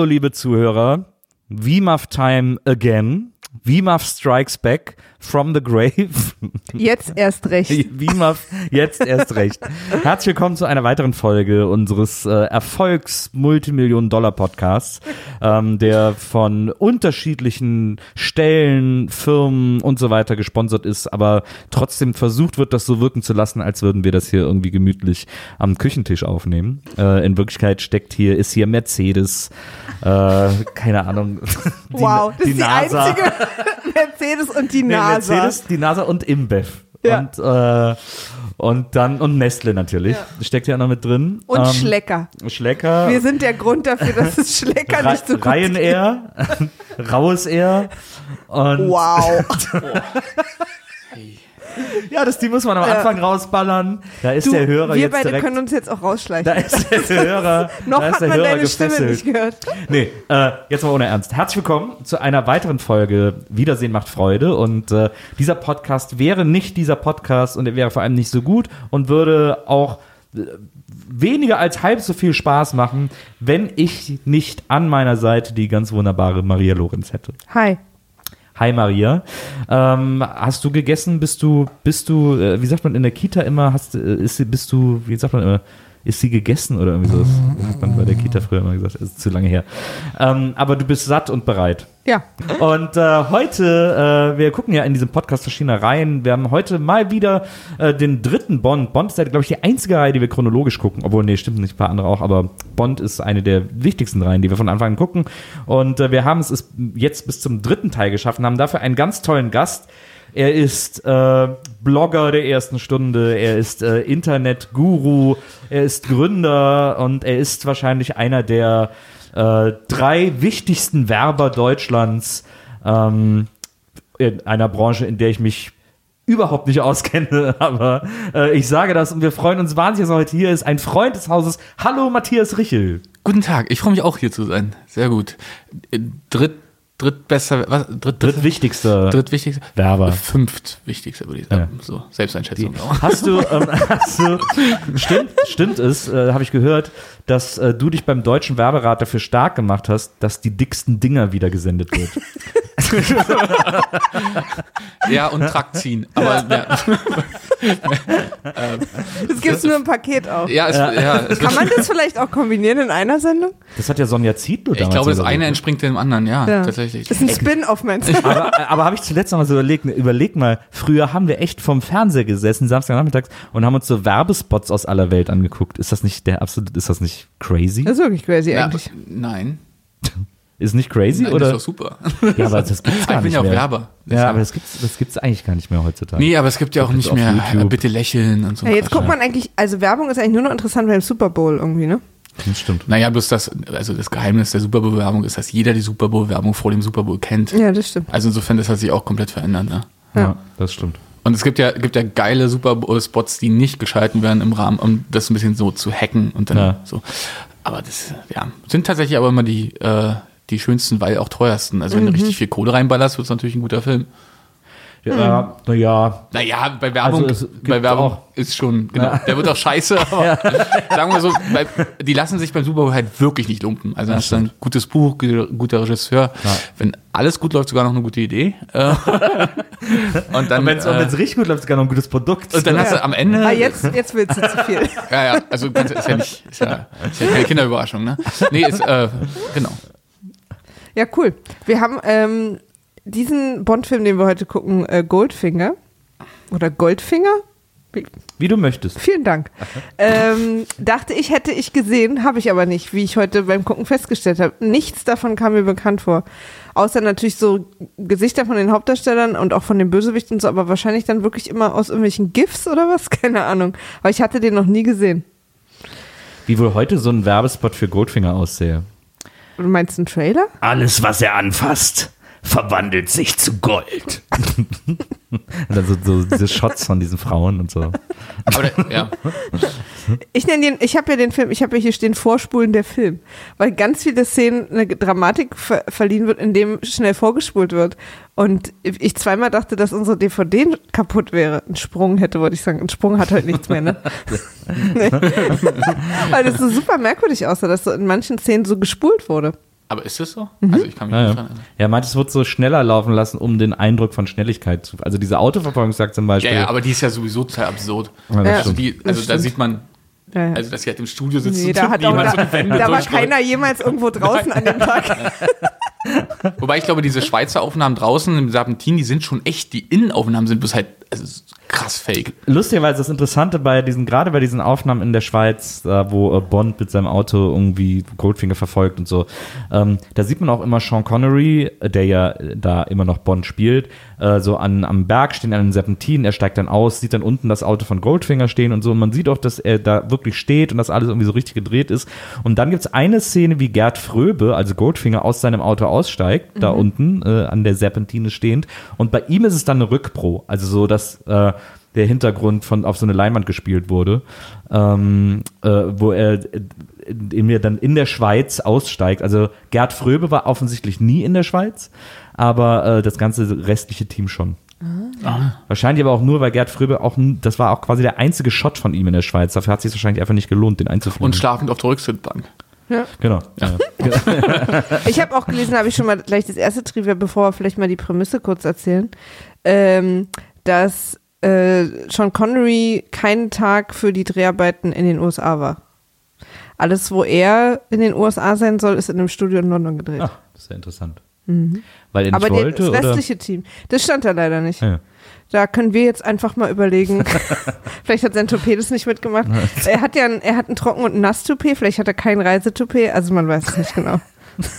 Hallo, liebe Zuhörer. VMAF Time again. VMAF Strikes Back from the Grave. Jetzt erst recht. VMAF jetzt erst recht. Herzlich willkommen zu einer weiteren Folge unseres äh, Erfolgs-Multimillionen-Dollar-Podcasts, ähm, der von unterschiedlichen Stellen, Firmen und so weiter gesponsert ist, aber trotzdem versucht wird, das so wirken zu lassen, als würden wir das hier irgendwie gemütlich am Küchentisch aufnehmen. Äh, in Wirklichkeit steckt hier, ist hier Mercedes, äh, keine Ahnung. die- wow, das ist die NASA. einzige Mercedes und die Nee, NASA. Mercedes, die NASA und InBev. Ja. Und, äh, und dann, und Nestle natürlich. Steckt ja noch mit drin. Und Ähm, Schlecker. Schlecker. Wir sind der Grund dafür, dass es Schlecker nicht so gut Ryanair, Raues Air und Wow. ja, das die muss man am Ja. Anfang rausballern. Da ist Du, der Hörer wir jetzt beide direkt. können uns jetzt auch rausschleichen. Da ist der Hörer. Noch da ist hat der man Hörer deine Stimme gefesselt. nicht gehört. Nee, äh, jetzt mal ohne Ernst. Herzlich willkommen zu einer weiteren Folge Wiedersehen macht Freude. Und äh, dieser Podcast wäre nicht dieser Podcast und er wäre vor allem nicht so gut und würde auch äh, weniger als halb so viel Spaß machen, wenn ich nicht an meiner Seite die ganz wunderbare Maria Lorenz hätte. Hi. Hi Maria, ähm, hast du gegessen? Bist du, bist du, äh, wie sagt man in der Kita immer? Hast, äh, ist sie, bist du, wie sagt man immer? Ist sie gegessen oder irgendwie so? Das hat man bei der Kita früher immer gesagt. Ist zu lange her. Ähm, aber du bist satt und bereit. Ja. Und äh, heute, äh, wir gucken ja in diesem Podcast verschiedene Reihen. Wir haben heute mal wieder äh, den dritten Bond. Bond ist ja, glaube ich, die einzige Reihe, die wir chronologisch gucken. Obwohl, nee, stimmt nicht, ein paar andere auch. Aber Bond ist eine der wichtigsten Reihen, die wir von Anfang an gucken. Und äh, wir haben es jetzt bis zum dritten Teil geschafft und haben dafür einen ganz tollen Gast. Er ist äh, Blogger der ersten Stunde, er ist äh, Internetguru, er ist Gründer und er ist wahrscheinlich einer der äh, drei wichtigsten Werber Deutschlands ähm, in einer Branche, in der ich mich überhaupt nicht auskenne, aber äh, ich sage das und wir freuen uns wahnsinnig, dass er heute hier ist. Ein Freund des Hauses. Hallo Matthias Richel. Guten Tag, ich freue mich auch hier zu sein. Sehr gut. Äh, Dritt, drittbester, was? Dritt, Drittwichtigster drittwichtigster? Werber. Fünftwichtigster, würde ich sagen. Ja. So, Selbsteinschätzung. auch. Hast du, ähm, hast du stimmt, stimmt es, äh, habe ich gehört, dass äh, du dich beim deutschen Werberat dafür stark gemacht hast, dass die dicksten Dinger wieder gesendet wird. Ja, und Trakt ziehen. Aber ja, Das gibt's nur im Paket auch. ja, es, ja. es, Kann man das vielleicht auch kombinieren in einer Sendung? Das hat ja Sonja Zietlow ich damals glaube, das eine entspringt dem anderen, ja, tatsächlich. Das ist ein Spin-off, meinst du? aber, aber habe ich zuletzt noch mal so überlegt, überleg mal, früher haben wir echt vorm Fernseher gesessen, Samstagnachmittags, und haben uns so Werbespots aus aller Welt angeguckt. Ist das nicht der absolute, ist das nicht crazy? Das ist wirklich crazy Ja, eigentlich. nein, Ist nicht crazy nein das oder? ist doch super. Ja, aber das gibt's gar Ich bin ja auch mehr. Werber. Ja, aber das gibt's, das gibt's eigentlich gar nicht mehr heutzutage. Nee, aber es gibt ja auch nicht mehr YouTube. äh, bitte lächeln und so. Ja, jetzt guckt man eigentlich, also Werbung ist eigentlich nur noch interessant beim Super Bowl irgendwie, ne? Das stimmt. Naja, bloß das, also das Geheimnis der Super Bowl-Werbung ist, dass jeder die Super Bowl-Werbung vor dem Super Bowl kennt. Ja, das stimmt. Also insofern, das hat sich auch komplett verändert. Ne? Ja, das stimmt. Und es gibt ja, gibt ja geile Super Bowl-Spots, die nicht geschalten werden im Rahmen, um das ein bisschen so zu hacken und dann Ja. so. Aber das, ja, sind tatsächlich aber immer die, äh, die schönsten, weil auch teuersten. Also wenn Mhm. du richtig viel Kohle reinballerst, wird es natürlich ein guter Film. Ja, naja, Naja, bei Werbung, Also bei Werbung auch- ist schon, genau. Der wird auch scheiße, aber sagen wir so, bei, die lassen sich beim Super Bowl halt wirklich nicht lumpen. Also hast du ein gutes Buch, gu- guter Regisseur. Wenn alles gut läuft, sogar noch eine gute Idee. Äh, und dann, wenn es äh, richtig gut läuft, ist gar noch ein gutes Produkt. und dann hast du am Ende. Ah, jetzt, jetzt willst du zu viel. Ja, ja, also ist ja nicht, ist ja, ist ja keine Kinderüberraschung, ne? Nee, ist, äh, genau. Ja, cool. Wir haben ähm, diesen Bond-Film, den wir heute gucken, äh, Goldfinger oder Goldfinger. Wie- Wie du möchtest. Vielen Dank. Ähm, dachte ich, hätte ich gesehen, habe ich aber nicht, wie ich heute beim Gucken festgestellt habe. Nichts davon kam mir bekannt vor. Außer natürlich so Gesichter von den Hauptdarstellern und auch von den Bösewichten und so, aber wahrscheinlich dann wirklich immer aus irgendwelchen GIFs oder was? Keine Ahnung. Aber ich hatte den noch nie gesehen. Wie wohl heute so ein Werbespot für Goldfinger aussähe. Du meinst einen Trailer? Alles, was er anfasst, verwandelt sich zu Gold. und dann so, so diese Shots von diesen Frauen und so. Aber der, ja. Ich nenne den, ich habe ja den Film, ich habe ja hier stehen Vorspulen der Film, weil ganz viele Szenen eine Dramatik ver verliehen wird, in dem schnell vorgespult wird. Und ich zweimal dachte, dass unsere DVD kaputt wäre. Ein Sprung hätte, wollte ich sagen. Ein Sprung hat halt nichts mehr, ne? nee. Weil das so super merkwürdig aussah, dass so in manchen Szenen so gespult wurde. Aber ist das so? Mhm. Also ich kann mich Ja, nicht ja. dran erinnern. ja, meint, es wird so schneller laufen lassen, um den Eindruck von Schnelligkeit zu. Also diese Autoverfolgungsjagd zum Beispiel. Ja, ja, aber die ist ja sowieso total absurd. Ja. Also, die, Das also da sieht man, Ja, ja. also dass sie halt im Studio sitzen Nee, und da, hat auch, da, da war keiner jemals irgendwo draußen an dem Tag. Wobei ich glaube, diese Schweizer Aufnahmen draußen im Serpentin, die sind schon echt, die Innenaufnahmen sind bloß halt krass fake. Lustigerweise das Interessante bei diesen, gerade bei diesen Aufnahmen in der Schweiz, da wo äh, Bond mit seinem Auto irgendwie Goldfinger verfolgt und so, ähm, da sieht man auch immer Sean Connery, äh, der ja äh, da immer noch Bond spielt, äh, so an, am Berg stehen an den Serpentinen, er steigt dann aus, sieht dann unten das Auto von Goldfinger stehen und so und man sieht auch, dass er da wirklich steht und dass alles irgendwie so richtig gedreht ist. Und dann gibt's eine Szene, wie Gerd Fröbe, also Goldfinger, aus seinem Auto aussteigt, da unten äh, an der Serpentine stehend und bei ihm ist es dann eine Rückpro, also so, dass äh, der Hintergrund von auf so eine Leinwand gespielt wurde, ähm, äh, wo er äh, in mir dann in der Schweiz aussteigt. Also Gerd Fröbe war offensichtlich nie in der Schweiz, aber äh, das ganze restliche Team schon. Wahrscheinlich aber auch nur, weil Gerd Fröbe auch, das war auch quasi der einzige Shot von ihm in der Schweiz. Dafür hat es sich wahrscheinlich einfach nicht gelohnt, den einzufliegen. Und schlafend auf der Rücksitzbank. Genau. Ja. Ich habe auch gelesen, habe ich schon mal gleich das erste Trivia, bevor wir vielleicht mal die Prämisse kurz erzählen, ähm, dass äh, Sean Connery keinen Tag für die Dreharbeiten in den USA war. Alles, wo er in den USA sein soll, ist in einem Studio in London gedreht. Ach, das ist ja interessant. Weil er nicht Aber wollte, das oder? restliche Team, das stand da leider nicht. Ja. Da können wir jetzt einfach mal überlegen. vielleicht hat sein Toupet das nicht mitgemacht. er hat ja ein, er hat ein Trocken- und ein Nass-Toupet, vielleicht hat er kein Reisetoupet, also man weiß es nicht genau.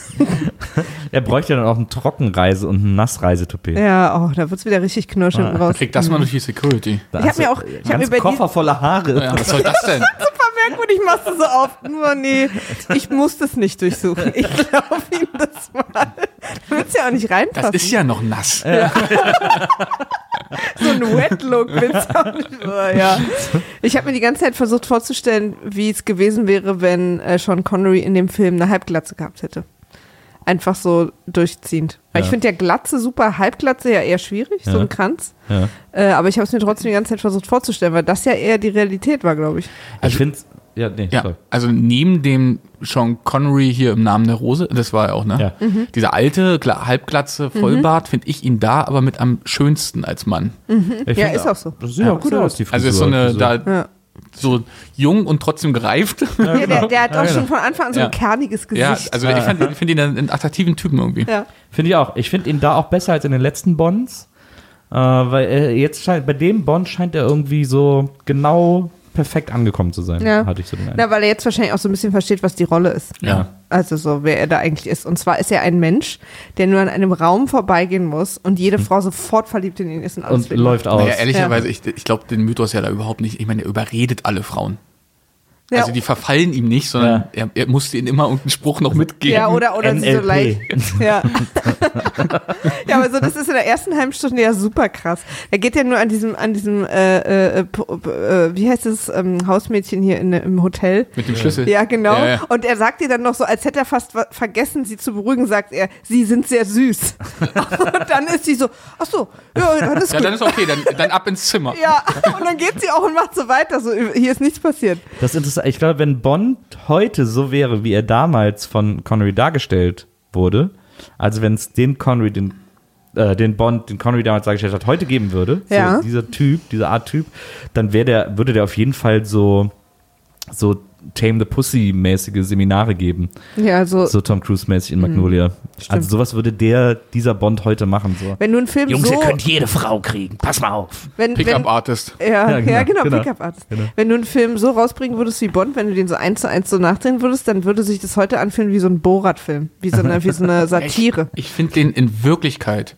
Er bräuchte dann auch ein Trockenreise- und ein Nassreisetoupet. Ja, oh, da wird's wieder richtig knirsch hinten raus. Kriegt das mal durch die Security. Da Ich hab hast du mir auch- ich hab mir Koffer voller Haare. Ja, was soll das denn? Super merkwürdig machst du so oft. Nur nee, ich muss das nicht durchsuchen. Ich glaube ihm das mal. Du willst ja auch nicht Das reinpassen. ist ja noch nass. so ein Wet-Look. willst du auch nicht- Oh, ja. Ich habe mir die ganze Zeit versucht vorzustellen, wie es gewesen wäre, wenn äh, Sean Connery in dem Film eine Halbglatze gehabt hätte. Einfach so durchziehend. Weil Ja. ich finde ja Glatze super, Halbglatze ja eher schwierig, so Ja. ein Kranz. Ja. Äh, aber ich habe es mir trotzdem die ganze Zeit versucht vorzustellen, weil das ja eher die Realität war, glaube ich. ich finde ja, nee, Ja, also neben dem Sean Connery hier im Namen der Rose, das war er auch, ne? Ja. Mhm. Dieser alte, Gla- Halbglatze, Vollbart, finde ich ihn da aber mit am schönsten als Mann. Ich Ja, ist auch so. Das sieht auch gut aus, die Frisur. Also ist so eine, Also- da, Ja. So jung und trotzdem gereift. Ja, der, der hat auch Ja, schon genau. von Anfang an so Ja. ein kerniges Ja, Gesicht. also ich finde ihn einen attraktiven Typen irgendwie. Ja. Finde ich auch. Ich finde ihn da auch besser als in den letzten Bonds. Äh, weil er jetzt scheint, bei dem Bond scheint er irgendwie so genau perfekt angekommen zu sein, Ja. hatte ich so den Eindruck. Na, weil er jetzt wahrscheinlich auch so ein bisschen versteht, was die Rolle ist. Ja. Also so, wer er da eigentlich ist. Und zwar ist er ein Mensch, der nur an einem Raum vorbeigehen muss und jede Frau sofort verliebt in ihn ist und alles Und läuft aus. Naja, ehrlicherweise, ich, ich glaube, den Mythos ja da überhaupt nicht. Ich meine, er überredet alle Frauen. Ja. Also die verfallen ihm nicht, sondern er, er musste ihnen immer irgendeinen Spruch noch mitgeben. Ja, oder, oder so NLP. leicht. Ja. ja, aber so, das ist in der ersten halben Stunde ja super krass. Er geht ja nur an diesem, an diesem, äh, äh, po- äh, wie heißt es, ähm, Hausmädchen hier in, im Hotel. Mit dem Schlüssel. Ja, genau. Ja, ja. Und er sagt ihr dann noch so, als hätte er fast vergessen, sie zu beruhigen, sagt er, sie sind sehr süß. und dann ist sie so, ach so, ja, das ist Ja, gut. dann ist okay, dann, dann ab ins Zimmer. Ja, und dann geht sie auch und macht so weiter, so, hier ist nichts passiert. Das ist interessant. Ich glaube, wenn Bond heute so wäre, wie er damals von Connery dargestellt wurde, also wenn es den Connery, den, äh, den Bond, den Connery damals dargestellt hat, heute geben würde, Ja. so dieser Typ, dieser Art Typ, dann wäre der, würde der auf jeden Fall so, so Tame the Pussy-mäßige Seminare geben. Ja, so, So Tom Cruise-mäßig in Magnolia. Also sowas würde der, dieser Bond heute machen. So. wenn du einen Film Jungs, so, ihr könnt jede Frau kriegen. Pass mal auf. Pickup-Artist. Ja, ja, Ja, genau, genau, genau. Pickup-Artist. Genau. Wenn du einen Film so rausbringen würdest wie Bond, wenn du den so eins zu eins so nachdrehen würdest, dann würde sich das heute anfühlen wie so ein Borat-Film. Wie so eine, wie so eine Satire. Ich, ich finde den in Wirklichkeit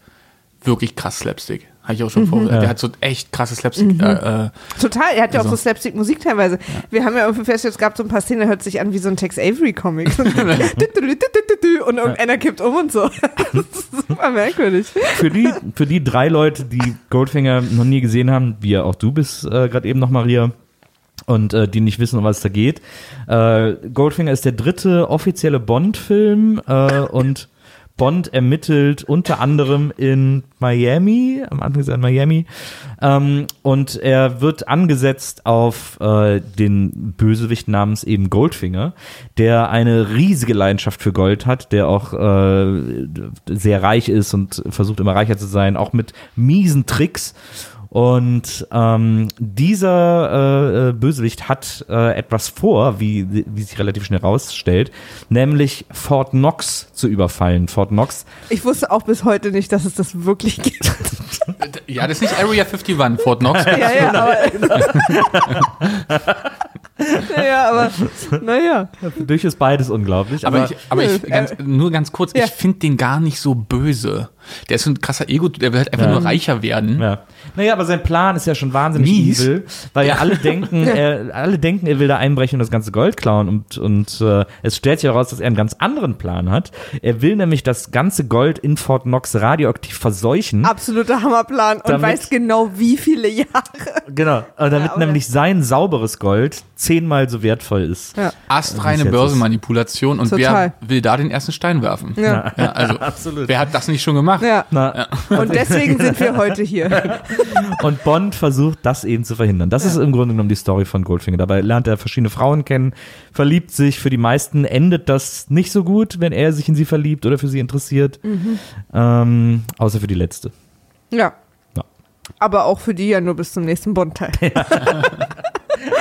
wirklich krass Slapstick. Habe ich auch schon vorher. Der hat so echt krasse Slapstick. Äh, äh, Total, er hat ja auch Also. so Slapstick-Musik teilweise. Wir haben ja irgendwie festgestellt, es gab so ein paar Szenen, da hört sich an wie so ein Tex Avery-Comic. und irgendeiner kippt um und so. Das ist super merkwürdig. Für die, für die drei Leute, die Goldfinger noch nie gesehen haben, wie ja auch du bist äh, gerade eben noch, Maria, und äh, die nicht wissen, um was es da geht. Äh, Goldfinger ist der dritte offizielle Bond-Film äh, und Bond ermittelt unter anderem in Miami, am Anfang ist er in Miami, ähm, und er wird angesetzt auf äh, den Bösewicht namens eben Goldfinger, der eine riesige Leidenschaft für Gold hat, der auch äh, sehr reich ist und versucht immer reicher zu sein, auch mit miesen Tricks. Und ähm, dieser äh, äh, Bösewicht hat äh, etwas vor, wie, wie sich relativ schnell rausstellt, nämlich Fort Knox zu überfallen. Fort Knox, Ich wusste auch bis heute nicht, dass es das wirklich gibt. Ja, das ist nicht Area 51, Fort Knox. ja, ja, aber. naja, aber. Naja. durch ist beides unglaublich. Aber ich, aber ich ganz, nur ganz kurz, ja. ich finde den gar nicht so böse. Der ist so ein krasser Ego, der will halt einfach Ja. nur reicher werden. Ja. Naja, aber sein Plan ist ja schon wahnsinnig Mies. evil, weil ja alle denken, er, alle denken, er will da einbrechen und das ganze Gold klauen und, und äh, es stellt sich heraus, dass er einen ganz anderen Plan hat. Er will nämlich das ganze Gold in Fort Knox radioaktiv verseuchen. Absoluter Hammerplan und Damit- weiß genau, wie viele Jahre. Genau, äh, damit Ja, nämlich sein sauberes Gold zehnmal so wertvoll ist. Ja. Astreine Börsenmanipulation und Total. wer will da den ersten Stein werfen? Ja. Ja, also, Absolut. wer hat das nicht schon gemacht? Ja. Na, Und deswegen sind wir heute hier. Und Bond versucht, das eben zu verhindern. Das ist im Grunde genommen die Story von Goldfinger. Dabei lernt er verschiedene Frauen kennen, verliebt sich. Für die meisten endet das nicht so gut, wenn er sich in sie verliebt oder für sie interessiert. Ähm, außer für die letzte. Ja. Ja. Aber auch für die ja nur bis zum nächsten Bond-Teil.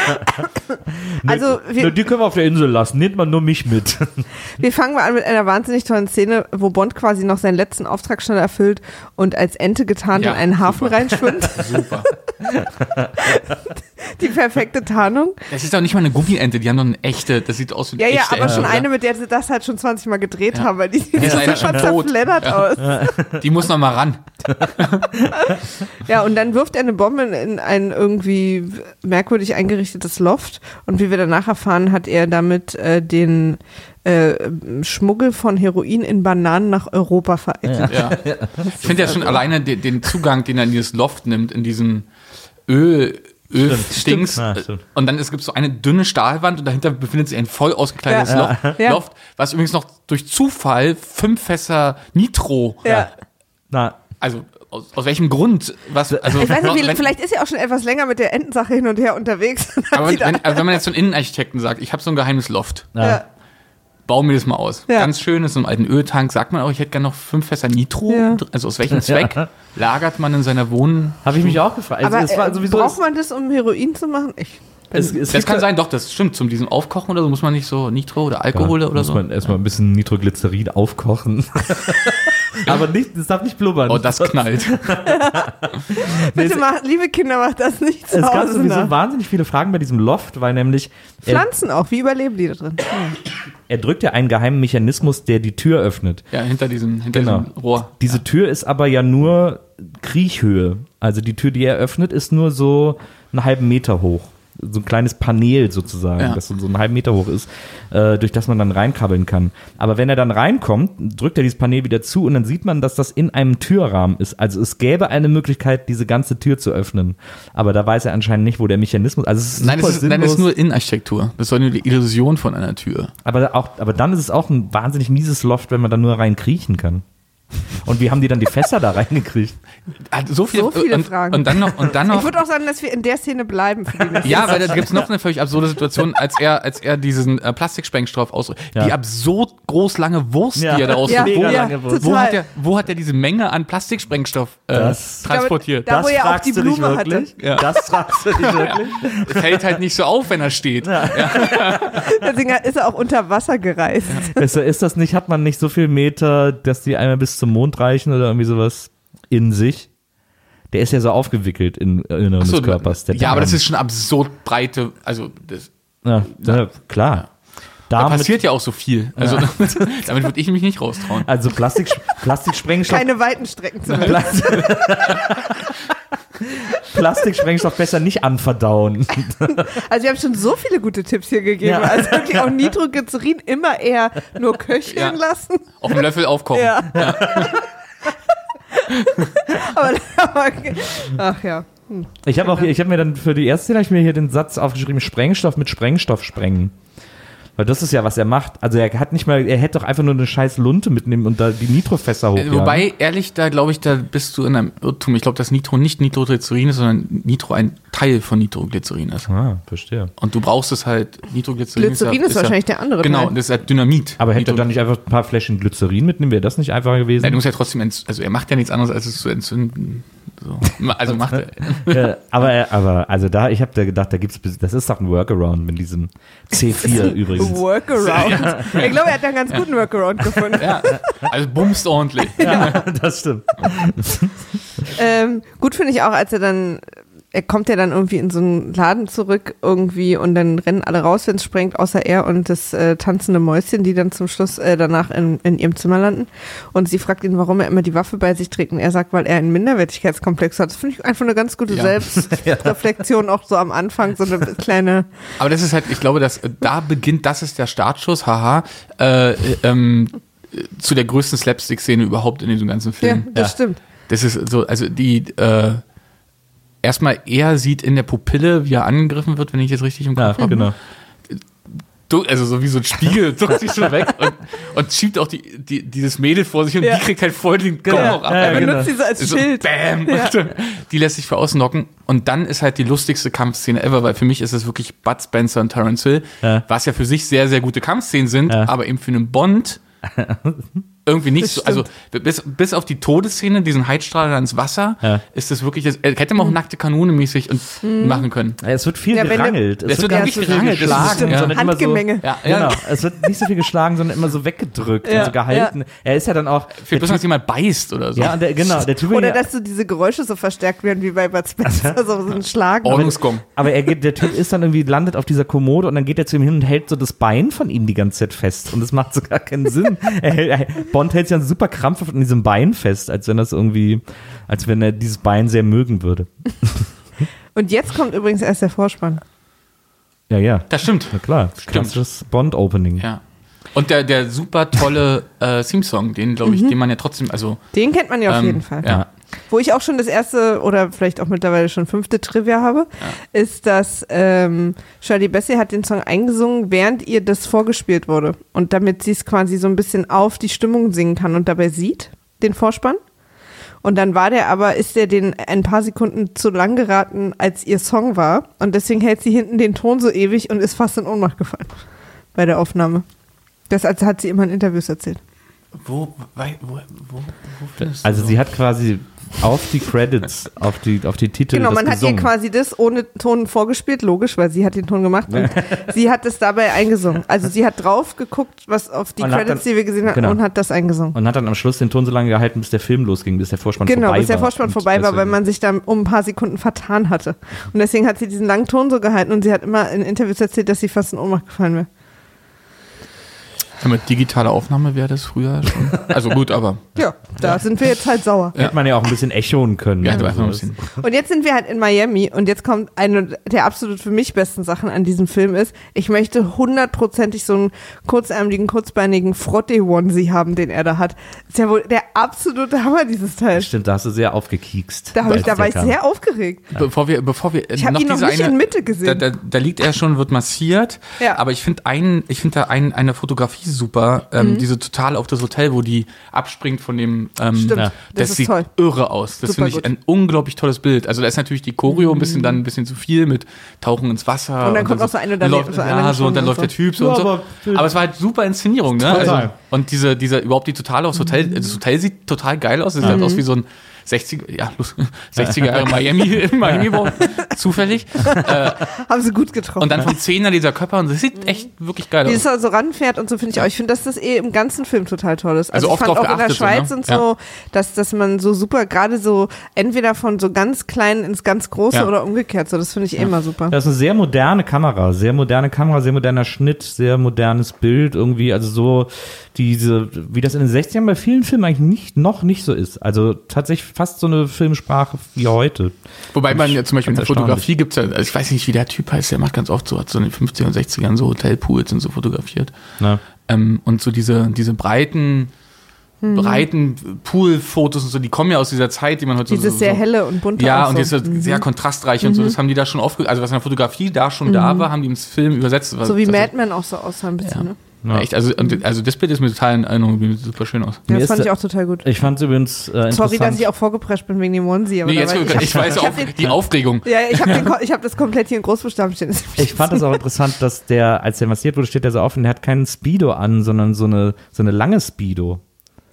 Also, wir- Nur die können wir auf der Insel lassen. Nehmt man nur mich mit. Wir fangen mal an mit einer wahnsinnig tollen Szene, wo Bond quasi noch seinen letzten Auftrag schnell erfüllt und als Ente getarnt Ja, in einen Hafen super. reinschwimmt. Super. Die perfekte Tarnung. Das ist doch nicht mal eine Gummiente, die haben doch eine echte, das sieht aus wie Ja, eine ja, echte aber Ente, schon oder? eine, mit der sie das halt schon 20 Mal gedreht haben, weil die sieht super schon zerfleddert Ja. aus. Die muss noch mal ran. Ja, und dann wirft er eine Bombe in ein irgendwie merkwürdig eingerichtetes Loft. Und wie wir danach erfahren, hat er damit äh, den äh, Schmuggel von Heroin in Bananen nach Europa vereitelt. Ja. Ich finde ja schon alleine den, den Zugang, den er in dieses Loft nimmt, in diesen Öl. Stimmt. Ja, stimmt. Und dann ist, gibt es so eine dünne Stahlwand und dahinter befindet sich ein voll ausgekleidetes Ja. Loft, Ja. Loft, was übrigens noch durch Zufall fünf Fässer Nitro, Ja. Na, also aus, aus welchem Grund? Was, also, Ich weiß nicht, wie, wenn, vielleicht ist er auch schon etwas länger mit der Entensache hin und her unterwegs. aber sie wenn, wenn, also wenn man jetzt so einen Innenarchitekten sagt, ich habe so ein geheimes Loft, na, ja. bau mir das mal aus. Ja. Ganz schön, ist so ein alten Öltank, sagt man auch, ich hätte gerne noch fünf Fässer Nitro. Ja. Also aus welchem Zweck lagert man in seiner Wohn... habe ich mich auch gefragt. Also, Aber war äh, braucht man das, um Heroin zu machen? Ich. Es, es Das kann ja- sein, doch, das stimmt. Zum diesem Aufkochen oder so muss man nicht so Nitro oder Alkohol Ja, oder muss so. man erstmal ein bisschen Nitroglycerin aufkochen. Aber nicht, es darf nicht blubbern. Oh, das knallt. Bitte macht, liebe Kinder, macht das nicht zu es gab Hause sowieso nach. wahnsinnig viele Fragen bei diesem Loft, weil nämlich er, Pflanzen auch, wie überleben die da drin? er drückt ja einen geheimen Mechanismus, der die Tür öffnet. Ja, hinter diesem, hinter Genau. diesem Rohr. Diese Tür ist aber ja nur Kriechhöhe. Also die Tür, die er öffnet, ist nur so einen halben Meter hoch. So ein kleines Panel sozusagen, Ja. das so so einen halben Meter hoch ist, äh, durch das man dann reinkrabbeln kann. Aber wenn er dann reinkommt, drückt er dieses Panel wieder zu und dann sieht man, dass das in einem Türrahmen ist. Also es gäbe eine Möglichkeit, diese ganze Tür zu öffnen. Aber da weiß er anscheinend nicht, wo der Mechanismus. Also es ist Nein, super das ist, nein, das ist nur Innenarchitektur. Das soll nur die Illusion von einer Tür. aber, auch, aber dann ist es auch ein wahnsinnig mieses Loft, wenn man da nur rein kriechen kann. Und wie haben die dann die Fässer da reingekriegt? So viele, So viele und, Fragen. Und dann noch, und dann Ich noch würde auch sagen, dass wir in der Szene bleiben für die nächste Ja, weil da gibt's noch eine völlig absurde Situation, als er, als er diesen äh, Plastiksprengstoff ausdrückt. Ja. Die absurd groß lange Wurst, Ja. die er da Ja, ausdrückt. Mega wo, ja, lange Wurst. wo, total. hat er, wo hat er diese Menge an Plastiksprengstoff äh, Das- Ich glaube, transportiert? Da, wo er auch fragst die du dich Blume hatte. wirklich? Ja. Das fragst du dich wirklich? Das hält halt nicht so auf, wenn er steht. Deswegen ist er auch unter Wasser gereist. Ist, ist das nicht, hat man nicht so viel Meter, dass die einmal bis zum Mond reichen oder irgendwie sowas in sich? Der ist ja so aufgewickelt in Inneren so, des Körpers. Ja, aber Darm. das ist schon absurd breite, also das, Ja, ja, klar. Da passiert ja auch so viel. Also damit würde ich mich nicht raustrauen. also Plastik, Plastiksprengstoff, Keine weiten Strecken zumindest. Plastik, Plastiksprengstoff besser nicht anverdauen. Also wir haben schon so viele gute Tipps hier gegeben. Ja. Also wirklich auch Nitroglycerin immer eher nur köcheln Ja. lassen. Auf dem Löffel aufkochen. Ja. aber, aber, ach ja. Ich habe auch, hier- ich habe mir dann für die erste Szene ich mir hier den Satz aufgeschrieben: Sprengstoff mit Sprengstoff sprengen. Weil das ist ja, was er macht. Also er hat nicht mal, er hätte doch einfach nur eine scheiß Lunte mitnehmen und da die Nitrofässer Äh, hochjagen. Wobei, ehrlich, da glaube ich, da bist du in einem Irrtum. Ich glaube, dass Nitro nicht Nitroglycerin ist, sondern Nitro ein Teil von Nitroglycerin ist. Ah, verstehe. Und du brauchst es halt, Nitroglycerin Glycerin ist ja, wahrscheinlich der andere Genau, Teil. das ist halt Dynamit. Aber hätte er dann nicht einfach ein paar Fläschchen Glycerin mitnehmen? Wäre das nicht einfacher gewesen? Nein, du musst ja trotzdem, also er macht ja nichts anderes, als es zu entzünden. So. Also macht er. Ja, aber, er- aber, also da, ich habe da gedacht, da gibt's, das ist doch ein Workaround mit diesem C4 übrigens. Workaround. Ich glaube, er hat da einen ganz guten Workaround gefunden. Ja, also bumst ordentlich. das stimmt. Ähm, gut finde ich auch, als er dann, er kommt ja dann irgendwie in so einen Laden zurück irgendwie und dann rennen alle raus, wenn es sprengt, außer er und das äh, tanzende Mäuschen, die dann zum Schluss äh, danach in, in ihrem Zimmer landen. Und sie fragt ihn, warum er immer die Waffe bei sich trägt. Und er sagt, weil er einen Minderwertigkeitskomplex hat. Das finde ich einfach eine ganz gute Ja. Selbstreflexion, auch so am Anfang, so eine kleine. Aber das ist halt, ich glaube, dass äh, da beginnt, das ist der Startschuss, haha, äh, äh, ähm, äh, zu der größten Slapstick-Szene überhaupt in diesem ganzen Ja, Film. das stimmt. Das ist so, also die, äh, erstmal er sieht in der Pupille, wie er angegriffen wird, wenn ich jetzt richtig im Ja, Kopf habe. genau. Du- Also so wie so ein Spiegel, zuckt sich schon weg und, und schiebt auch die, die, dieses Mädel vor sich und Ja. die kriegt halt voll den Gong Ja, auch ab. ja, Er genau. benutzt sie so als So, Schild. Bam! Ja. Die lässt sich für außen knocken. Und dann ist halt die lustigste Kampfszene ever, weil für mich ist es wirklich Bud Spencer und Terence Hill, Ja. was ja für sich sehr, sehr gute Kampfszenen sind, Ja. aber eben für einen Bond irgendwie nicht Das so. Also bis, bis auf die Todesszene, diesen Heizstrahler ins Wasser, Ja. ist das wirklich, das, er hätte man auch nackte Kanone mäßig und machen können. Ja, Es wird viel Ja, gerangelt. Es wird gar wirklich nicht so viel gerangelt, ist- geschlagen, ja. sondern immer so. Genau, es wird nicht so viel geschlagen, sondern immer so weggedrückt Ja, und so gehalten. Er ist ja dann auch. Der bloß, dass jemand beißt oder so. ja, der, genau, der Typ Oder dass so diese Geräusche so verstärkt werden wie bei Bud Spencer, so, so ein Schlagen. Ordnungsgong. Aber er geht, der Typ ist dann irgendwie, landet auf dieser Kommode und dann geht er zu ihm hin und hält so das Bein von ihm die ganze Zeit fest. Und das macht so gar keinen Sinn. Er hält, Bond hält sich dann super krampfhaft an diesem Bein fest, als wenn das irgendwie, als wenn er dieses Bein sehr mögen würde. Und jetzt kommt übrigens erst der Vorspann. Ja, ja. Das stimmt. Na klar. Klassisches Bond-Opening. Ja. Und der, der super tolle äh, Theme-Song, den, glaube ich, den man ja trotzdem, also. Den kennt man ja auf ähm, jeden Fall. Ja. Wo ich auch schon das erste oder vielleicht auch mittlerweile schon fünfte Trivia habe, ist, dass ähm, Shirley Bassey hat den Song eingesungen, während ihr das vorgespielt wurde. Und damit sie es quasi so ein bisschen auf die Stimmung singen kann und dabei sieht, den Vorspann. Und dann war der aber, ist der den ein paar Sekunden zu lang geraten, als ihr Song war. Und deswegen hält sie hinten den Ton so ewig und ist fast in Ohnmacht gefallen bei der Aufnahme. Das hat sie immer in Interviews erzählt. Wo, wo, wo, wo findest du Also so? sie hat quasi auf die Credits, auf die, auf die Titel Genau, man hat gesungen. ihr quasi das ohne Ton vorgespielt, logisch, weil sie hat den Ton gemacht und sie hat es dabei eingesungen. Also sie hat drauf geguckt, was auf die Und Credits, dann- die wir gesehen haben, genau. und hat das eingesungen. und hat dann am Schluss den Ton so lange gehalten, bis der Film losging, bis der Vorspann Genau, vorbei bis der war. Vorspann vorbei war, weil man sich da um ein paar Sekunden vertan hatte. Und deswegen hat sie diesen langen Ton so gehalten und sie hat immer in Interviews erzählt, dass sie fast in Ohnmacht gefallen wäre. Ja, mit digitaler Aufnahme wäre das früher schon. Also gut, aber. Ja, da sind wir jetzt halt sauer. Hätte man ja auch ein bisschen echoen können. Ja, Also einfach ein das- bisschen. Und jetzt sind wir halt in Miami und jetzt kommt eine der absolut für mich besten Sachen an diesem Film ist, ich möchte hundertprozentig so einen kurzärmeligen, kurzbeinigen Frotte-Onesie haben, den er da hat. Ist ja wohl der absolute Hammer, dieses Teil. Stimmt, da hast du sehr aufgekiekst. Da, ich, da war ich kam. sehr aufgeregt. Bevor wir, bevor wir Ich hab ihn noch nicht in Mitte gesehen. Da, da, da liegt er schon, wird massiert. Ja. Aber ich finde einen, ich finde da ein, eine Fotografie super, ähm, Mhm. diese total auf das Hotel, wo die abspringt von dem. Ähm, Stimmt, Ja. das, Das, ist sieht toll. irre aus. Das finde ich gut. Mhm. ein unglaublich tolles Bild. Also da ist natürlich die Choreo ein bisschen dann ein bisschen zu viel mit Tauchen ins Wasser. Und dann kommt noch so eine dann läuft, so einer ja, so und dann läuft und der Typ so Ja, und so. aber- Aber, es war halt super Inszenierung, ne? Total. Also, und diese, diese, überhaupt die totale aufs Hotel, Mhm. das Hotel sieht total geil aus. Es sieht halt aus wie so ein 60er, ja, los- 60er Jahre Miami, in Miami war zufällig. Haben sie gut getroffen. Und dann vom Zehner dieser Körper und das sieht echt wirklich geil Wie aus. es da so ranfährt und so finde ich auch. Ich finde, dass das eh im ganzen Film total toll ist. Also Also, ich oft fand auch in der Schweiz ne? und so, dass, dass man so super, gerade so entweder von so ganz klein ins ganz große Ja. oder umgekehrt. So, das finde ich eh immer super. Das ist eine sehr moderne Kamera, sehr moderne Kamera, sehr moderner Schnitt, sehr modernes Bild irgendwie, also so diese, wie das in den 60ern bei vielen Filmen eigentlich nicht, noch nicht so ist. Also tatsächlich fast so eine Filmsprache wie heute. Wobei man ja zum Beispiel in der Fotografie gibt's ja, also ich weiß nicht, wie der Typ heißt, der macht ganz oft so, hat so in den 50er und 60ern so Hotelpools und so fotografiert. Ne? Ähm, und so diese, diese breiten breiten Poolfotos und so, die kommen ja aus dieser Zeit, die man heute so- Dieses so, sehr so helle und bunte. ja, und so. das ist sehr kontrastreich und so, das haben die da schon aufge... Also was in der Fotografie da schon da war, haben die ins Film übersetzt. So wie also, Mad Men auch so aussah ein bisschen, Ja. ne? Ja. Echt, also, also das Bild ist mir total in Erinnerung, sieht super schön aus. Ja, das fand ich auch total gut. Ich fand es übrigens äh, interessant. Sorry, dass ich auch vorgeprescht bin wegen dem Onesie. Aber Nee, jetzt, war- ich, ich weiß ich auch die Aufregung. Ja, ich habe hab das komplett hier in Großbuchstaben stehen. Ich fand es auch interessant, dass der, als der massiert wurde, steht er so auf und der hat keinen Speedo an, sondern so eine, so eine lange Speedo.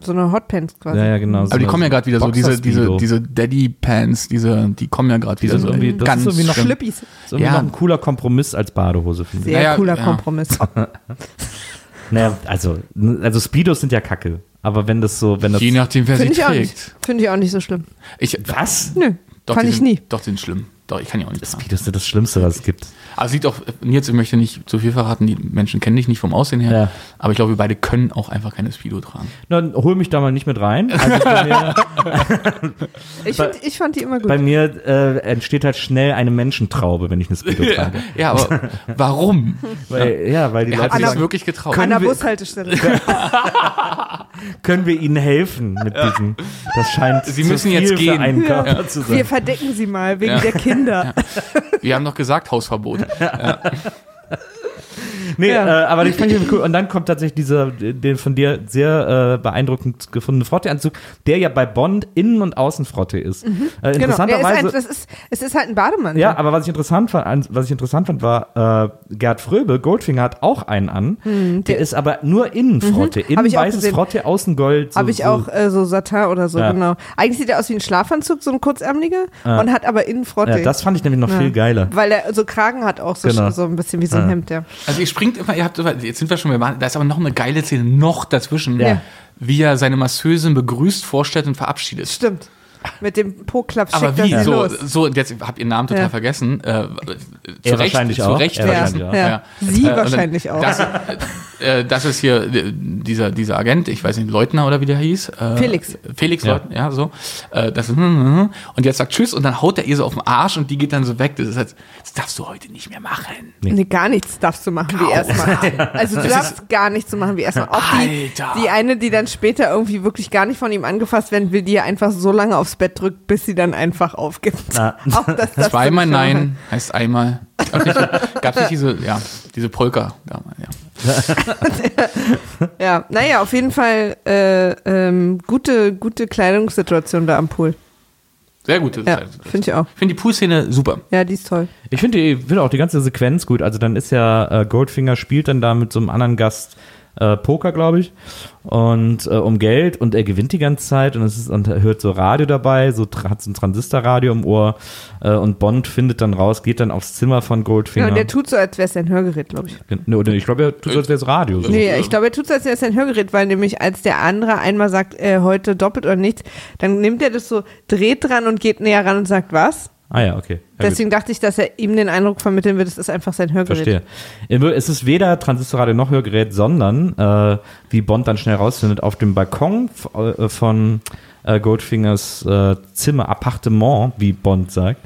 So eine Hotpants quasi. Ja, ja, genau. Aber die kommen ja gerade wieder so, diese, diese, diese Daddy-Pants, diese, die kommen ja gerade wieder so. irgendwie- das ganz ist irgendwie noch. Schlippis. Ist irgendwie Ja. noch ein cooler Kompromiss als Badehose, finde ich. Sehr ja, cooler ja. Kompromiss. Naja, also, also Speedos sind ja kacke. Aber wenn das so, wenn das. Je nachdem, wer sie Finde ich, auch nicht- trägt. finde ich auch nicht so schlimm. Ich, Was? Nö, doch, fand ich sind, nie. Doch, die sind schlimm. Doch, ich kann ja auch nicht. Speedos sind das Schlimmste, was es gibt. Aber sieht auch, Nils, ich möchte nicht zu viel verraten, die Menschen kennen dich nicht vom Aussehen her, Ja. aber ich glaube, wir beide können auch einfach keine Speedo tragen. Dann hol mich da mal nicht mit rein. Also bei mir, Ich, find, ich fand die immer gut. bei mir äh, entsteht halt schnell eine Menschentraube, wenn ich eine Speedo trage. Ja, aber warum? Weil, ja, weil die Er hat Leute sich das sagen, wirklich getraut. An der Bushaltestelle. können wir ihnen helfen mit diesem. Das scheint Sie zu müssen viel jetzt für gehen. einen Ja. Körper zu sein. Wir verdecken sie mal wegen Ja. der Kinder. Wir haben doch gesagt, Hausverbot. Nee, Ja. äh, aber die fand ich cool. Und dann kommt tatsächlich dieser, den von dir sehr äh, beeindruckend gefundene Frotteanzug, der ja bei Bond innen und außen Frotte ist. Äh, Genau. Der ist interessanterweise. ein, das ist, es ist halt ein Bademantel. ja, aber was ich interessant fand, was ich interessant fand, war, äh, Gerd Fröbe, Goldfinger, hat auch einen an. der, Hm, der- ist aber nur Innenfrotte. Hab Innen ich auch weißes. Frotte, außen Gold. So, Habe ich auch äh, so Satin oder so, Ja. genau. Eigentlich sieht er aus wie ein Schlafanzug, so ein kurzärmeliger, Ja. und hat aber innen Frotte. Ja, das fand ich nämlich noch Ja. viel geiler. Weil er so Kragen hat auch so, Genau. so ein bisschen wie so ein Ja. Hemd, ja. Also ihr springt immer, ihr habt, jetzt sind wir schon, da ist aber noch eine geile Szene, noch dazwischen, Ja. wie er seine Masseusin begrüßt, vorstellt und verabschiedet. Stimmt. Mit dem Po-Klapp Aber schickt er wie? sie So, los. so, und jetzt habt ihr den Namen total Ja. vergessen. Äh, zu Er Recht, wahrscheinlich zu auch. Recht. Ja. Sie Äh, wahrscheinlich auch. Das, äh, das ist hier äh, dieser, dieser Agent, ich weiß nicht, Leutner oder wie der hieß. Äh, Felix. Felix Ja. Leutner, ja, so. Äh, das ist, und jetzt sagt Tschüss und dann haut er ihr so auf den Arsch und die geht dann so weg. Das ist halt, das darfst du heute nicht mehr machen. Nee, gar nichts darfst du machen wie erstmal. Also du Das darfst gar nichts zu machen wie erstmal. Auch die, Alter. die eine, die dann später irgendwie wirklich gar nicht von ihm angefasst werden will, die einfach so lange aufs Bett drückt, bis sie dann einfach aufgibt. Na. Auch das Zweimal mehr Nein heißt einmal. Nicht, gab's nicht diese, ja, diese Polka damals, ja. Ja, naja, auf jeden Fall äh, ähm, gute, gute Kleidungssituation da am Pool. Sehr gute Ja, Zeit. finde ich auch. Ich finde die Poolszene super. Ja, die ist toll. Ich finde die- finde auch die ganze Sequenz gut. Also dann ist ja äh, Goldfinger spielt dann da mit so einem anderen Gast äh, Poker, glaube ich, und äh, um Geld und er gewinnt die ganze Zeit und es ist und er hört so Radio dabei, so hat so ein Transistorradio im Ohr äh, und Bond findet dann raus, geht dann aufs Zimmer von Goldfinger. Ja, und der tut so, als wäre es ein Hörgerät, glaube ich. Ne, oder ich glaube, er tut so, als wäre es Radio. So. Nee, ich glaube, er tut so, als wäre es ein Hörgerät, weil nämlich als der andere einmal sagt, äh, heute doppelt oder nichts, dann nimmt er das so, dreht dran und geht näher ran und sagt, was? Ah ja, okay. Ja, gut. Deswegen dachte ich, dass er ihm den Eindruck vermitteln wird, es ist einfach sein Hörgerät. Verstehe. Es ist weder Transistorradio noch Hörgerät, sondern, äh, wie Bond dann schnell rausfindet, auf dem Balkon äh, von äh, Goldfingers äh, Zimmer, Appartement, wie Bond sagt,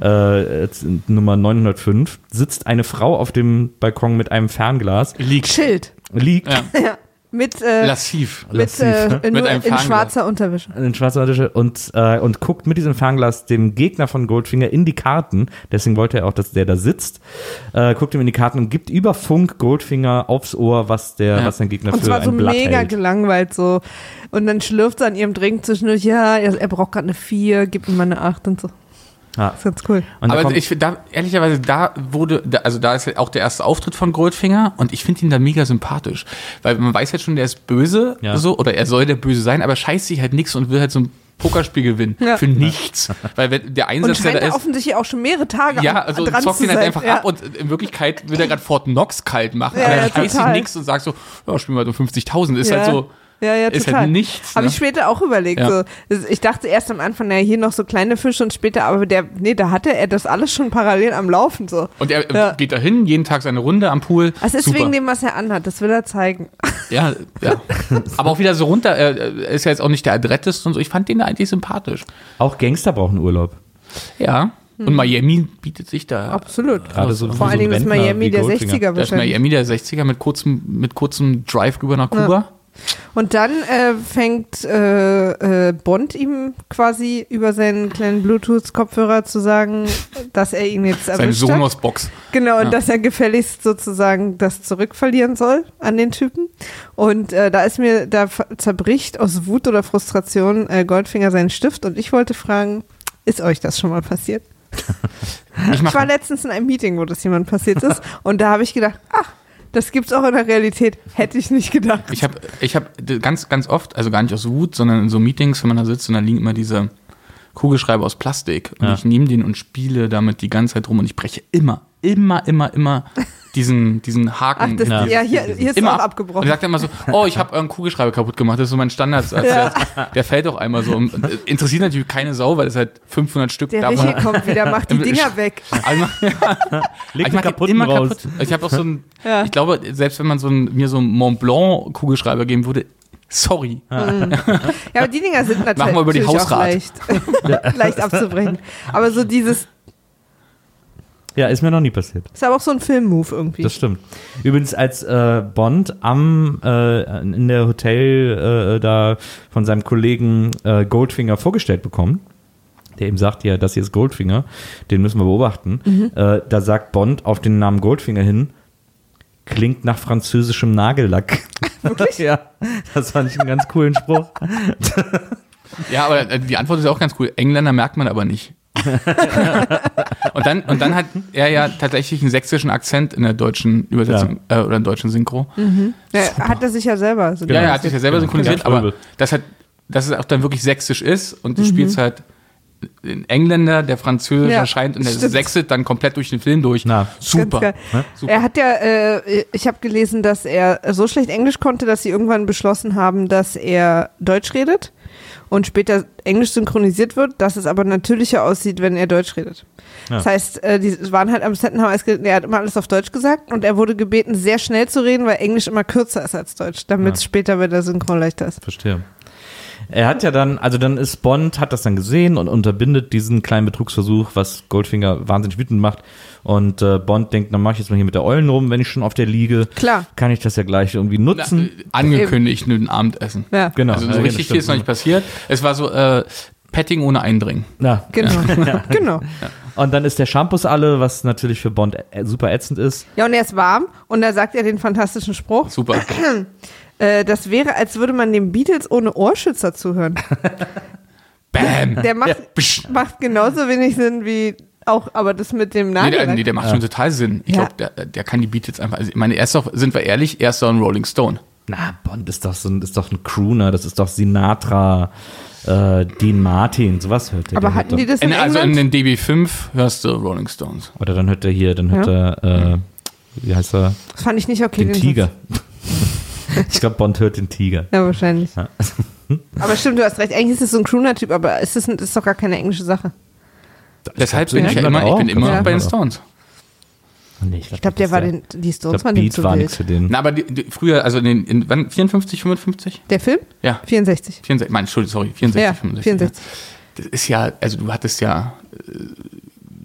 äh, Nummer 905, sitzt eine Frau auf dem Balkon mit einem Fernglas, Liegt. Schild. liegt Ja. Mit, äh, Lassiv. mit, Lassiv, äh, nur Mit einem in schwarzer Unterwäsche. in schwarzer Unterwäsche und, äh, und guckt mit diesem Fernglas dem Gegner von Goldfinger in die Karten. Deswegen wollte er auch, dass der da sitzt. Äh, guckt ihm in die Karten und gibt über Funk Goldfinger aufs Ohr, was der, Ja. was sein Gegner Und für zwar so ein Blatt mega hält. gelangweilt so. Und dann schlürft sie an ihrem Drink zwischendurch, ja, er, er braucht gerade eine 4, gib ihm mal eine 8 und so. Ja. Das ist ganz cool. Und da Aber ich finde, da, ehrlicherweise, da wurde, da, also da ist ja auch der erste Auftritt von Goldfinger und ich finde ihn da mega sympathisch. Weil man weiß jetzt schon, der ist böse, Ja. so, oder er soll der Böse sein, aber scheißt sich halt nichts und will halt so ein Pokerspiel gewinnen. Ja. Für nichts. Weil wenn der Und Einsatz, der scheint da er ist. offensichtlich auch schon mehrere Tage Ja, also dran zockt zu ihn halt sein. einfach ja. ab und in Wirklichkeit will er gerade Fort Knox kalt machen, Ja, aber ja, er scheißt sich nichts und sagt so, ja, spielen wir halt um 50.000. Ist ja. halt so, ja, ja, ist total. halt nichts. Habe ne? ich später auch überlegt. Ja. So. Das- Ich dachte erst am Anfang, naja, hier noch so kleine Fische und später, aber der, nee, da hatte er das alles schon parallel am Laufen. So. Und er Ja. geht dahin, jeden Tag seine Runde am Pool. Es ist Super. wegen dem, was er anhat, das will er zeigen. Ja, ja. Aber auch wieder so runter, er ist ja jetzt auch nicht der adretteste und so. Ich fand den da eigentlich sympathisch. Auch Gangster brauchen Urlaub. Ja. Und Miami bietet sich da. Absolut. Gerade so, Vor so allen Dingen ist Miami der Goldfinger. 60er Da ist wahrscheinlich. Miami der 60er mit kurzem, mit kurzem Drive rüber nach Kuba. Und dann äh, fängt äh, äh, Bond ihm quasi über seinen kleinen Bluetooth-Kopfhörer zu sagen, dass er ihn jetzt Seine erwischt hat. Sonos-Box. Genau, und Ja. dass er gefälligst sozusagen das zurückverlieren soll an den Typen. Und äh, da ist mir, da zerbricht aus Wut oder Frustration äh, Goldfinger seinen Stift und ich wollte fragen, ist euch das schon mal passiert? Ich Ich war letztens in einem Meeting, wo das jemand passiert ist und da habe ich gedacht, ach, das gibt's auch in der Realität. Hätte ich nicht gedacht. ich habe ich hab ganz, ganz oft, also gar nicht aus Wut, sondern in so Meetings, wenn man da sitzt und da liegen immer diese Kugelschreiber aus Plastik. Und Ja. ich nehme den und spiele damit die ganze Zeit rum und ich breche immer, immer, immer, immer diesen, diesen Haken. Ach, das, Ja. ja, hier, hier ist immer auch ab. Und abgebrochen. er sagt immer so, oh, ich habe einen Kugelschreiber kaputt gemacht. Das ist so mein Standard. Also Ja. der, der fällt auch einmal so. Und äh, interessiert natürlich keine Sau, weil es halt 500 Stück Der Richie kommt wieder, macht die Dinger weg. Einmal, Leg ich den mach den kaputten immer raus. kaputt. Ich habe auch so ein, Ja. ich glaube, selbst wenn man so ein, mir so einen Mont Blanc Kugelschreiber geben würde, sorry. Ja, aber die Dinger sind natürlich Machen wir über die auch Hausrat. leicht, leicht abzubrechen. Aber so dieses, Ja, ist mir noch nie passiert. ist aber auch so ein Film-Move irgendwie. Das stimmt. Übrigens, als äh, Bond am äh, in der Hotel äh, da von seinem Kollegen äh, Goldfinger vorgestellt bekommt, der ihm sagt, ja, das hier ist Goldfinger, den müssen wir beobachten. Mhm. Äh, da sagt Bond auf den Namen Goldfinger hin, klingt nach französischem Nagellack. Wirklich? ja, das fand ich einen ganz coolen Spruch. Ja, aber äh, die Antwort ist auch ganz cool. Engländer merkt man aber nicht. und, dann, und dann hat er ja tatsächlich einen sächsischen Akzent in der deutschen Übersetzung äh, oder in der deutschen Synchro. Ja, hat er sich ja selber so Ja, er hat sich ja selber Genau. synchronisiert, aber übel. dass, halt, dass es auch dann wirklich sächsisch ist und du Mhm. spielst halt den Engländer, der Französisch Ja, erscheint und der stimmt. sechselt dann komplett durch den Film durch. Na, Super. Super. Er hat ja, äh, ich habe gelesen, dass er so schlecht Englisch konnte, dass sie irgendwann beschlossen haben, dass er Deutsch redet und später Englisch synchronisiert wird, dass es aber natürlicher aussieht, wenn er Deutsch redet. Ja. Das heißt, äh, die waren halt am Set und haben alles er hat immer alles auf Deutsch gesagt und er wurde gebeten, sehr schnell zu reden, weil Englisch immer kürzer ist als Deutsch, damit es Ja. später bei der Synchron leichter ist. Verstehe. Er hat ja dann, also dann ist Bond, hat das dann gesehen und unterbindet diesen kleinen Betrugsversuch, was Goldfinger wahnsinnig wütend macht. Und äh, Bond denkt, dann mache ich jetzt mal hier mit der Eulen rum, wenn ich schon auf der liege. Klar. Kann ich das ja gleich irgendwie Na, nutzen. äh, angekündigt mit dem Abendessen. Ja, genau. Also Ja, so ja, richtig viel ist noch nicht passiert. Es war so äh, Petting ohne Eindringen. Na, genau. genau. und dann ist der Shampoo alle, was natürlich für Bond äh, super ätzend ist. Ja, und er ist warm und da sagt er den fantastischen Spruch. Super. Äh, das wäre, als würde man den Beatles ohne Ohrschützer zuhören. Bam. Der macht, Psch. macht genauso wenig Sinn wie auch, aber das mit dem Nee, Nagel. der, nee, der macht schon total Sinn. Ich Ja. glaube, der, der kann die Beatles einfach. Also, ich meine, er ist doch, sind wir ehrlich, er ist doch ein Rolling Stone. Na, Bond ist doch so ein, ist doch ein Crooner, das ist doch Sinatra, äh, Dean Martin, sowas hört der. aber der hatten hört die das in In, also in den DB5 hörst du Rolling Stones. Oder dann hört er hier, dann hört er, äh, wie heißt er, das fand ich nicht okay. den Tiger. ich glaube, Bond hört den Tiger. Ja, wahrscheinlich. Ja. Aber stimmt, du hast recht. Eigentlich ist es so ein Crooner-Typ, aber ist das, das ist doch gar keine englische Sache. Deshalb bin in ich ja immer, ich bin immer Ja. bei den Stones. Nee, Ich glaube, der war den, die Stones glaub, waren dem Beat zu war nichts für den. Na, aber die, die, früher, also in den, in, wann, 54, 55? Der Film? Ja, 64. 64, mein, Entschuldigung, sorry, 64, Ja, 65. 64. Ja. Das ist ja, also du hattest ja, äh,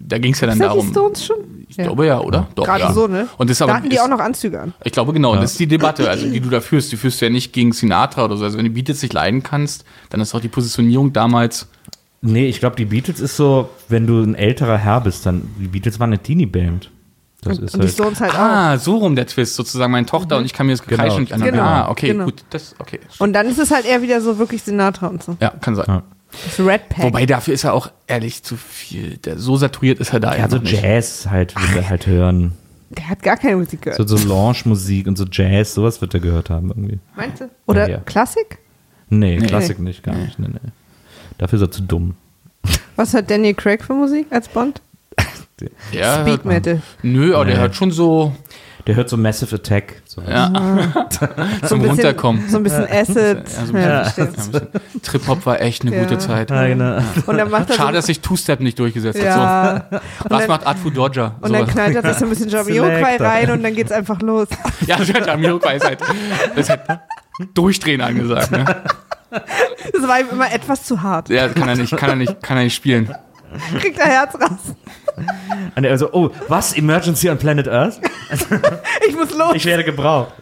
da ging es ja dann Ist das die darum. Stones schon? Ich glaube ja, oder? Doch, Gerade ja. so, ne? Und das ist Da aber, hatten die ist, auch noch Anzüge an. Ich glaube genau, Ja. das ist die Debatte, also die du da führst. Die führst du ja nicht gegen Sinatra oder so. Also wenn die Beatles nicht leiden kannst, dann ist auch die Positionierung damals. Nee, ich glaube, die Beatles ist so, wenn du ein älterer Herr bist, dann, die Beatles waren eine Teenie-Band. Das Und, ist und die halt, Stones halt auch. Ah, so rum der Twist, sozusagen meine Tochter und ich kann mir das Gekreisch Genau. nicht anhören. Genau. Ah, okay, Genau. gut, das, okay. Und dann ist es halt eher wieder so wirklich Sinatra und so. Ja, kann sein. Ja. Das Red Pack. Wobei dafür ist er auch ehrlich zu viel. Der, so saturiert ist er da ja, so. Jazz halt, wird er halt hören. der hat gar keine Musik gehört. So, so Lounge-Musik und so Jazz, sowas wird er gehört haben irgendwie. Meinst du? Oder Ja, ja. Klassik? Nee, Nee. Klassik nicht, gar nicht. Nee, nee. Dafür ist er zu dumm. Was hört Daniel Craig für Musik als Bond? Ja, Speed Metal. nö, aber der hört schon so Der hört so Massive Attack. So. ja, So zum bisschen, Runterkommen. So ein bisschen Acid. Ja, so Ja. Trip-Hop war echt eine Ja. gute Zeit. Ja, genau. Und dann macht er Schade, so, dass sich Two-Step nicht durchgesetzt hat. So. Was dann- macht Art Dodger? und dann knallt er sich so ein bisschen Jamiroquai rein und dann geht's einfach los. Ja, das Jamiroquai ist halt, das ist halt Durchdrehen angesagt. Ne? Das war ihm immer etwas zu hart. Ja, kann er nicht, kann er nicht, kann er nicht spielen. Kriegt er Herz raus. Und er so, oh, was? Emergency on Planet Earth? Ich muss los. Ich werde gebraucht.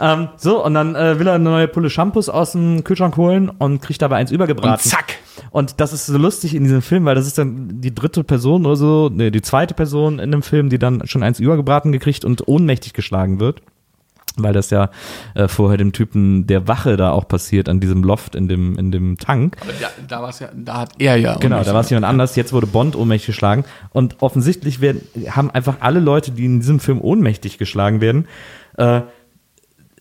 ähm, so, und dann äh, will er eine neue Pulle Shampoos aus dem Kühlschrank holen und kriegt dabei eins übergebraten. Und zack. Und das ist so lustig in diesem Film, weil das ist dann die dritte Person oder so, nee, die zweite Person in dem Film, die dann schon eins übergebraten gekriegt und ohnmächtig geschlagen wird. Weil das ja äh, vorher dem Typen der Wache da auch passiert, an diesem Loft in dem, in dem Tank. Aber da, da war's ja, da hat er ja. Genau, da war es jemand anders. Jetzt wurde Bond ohnmächtig geschlagen. Und offensichtlich werden, haben einfach alle Leute, die in diesem Film ohnmächtig geschlagen werden, äh,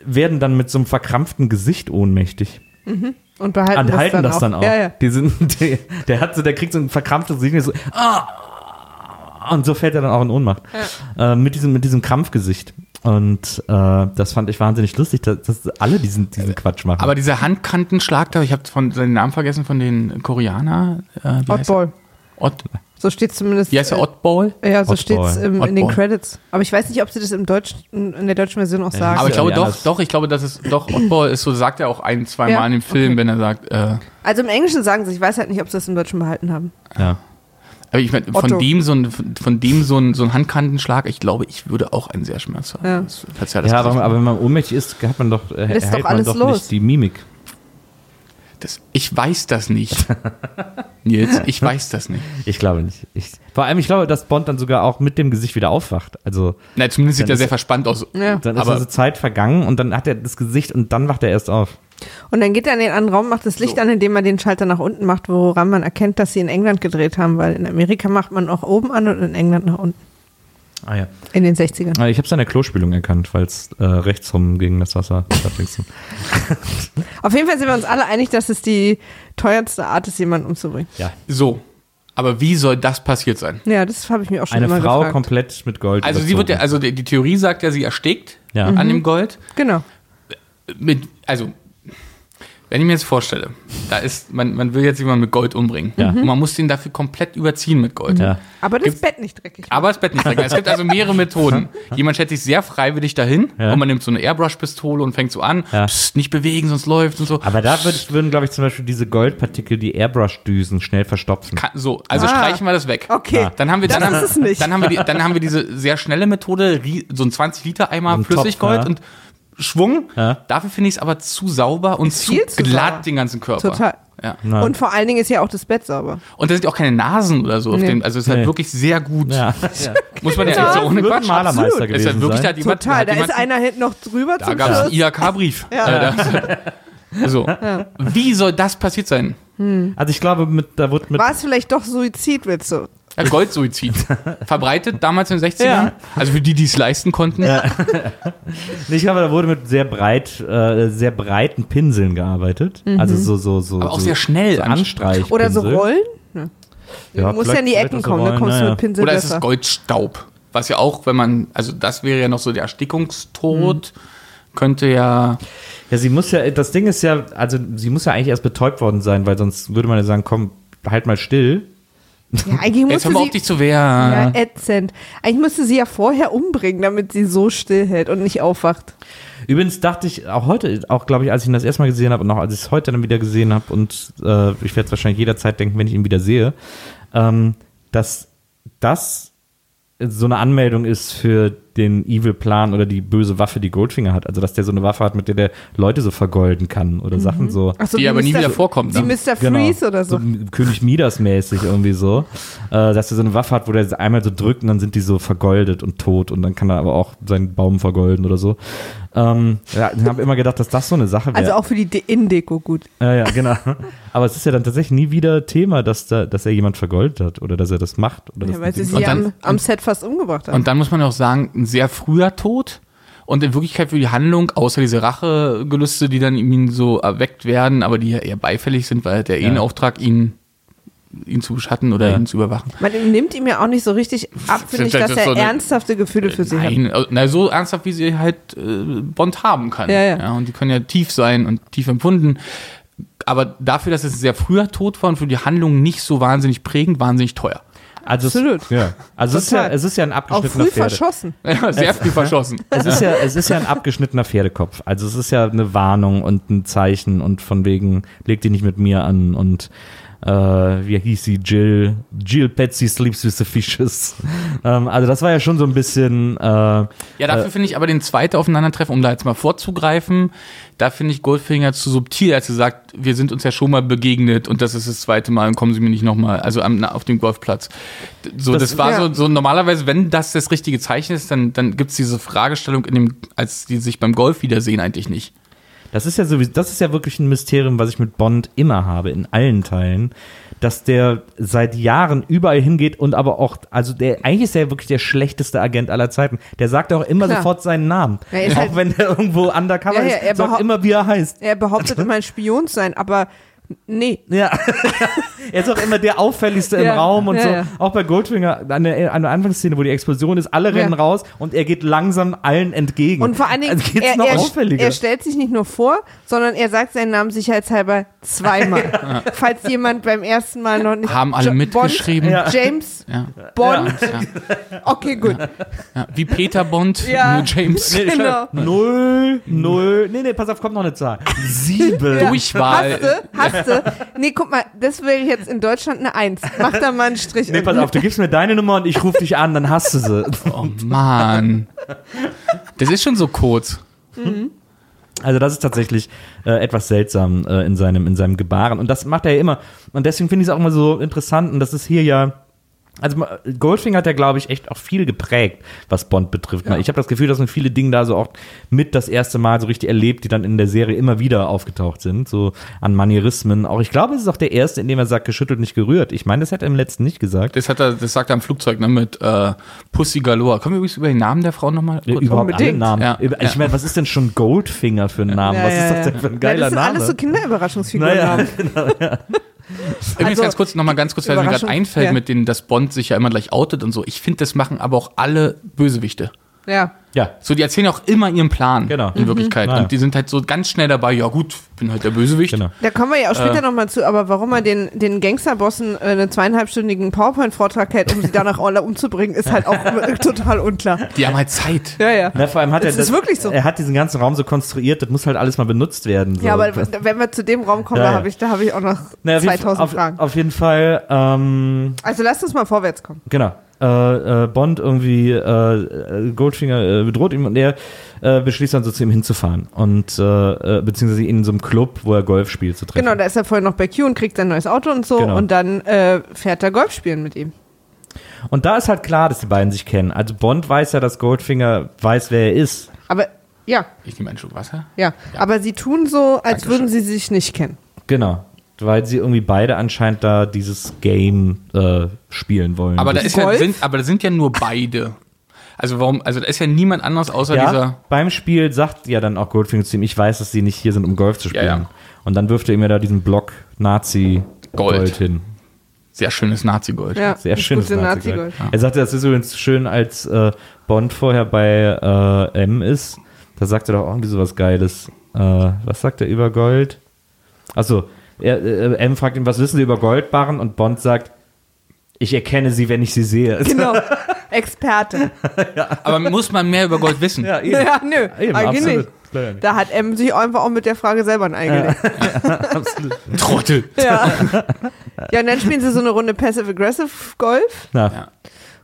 werden dann mit so einem verkrampften Gesicht ohnmächtig. Und behalten Und das, halten dann das auch. dann auch. Ja, ja. Die sind, die, der hat so, der kriegt so ein verkrampftes Gesicht, so, ah, und so fällt er dann auch in Ohnmacht. Äh, mit diesem, mit diesem Krampfgesicht. Und äh, das fand ich wahnsinnig lustig, dass, dass alle diesen, diesen Quatsch machen. Aber dieser Handkantenschlag da, ich habe von seinen Namen vergessen von den Koreaner. Äh? Oddball. Odd, So steht zumindest. wie heißt der äh, Oddball? Ja, so steht es in den. Credits. Aber ich weiß nicht, ob sie das im Deutsch, in der deutschen Version auch sagen. Aber ich ja glaube doch, doch, ich glaube, dass es doch Oddball ist, so sagt er auch ein, zwei Ja, Mal in dem Film, okay. wenn er sagt, äh, also im Englischen sagen sie, ich weiß halt nicht, ob sie das im Deutschen behalten haben. ja. Aber ich meine, von dem so ein, von dem so ein, so ein Handkantenschlag, ich glaube, ich würde auch einen sehr Schmerz haben. Ja. Das das Ja, aber, aber wenn man ohnmächtig ist, hat man doch, äh, Lässt doch alles doch los. nicht die Mimik. das, ich weiß das nicht. Nils, ich weiß das nicht. Ich glaube nicht. Ich, vor allem, ich glaube, dass Bond dann sogar auch mit dem Gesicht wieder aufwacht. Also, Na, zumindest sieht er ist- sehr verspannt aus. Ja. dann ist Aber- also Zeit vergangen und dann hat er das Gesicht und dann wacht er erst auf. Und dann geht er in den anderen Raum, macht das Licht an, indem man den Schalter nach unten macht, woran man erkennt, dass sie in England gedreht haben, weil in Amerika macht man auch oben an und in England nach unten. Ah ja. In den 60ern. Ich habe es an der Klospülung erkannt, weil es äh, rechts rum gegen das Wasser. Auf jeden Fall sind wir uns alle einig, dass es die teuerste Art ist, jemanden umzubringen. Ja. So. Aber wie soll das passiert sein? Ja, das habe ich mir auch schon Eine immer Frau gefragt. komplett mit Gold. Also sie wird ja, also die, die Theorie sagt ja, sie erstickt Ja. an dem Gold. Genau. Mit, also, wenn ich mir jetzt vorstelle, da ist, man, man will jetzt jemanden mit Gold umbringen. Ja. Und man muss den dafür komplett überziehen mit Gold. ja. Aber das Gibt's- Bett nicht dreckig. Aber das Bett nicht dreckig. Es gibt also mehrere Methoden. Jemand stellt sich sehr freiwillig dahin Ja. und man nimmt so eine Airbrush-Pistole und fängt so an, Ja. Psst, nicht bewegen, sonst läuft und so. Aber da würd, würden, glaube ich, zum Beispiel diese Goldpartikel, die Airbrush-Düsen schnell verstopfen. Kann, so, also Ah. streichen wir das weg. Okay. Dann haben wir, Das dann, ist haben, es nicht. dann haben wir, die, dann haben wir diese sehr schnelle Methode, so ein 20 Liter Eimer So ein Flüssiggold Topf, ja. und Schwung. Ja. Dafür finde ich es aber zu sauber und zu, viel zu glatt sauber. den ganzen Körper. Total. Ja. Und vor allen Dingen ist ja auch das Bett sauber. Und da sind auch keine Nasen oder so auf Nee. dem, also es ist halt Nee. wirklich sehr gut. ja. Muss man ja, Ja, so ohne Quatsch. Malermeister gewesen ist ja wirklich, sein. da hat jemand, Total. Da ist einer hinten noch drüber Da gab es einen. IHK-Brief. Ja. Äh, so. Wie soll das passiert sein? Also ich glaube, mit, da wird mit War es vielleicht doch Suizid, willst du? Ja, Goldsuizid. Verbreitet damals in den 60ern. Ja. Also für die, die es leisten konnten. Nee, Ich glaube, da wurde mit sehr breit, äh, sehr breiten Pinseln gearbeitet. Also so, so, so. Aber auch so, sehr schnell So anst- Anstreich. Oder so Rollen? Ja. Ja, du musst ja in die Ecken kommen, da Rollen, kommst du mit Pinsel Oder ist es Goldstaub? Was ja auch, wenn man, also das wäre ja noch so der Erstickungstod, könnte ja. Ja, sie muss ja, das Ding ist ja, also sie muss ja eigentlich erst betäubt worden sein, weil sonst würde man ja sagen, komm, halt mal still. Ja, eigentlich Jetzt musste haben wir auf sie, dich zu ja, wehren. ätzend. Eigentlich müsste sie ja vorher umbringen, damit sie so still hält und nicht aufwacht. Übrigens dachte ich auch heute, auch glaube ich, als ich ihn das erste Mal gesehen habe und auch als ich es heute dann wieder gesehen habe und äh, ich werde es wahrscheinlich jederzeit denken, wenn ich ihn wieder sehe, ähm, dass das so eine Anmeldung ist für den Evil Plan oder die böse Waffe, die Goldfinger hat. Also dass der so eine Waffe hat, mit der der Leute so vergolden kann oder Sachen so. Ach so, Die aber nie Mr. wieder vorkommt, Wie ne? Mr. Freeze oder so. König Midas mäßig irgendwie so. Äh, dass er so eine Waffe hat, wo der einmal so drückt und dann sind die so vergoldet und tot und dann kann er aber auch seinen Baum vergolden oder so. Ähm, ja, ich habe immer gedacht, dass das so eine Sache wäre. Also auch für die De- Innendeko gut. Ja, ja, genau. Aber es ist ja dann tatsächlich nie wieder Thema, dass, da, dass er jemand vergoldet hat oder dass er das macht. Oder Ja, dass weil sie sie am, am Set fast umgebracht haben. Und dann muss man auch sagen, ein sehr früher Tod. Und in Wirklichkeit für die Handlung, außer diese Rachegelüste, die dann ihm so erweckt werden, aber die ja eher beifällig sind, weil der eh Ja. Auftrag, ihn, ihn zu beschatten oder Ja. ihn zu überwachen. Man nimmt ihm ja auch nicht so richtig ab, finde ich, Das dass ist er so eine- ernsthafte Gefühle für sie hat. Nein, also, na, so ernsthaft, wie sie halt äh, Bond haben kann. Ja, ja. Und die können ja tief sein und tief empfunden. Aber dafür, dass es ein sehr früher Tod war und für die Handlung nicht so wahnsinnig prägend, wahnsinnig teuer. Also Absolut. Es, ja. Also es ist, ja, es ist ja ein Auch abgeschnittener früh Pferde. verschossen. sehr viel verschossen. Es ist, ja, es ist ja ein abgeschnittener Pferdekopf. Also es ist ja eine Warnung und ein Zeichen und von wegen, leg dich nicht mit mir an und äh, wie hieß sie, Jill, Jill Patsy Sleeps with the Fishes. ähm, also das war ja schon so ein bisschen, äh, Ja, dafür finde ich aber den zweiten Aufeinandertreffen, um da jetzt mal vorzugreifen, da finde ich Goldfinger zu subtil, als er sagt, wir sind uns ja schon mal begegnet und das ist das zweite Mal und kommen Sie mir nicht nochmal, also am, auf dem Golfplatz. So, das, Das- war ja. so, so normalerweise, wenn das das richtige Zeichen ist, dann, dann gibt's diese Fragestellung in dem, als die sich beim Golf wiedersehen, eigentlich nicht. Das ist ja sowieso, das ist ja wirklich ein Mysterium, was ich mit Bond immer habe, in allen Teilen, dass der seit Jahren überall hingeht und aber auch, also der, eigentlich ist er wirklich der schlechteste Agent aller Zeiten. Der sagt auch immer Klar. sofort seinen Namen. Er ist auch halt- wenn er irgendwo undercover Ja, ja, er ist, sagt immer, wie er heißt. Er behauptet immer ein Spion zu sein, aber nee. Ja. er ist auch immer der auffälligste im Ja, Raum und ja, so. ja. Auch bei Goldfinger, an der, an der Anfangsszene, wo die Explosion ist, alle rennen Ja. raus und er geht langsam allen entgegen. Und vor allen Dingen, also er, noch er, auffälliger. er stellt sich nicht nur vor, sondern er sagt seinen Namen sicherheitshalber zweimal. Falls jemand beim ersten Mal noch nicht. Haben alle Jo- mitgeschrieben. Ja. Bond, James Ja. Bond. Ja. Okay, gut. Ja. Wie Peter Bond, Ja. nur James. Nee, Genau. Null, null. Nee, nee, pass auf, kommt noch eine Zahl. Sieben. Ja. Durchwahl. Hast du? Hast du? Nee, guck mal, das wäre jetzt in Deutschland eine Eins. Mach da mal einen Strich. Nee, pass auf, du gibst mir deine Nummer und ich rufe dich an, dann hast du sie. Oh Mann. Das ist schon so kurz. Also das ist tatsächlich äh, etwas seltsam äh, in, seinem, in seinem Gebaren. Und das macht er ja immer. Und deswegen finde ich es auch immer so interessant. Und das ist hier ja. Also Goldfinger hat ja, glaube ich, echt auch viel geprägt, was Bond betrifft. Ich habe das Gefühl, dass sind viele Dinge da so auch mit das erste Mal so richtig erlebt, die dann in der Serie immer wieder aufgetaucht sind. So an Manierismen. Auch ich glaube, es ist auch der erste, in dem er sagt, geschüttelt, nicht gerührt. Ich meine, das hat er im letzten nicht gesagt. Das, hat er, das sagt er am Flugzeug ne, mit äh, Pussy Galore. Kommen wir übrigens über den Namen der Frau nochmal? kurz? Überhaupt alle unbedingt. Namen. Ja, Ich ja. meine, was ist denn schon Goldfinger für ein Name? Ja, was ja, ist das ja. denn für ein Ja, geiler das sind Name? alles so Kinderüberraschungsfiguren. Naja, haben. Übrigens Also, ganz kurz, nochmal ganz kurz, weil mir gerade einfällt, ja. mit denen das Bond sich ja immer gleich outet und so. Ich finde, das machen aber auch alle Bösewichte. Ja. Ja, So, die erzählen auch immer ihren Plan. Genau. In Wirklichkeit. Mhm. Und die sind halt so ganz schnell dabei, ja gut, bin halt der Bösewicht. genau. Da kommen wir ja auch später Äh. nochmal zu, aber warum er den, den Gangsterbossen äh, einen zweieinhalbstündigen PowerPoint-Vortrag hält, um sie danach alle umzubringen, ist halt auch total unklar. Die haben halt Zeit. Ja, ja. Na, vor allem hat Es er ist wirklich so. Er hat diesen ganzen Raum so konstruiert, das muss halt alles mal benutzt werden. So. Ja, aber wenn wir zu dem Raum kommen, Ja, da ja. habe ich, da habe ich auch noch jeden- 2000 auf, Fragen. Auf jeden Fall, ähm, Also lasst uns mal vorwärts kommen. genau. Äh, äh, Bond irgendwie, äh, äh, Goldfinger äh, bedroht ihn und er äh, beschließt dann so zu ihm hinzufahren und beziehungsweise ihn in so einem Club, wo er Golf spielt, zu treffen. Genau, da ist er vorher noch bei Q und kriegt sein neues Auto und so Genau. und dann äh, fährt er Golf spielen mit ihm. Und da ist halt klar, dass die beiden sich kennen. Also Bond weiß ja, dass Goldfinger weiß, wer er ist. Aber ja, Ich nehme einen Schluck Wasser. ja, Aber sie tun so, als Dankeschön. würden sie sich nicht kennen. Genau. Weil sie irgendwie beide anscheinend da dieses Game äh, spielen wollen. Aber da, ist ja, sind, aber da sind ja nur beide. Also warum, also da ist ja niemand anders außer ja, dieser. beim Spiel sagt ja dann auch Goldfinger zu ihm, ich weiß, dass sie nicht hier sind, um Golf zu spielen. Ja, ja. Und dann wirft er ihm ja da diesen Block Nazi Gold, Gold. hin. Sehr schönes Nazi-Gold. Ja, Sehr schönes Nazi-Gold. Nazi-Gold. Er sagte, das ist übrigens schön, als äh, Bond vorher bei äh, M ist. Da sagt er doch auch irgendwie sowas Geiles. Äh, was sagt er über Gold? Achso, er, äh, M fragt ihn, was wissen Sie über Goldbarren? Und Bond sagt, ich erkenne sie, wenn ich sie sehe. Genau, Experte. Aber muss man mehr über Gold wissen? Ja, eben. Ja, nö, Eben, eigentlich absolut. nicht. Da hat M sich einfach auch mit der Frage selber ein Ei gelegt. absolut. Trottel. Ja. ja, und dann spielen sie so eine Runde Passive-Aggressive Golf. Na, Ja.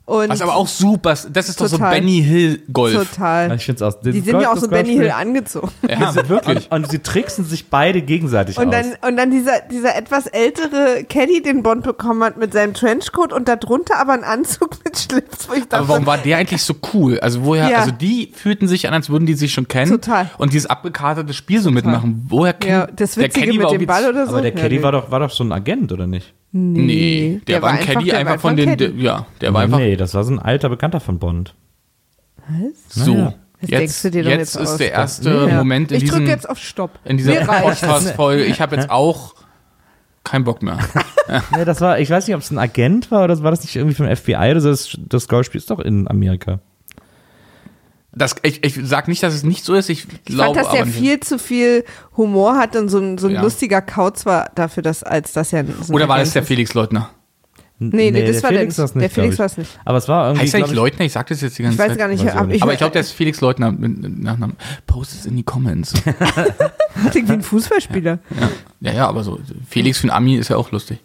Und Was aber auch super, das ist doch so Total. Benny Hill Golf. total. ich find's auch. Die sind ja auch so Benny Hill angezogen. Ja, wirklich. Und, und sie tricksen sich beide gegenseitig Und aus. dann, und dann dieser, dieser etwas ältere Caddy, den Bond bekommen hat mit seinem Trenchcoat und darunter aber ein Anzug mit Schlips, wo ich dachte, Aber warum war der eigentlich so cool? Also woher, Ja. also die fühlten sich an, als würden die sich schon kennen. Total. Und dieses abgekartete Spiel so mitmachen. Woher kennt ja, das der Witzige Caddy mit dem Ball oder so? aber der Ja, Caddy war, doch, war doch so ein Agent, oder nicht? Nee, der, war ein Caddy der einfach war von ein den, Caddy. ja, der war einfach nee, das war so ein alter Bekannter von Bond. so. Naja. Das denkst Jetzt, du dir doch jetzt jetzt ist aus. der erste Ja. Moment in, Ich drücke diesem, jetzt auf Stopp. in dieser. Podcast-Folge. Ich habe jetzt auch keinen Bock mehr. Nee, das war, ich weiß nicht, ob es ein Agent war oder war das nicht irgendwie vom FBI oder so. Das, das Golfspiel ist doch in Amerika. Das, ich, ich sag nicht, dass es nicht so ist. Ich Ich glaube fand, dass der viel zu viel Humor hat und so ein, so ein Ja. lustiger Kauz war dafür, dass, als dass er so Oder war das der. Felix Leutner? Nee, nee, das war der Felix nicht. war's Der nicht, Felix glaub war's ich. nicht. Aber es war irgendwie. Heißt er nicht Leutner? Ich sag das jetzt die ganze Ich weiß Zeit. gar nicht. Weiß aber nicht. ich, Aber ich glaube, der ist Felix Leutner mit Nachnamen. Post es in die Comments. klingt wie ein Fußballspieler. Ja, ja, aber so Felix für ein Ami ist ja auch lustig.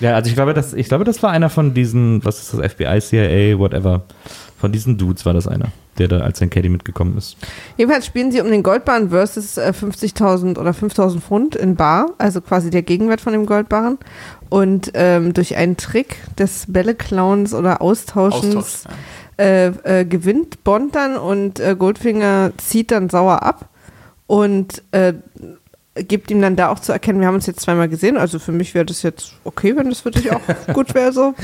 Ja, also ich glaube, das, ich glaube, das war einer von diesen, was ist das, FBI, CIA, whatever. Von diesen Dudes war das einer, der da als sein Caddy mitgekommen ist. Jedenfalls spielen sie um den Goldbarren versus äh, 50.000 oder 5.000 Pfund in Bar, also quasi der Gegenwert von dem Goldbarren. Und ähm, durch einen Trick des Bälle-Clowns oder Austauschens Austausch. Ja. äh, äh, gewinnt Bond dann und äh, Goldfinger zieht dann sauer ab und äh, gibt ihm dann da auch zu erkennen, wir haben uns jetzt zweimal gesehen, also für mich wäre das jetzt okay, wenn das für dich auch gut wäre so.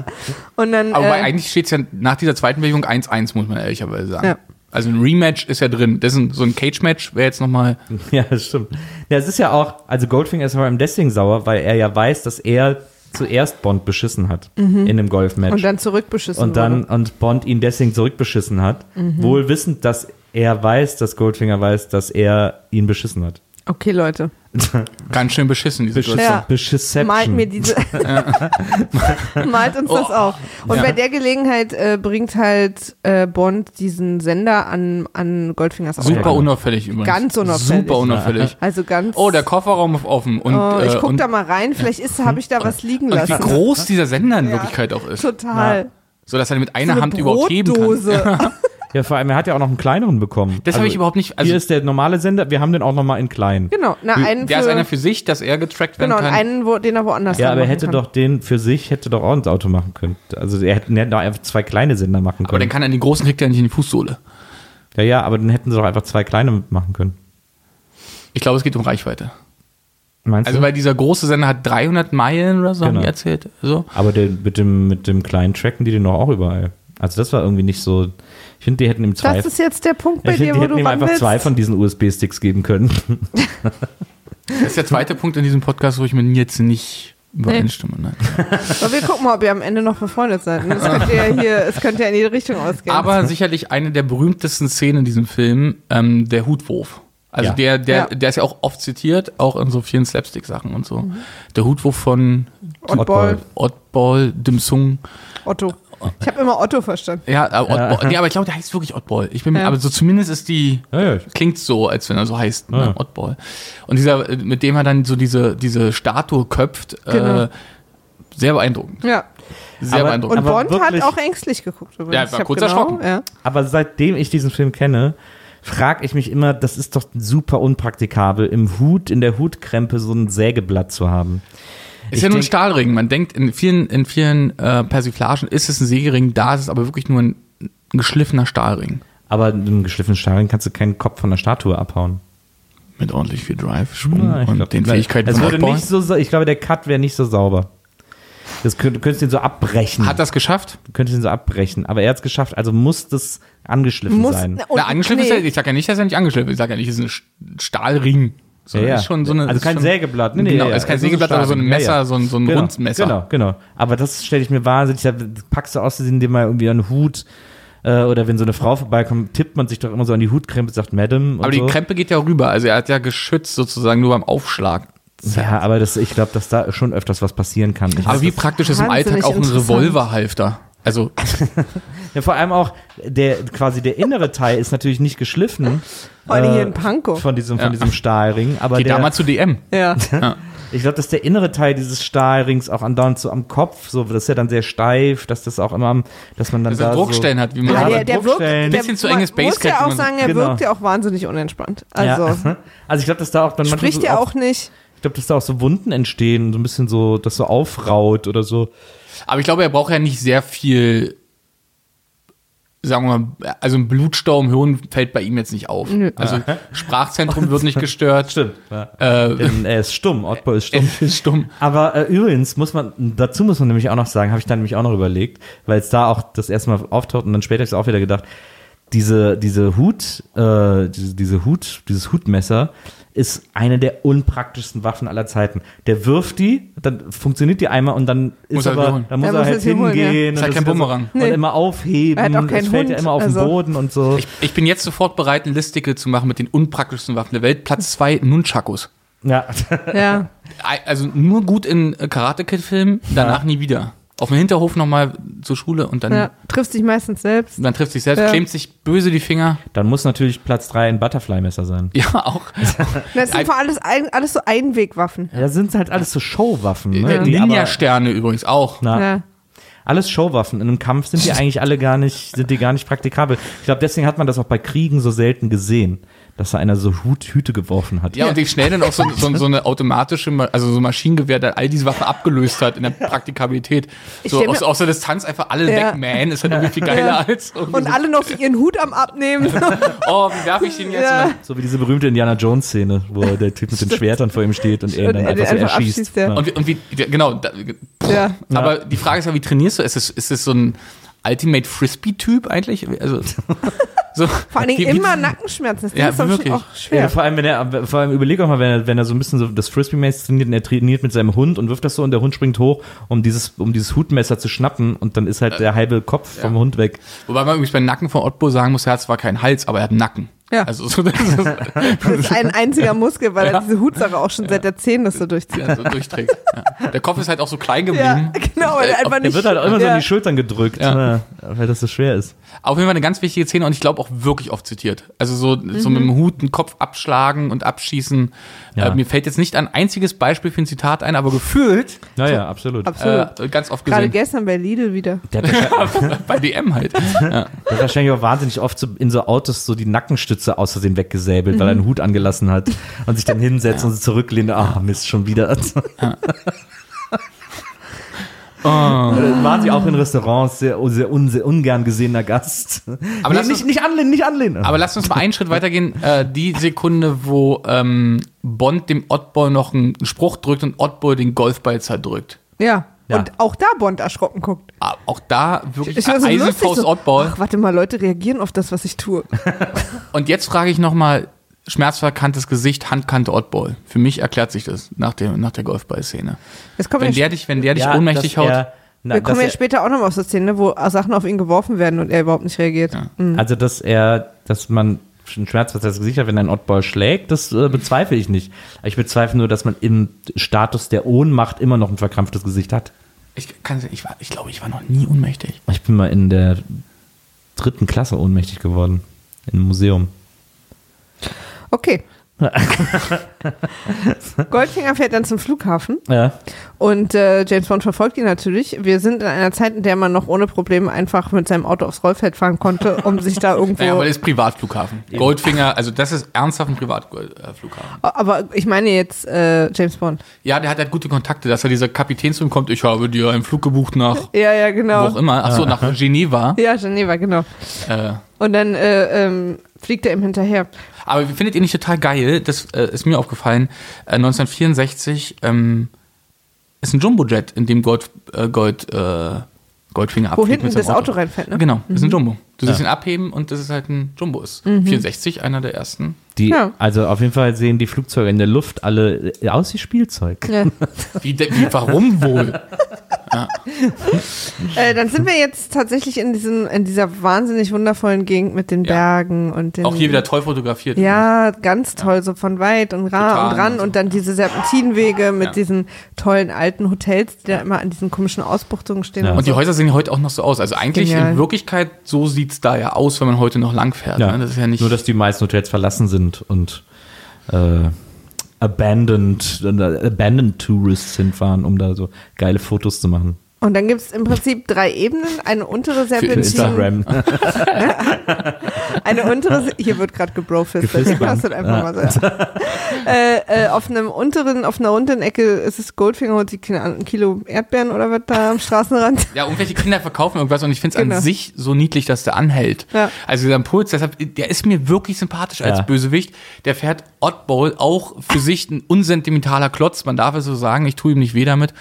und dann Aber äh, eigentlich steht es ja nach dieser zweiten Bewegung 1-1, muss man ehrlicherweise sagen. Ja. Also ein Rematch ist ja drin. Das ist ein, so ein Cage-Match wäre jetzt nochmal. Ja, das stimmt. Ja, es ist ja auch, also Goldfinger ist vor allem deswegen sauer, weil er ja weiß, dass er zuerst Bond beschissen hat in einem Golfmatch. und dann zurückbeschissen und dann wurde. und Bond ihn deswegen zurückbeschissen hat, wohl wissend, dass er weiß, dass Goldfinger weiß, dass er ihn beschissen hat. Okay, Leute. Ganz schön beschissen, diese Situation. Ja. Beschisception. Malt mir diese. Malt uns das Oh. auch. Und Ja. bei der Gelegenheit äh, bringt halt äh, Bond diesen Sender an, an Goldfingers Super Auftrag. unauffällig übrigens. Ganz unauffällig. Super unauffällig. Also ganz. Oh, der Kofferraum ist offen. Und, Oh, ich äh, guck und, da mal rein, vielleicht ist, habe ich da was liegen und wie lassen. groß dieser Sender in Ja. Wirklichkeit auch ist. Total. So dass er mit So einer eine Hand überhaupt heben kann. Ja, vor allem, er hat ja auch noch einen kleineren bekommen. Das habe ich überhaupt nicht. Also, hier ist der normale Sender, wir haben den auch nochmal in klein. Genau, na, einen der ist für, einer für sich, dass er getrackt werden genau, und kann. einen, wo, den er woanders Ja, aber er hätte kann. doch den für sich, hätte doch auch ins Auto machen können. Also er hätte, er hätte doch einfach zwei kleine Sender machen aber können. dann kann er den großen kriegt er nicht in die Fußsohle. ja, ja, aber dann hätten sie doch einfach zwei kleine machen können. Ich glaube, es geht um Reichweite. Meinst Also du? weil dieser große Sender hat 300 Meilen oder so, haben Genau. die erzählt. So. Aber der, mit, dem, mit dem kleinen tracken die den doch auch überall. Also das war irgendwie nicht so. Ich finde, die hätten ihm zwei. Das ist jetzt der Punkt bei ich dir, die wo hätten du ihm einfach willst. zwei von diesen USB-Sticks geben können. Das ist der zweite Punkt in diesem Podcast, wo ich mit jetzt nicht übereinstimme. Nein. Aber wir gucken mal, ob ihr am Ende noch befreundet seid. Es könnte ja hier, es könnte ja in die Richtung ausgehen. Aber sicherlich eine der berühmtesten Szenen in diesem Film, ähm, der Hutwurf. Also Ja. der, der, Ja. der ist ja auch oft zitiert, auch in so vielen Slapstick-Sachen und so. Der Hutwurf von Oddball, Oddball, Dimsung. Otto. Ich habe immer Otto verstanden. Ja, äh, Oddball. Nee, aber ich glaube, der heißt wirklich Oddball. Ich bin, mir- Ja. aber so zumindest ist die, Ja, ja. klingt so, als wenn er so heißt, ne? Ja. Oddball. Und dieser, äh, mit dem er dann so diese, diese Statue köpft, Genau. äh, sehr beeindruckend. Ja. Sehr Aber- beeindruckend. Und Aber Bond wirklich- hat auch ängstlich geguckt. Übrigens. Ja, war Ich hab kurz genau, erschrocken. Ja. Aber seitdem ich diesen Film kenne, frage ich mich immer, das ist doch super unpraktikabel, im Hut, in der Hutkrempe so ein Sägeblatt zu haben. Ist Ich ja nur ein Stahlring. Man denkt, in vielen, in vielen äh, Persiflagen ist es ein Sägering, da ist es aber wirklich nur ein, ein geschliffener Stahlring. Aber mit einem geschliffenen Stahlring kannst du keinen Kopf von der Statue abhauen. Mit ordentlich viel Drive, Na, ich und glaub, den Fähigkeiten es würde nicht so, Ich glaube, der Cut wäre nicht so sauber. Das könnt, du könntest ihn so abbrechen. Hat das geschafft? du könntest ihn so abbrechen. Aber er hat es geschafft, also muss das angeschliffen Muss, sein. Na, angeschliffen ist er, ich sag ja nicht, dass er nicht angeschliffen ist. Ich sag ja nicht, es ist ein Sch- Stahlring. Sondern ist schon so eine, also ist kein schon, Sägeblatt. Nee, nee, genau, ja, ist kein ein Sägeblatt, aber so ein. Ja, Messer, ja. so ein, so ein Genau, Rundmesser. Genau, genau. Aber das stelle ich mir wahnsinnig, da packst du aus dir mal irgendwie einen Hut äh, oder wenn so eine Frau vorbeikommt, tippt man sich doch immer so an die Hutkrempe und sagt Madam und Aber so. die Krempe geht ja rüber. Also er hat ja geschützt sozusagen nur beim Aufschlag. Ja, aber das, ich glaube, dass da schon öfters was passieren kann. Ich Aber weiß, wie praktisch ist im Alltag auch ein. Revolverhalfter? Also, ja, vor allem auch der quasi der innere Teil ist natürlich nicht geschliffen. Vor allem äh, hier in Pankow. Von diesem, Ja. von diesem Stahlring. Aber geht der, da mal zu DM. Ja. ich glaube, dass der innere Teil dieses Stahlrings auch andauernd so am Kopf, so, das ist ja dann sehr steif, dass das auch immer am, dass man dann Dass er da Druckstellen hat, wie man Ja, Ja, der, der wirkt, Druckstellen- der, Bisschen zu man enges muss Basecap, ja auch man- sagen, er Genau. wirkt ja auch wahnsinnig unentspannt. So, Also, ja. also ich glaube, dass da auch dann manchmal spricht so ja auch, auch nicht. ich glaube, dass da auch so Wunden entstehen, so ein bisschen so, das so aufraut oder so. Aber ich glaube, er braucht ja nicht sehr viel, sagen wir mal, also ein Blutstau im Hirn fällt bei ihm jetzt nicht auf. Also Sprachzentrum wird nicht gestört. Stimmt. Ja. Äh, Denn er ist stumm, Oddball ist stumm. ist stumm. Aber äh, übrigens muss man, dazu muss man nämlich auch noch sagen, habe ich dann nämlich auch noch überlegt, weil es da auch das erste Mal auftaucht und dann später habe ich auch wieder gedacht, diese, diese Hut, äh, diese, diese Hut, dieses Hutmesser ist eine der unpraktischsten Waffen aller Zeiten. Der wirft die, dann funktioniert die einmal und dann ist Muss er aber, holen. dann muss Ja, er muss halt er sie holen, ja. hingehen. Ist und halt kein so- Bumerang. Und Nee. immer aufheben. Er hat auch es keinen fällt ja Hund, immer auf den also- Boden und so. Ich, ich bin jetzt sofort bereit, einen Listicle zu machen mit den unpraktischsten Waffen der Welt. Platz zwei Nunchakus. ja. Ja. Also nur gut in Karate Kid Filmen, danach nie wieder. Auf dem Hinterhof nochmal zur Schule und dann, Ja, triffst dich meistens selbst. dann trifft sich selbst, Ja. klemmt sich böse die Finger. Dann muss natürlich Platz 3 ein Butterfly-Messer sein. Ja, auch. Das sind Ein- vor alles, ein- alles so Einwegwaffen. Ja, sind halt alles so Showwaffen. Ne? Äh, die aber- Ninja-Sterne übrigens auch. Na, Ja. Alles Showwaffen. In einem Kampf sind die eigentlich alle gar nicht, sind die gar nicht praktikabel. Ich glaube, deswegen hat man das auch bei Kriegen so selten gesehen, dass da einer so Hut, Hüte geworfen hat. Ja, und wie schnell dann auch so, so, so eine automatische, Ma- also so ein Maschinengewehr, der all diese Waffen abgelöst hat in der Praktikabilität. So aus, aus der Distanz einfach alle Ja. wegmähen, ist halt irgendwie viel geiler als irgendwie Und alle noch ihren Hut am Abnehmen. oh, wie werfe ich den jetzt? Ja. So wie diese berühmte Indiana Jones Szene, wo der Typ mit den Schwertern vor ihm steht und er ihn dann einfach so erschießt. ja. Und wie, und wie genau, da, ja. aber die Frage ist ja, wie trainierst du? Ist es, ist es so ein Ultimate Frisbee-Typ eigentlich? Also, so, Vor allen Dingen immer Nackenschmerzen. Das Ja, ist wirklich. auch Ja, schwer. vor allem, wenn er, vor allem überleg auch mal, wenn er, wenn er so ein bisschen so das Frisbee-mäßig trainiert und er trainiert mit seinem Hund und wirft das so und der Hund springt hoch, um dieses, um dieses Hutmesser zu schnappen und dann ist halt der halbe Kopf vom Hund weg. Wobei man übrigens beim Nacken von Otto sagen muss, er hat zwar keinen Hals, aber er hat einen Nacken. Ja. Also so, das ist, Das ist ein einziger Muskel, weil er diese Hutsache auch schon seit der Zehn das so durchzieht. ja, so durchträgt. Ja. Der Kopf ist halt auch so klein Ja, geblieben. genau, weil er Äh, einfach Der nicht. wird halt auch immer so ja. in die Schultern gedrückt, Ja. ne, weil das so schwer ist. Auf jeden Fall eine ganz wichtige Szene und ich glaube auch wirklich oft zitiert. Also so, so Mhm. mit dem Hut einen Kopf abschlagen und abschießen. Ja. Äh, mir fällt jetzt nicht ein einziges Beispiel für ein Zitat ein, aber gefühlt Naja, absolut. Absolut. äh, ganz oft Gerade gesehen. gestern bei Lidl wieder. Der Bei DM halt. der hat wahrscheinlich auch wahnsinnig oft so in so Autos so die Nackenstütze aus Versehen weggesäbelt, weil er einen Hut angelassen hat und sich dann hinsetzt und so zurücklehnt. Ah, Mist, schon wieder. Oh. Waren sie auch in Restaurants sehr, sehr, un, sehr ungern gesehener Gast. Aber nee, lass nicht, uns- nicht anlehnen, nicht anlehnen. Aber lasst uns mal einen Schritt weitergehen. Äh, die Sekunde, wo ähm, Bond dem Oddball noch einen Spruch drückt und Oddball den Golfball zerdrückt. Ja. Ja. Und auch da Bond erschrocken guckt. Ah, Auch da wirklich Ich war so Eisenfaust so, Oddball. ach, warte mal, Leute reagieren auf das, was ich tue. Und jetzt frage ich nochmal, schmerzverkanntes Gesicht, Handkante Oddball. Für mich erklärt sich das nach, dem, nach der Golfball-Szene. Wenn der dich, wenn der dich Ja, ohnmächtig haut. er- na, wir kommen ja später auch noch mal auf so Szene, wo Sachen auf ihn geworfen werden und er überhaupt nicht reagiert. Ja. er, also, dass er, dass man ein schmerzverzerrtes Gesicht hat, wenn ein Oddball schlägt, das äh, bezweifle ich nicht. Ich bezweifle nur, dass man im Status der Ohnmacht immer noch ein verkrampftes Gesicht hat. Ich, kann, ich, war, ich glaube, ich war noch nie ohnmächtig. Ich bin mal in der dritten Klasse ohnmächtig geworden. Im Museum. Okay. Goldfinger fährt dann zum Flughafen Ja. und äh, James Bond verfolgt ihn natürlich. Wir sind in einer Zeit, in der man noch ohne Probleme einfach mit seinem Auto aufs Rollfeld fahren konnte, um sich da irgendwo. Naja, aber das ist Privatflughafen. Goldfinger, also das ist ernsthaft ein Privatflughafen. aber ich meine jetzt äh, James Bond. Ja, der hat halt gute Kontakte, dass er dieser Kapitän zu ihm kommt. Ich habe dir einen Flug gebucht nach Ja, ja, wo genau. auch immer. Achso, nach Geneva. Ja, Geneva, genau. Äh, Und dann äh, ähm, fliegt er ihm hinterher. aber findet ihr nicht total geil? Das äh, ist mir aufgefallen. Äh, 1964 ähm, ist ein Jumbojet, in dem Gold, äh, Gold, äh, Goldfinger Wo abfliegt hinten mit seinem das Auto reinfällt, ne? Genau, das ist ein Jumbo. Du siehst ihn abheben und das ist halt ein Jumbo. Ist Mhm. 64 einer der ersten. Die, Ja. Also auf jeden Fall sehen die Flugzeuge in der Luft alle äh, aus wie Spielzeug. Ja. Wie, de- wie warum wohl? Äh, dann sind wir jetzt tatsächlich in, diesem, in dieser wahnsinnig wundervollen Gegend mit den Ja. Bergen und den. Auch hier wieder toll fotografiert. Ja, ganz toll, so von weit und ran Total und ran und so. und dann diese Serpentinwege mit Ja. diesen tollen alten Hotels, die da immer an diesen komischen Ausbuchtungen stehen. Ja. Und die so. Häuser sehen ja heute auch noch so aus. Also eigentlich Genial. in Wirklichkeit, so sieht's da ja aus, wenn man heute noch lang fährt. Ja. Ne? Das ist ja nicht. Nur, dass die meisten Hotels verlassen sind und äh, abandoned, abandoned Tourists hinfahren, um da so geile Fotos zu machen. Und dann gibt es im Prinzip drei Ebenen. Eine untere Für Serpentin, Instagram. eine untere, hier wird gerade gebrofistet, Gefistet. das wird einfach mal so. äh, äh, auf einem unteren, auf einer unteren Ecke ist es Goldfinger und die Ahnung, ein Kilo Erdbeeren oder was da am Straßenrand. Ja, irgendwelche Kinder verkaufen irgendwas und ich finde es Genau. an sich so niedlich, dass der anhält. Ja. Also dieser Impuls, deshalb, der ist mir wirklich sympathisch als Ja. Bösewicht. Der fährt Oddball auch für sich ein unsentimentaler Klotz, man darf es so sagen, ich tue ihm nicht weh damit.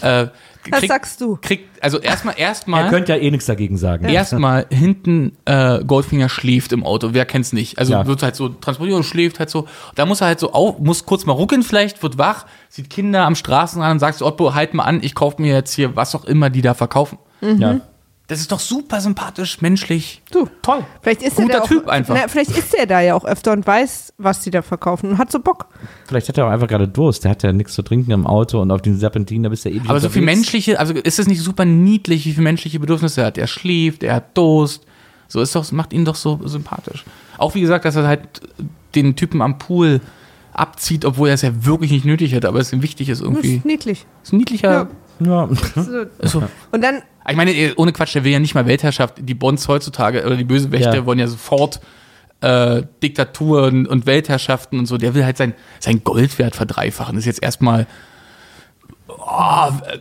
Äh, Das sagst du. Kriegt, also erstmal, Er erstmal. könnte ja eh nichts dagegen sagen. Erstmal hinten äh, Goldfinger schläft im Auto, wer kennt's nicht? Also Ja. wird halt so transportiert und schläft halt so. Da muss er halt so auf, muss kurz mal ruckeln vielleicht, wird wach, sieht Kinder am Straßenrand und sagt so, Otto, halt mal an, ich kaufe mir jetzt hier was auch immer die da verkaufen. Ja. Das ist doch super sympathisch, menschlich. Du. Toll. Vielleicht ist Guter er da auch, Typ einfach. Na, vielleicht ist er da ja auch öfter und weiß, was die da verkaufen und hat so Bock. Vielleicht hat er auch einfach gerade Durst. Der hat ja nichts zu trinken im Auto und auf den Serpentinen, da bist du ja ewig Aber so viel menschliche, also ist es nicht super niedlich, wie viele menschliche Bedürfnisse er hat? Er schläft, er hat Durst. So ist doch, macht ihn doch so sympathisch. Auch wie gesagt, dass er halt den Typen am Pool abzieht, obwohl er es ja wirklich nicht nötig hätte, aber es ihm wichtig ist Das irgendwie. ist niedlich. Ist ein niedlicher. Ja. Ist so. Und dann, Ich meine, eh, ohne Quatsch, der will ja nicht mal Weltherrschaft. Die Bonds heutzutage oder die Bösewichte Ja. wollen ja sofort äh, Diktaturen und Weltherrschaften und so. Der will halt sein, sein Goldwert verdreifachen. Das ist jetzt erstmal. Oh, äh,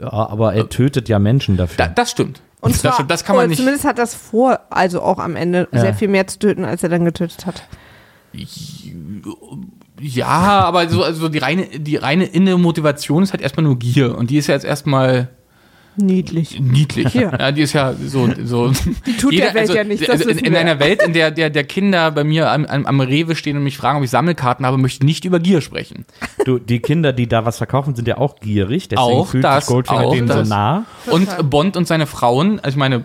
ja, aber er tötet ja Menschen dafür. da, das stimmt. und das, zwar, stimmt. das kann man nicht. zumindest hat das vor, also auch am Ende Ja. sehr viel mehr zu töten, als er dann getötet hat. Ja, aber so, also die reine, die reine innere Motivation ist halt erstmal nur Gier. Und die ist ja jetzt erstmal Niedlich. niedlich. Ja. Ja. die ist ja so. so die tut der Welt ja nichts, das Also in, in einer Welt, in der, der, der Kinder bei mir am, am, Rewe stehen und mich fragen, ob ich Sammelkarten habe, möchte ich nicht über Gier sprechen. Du, die Kinder, die da was verkaufen, sind ja auch gierig. Deswegen Auch fühlt das, sich Goldfinger denen das. so nah. Und Bond und seine Frauen, also ich meine,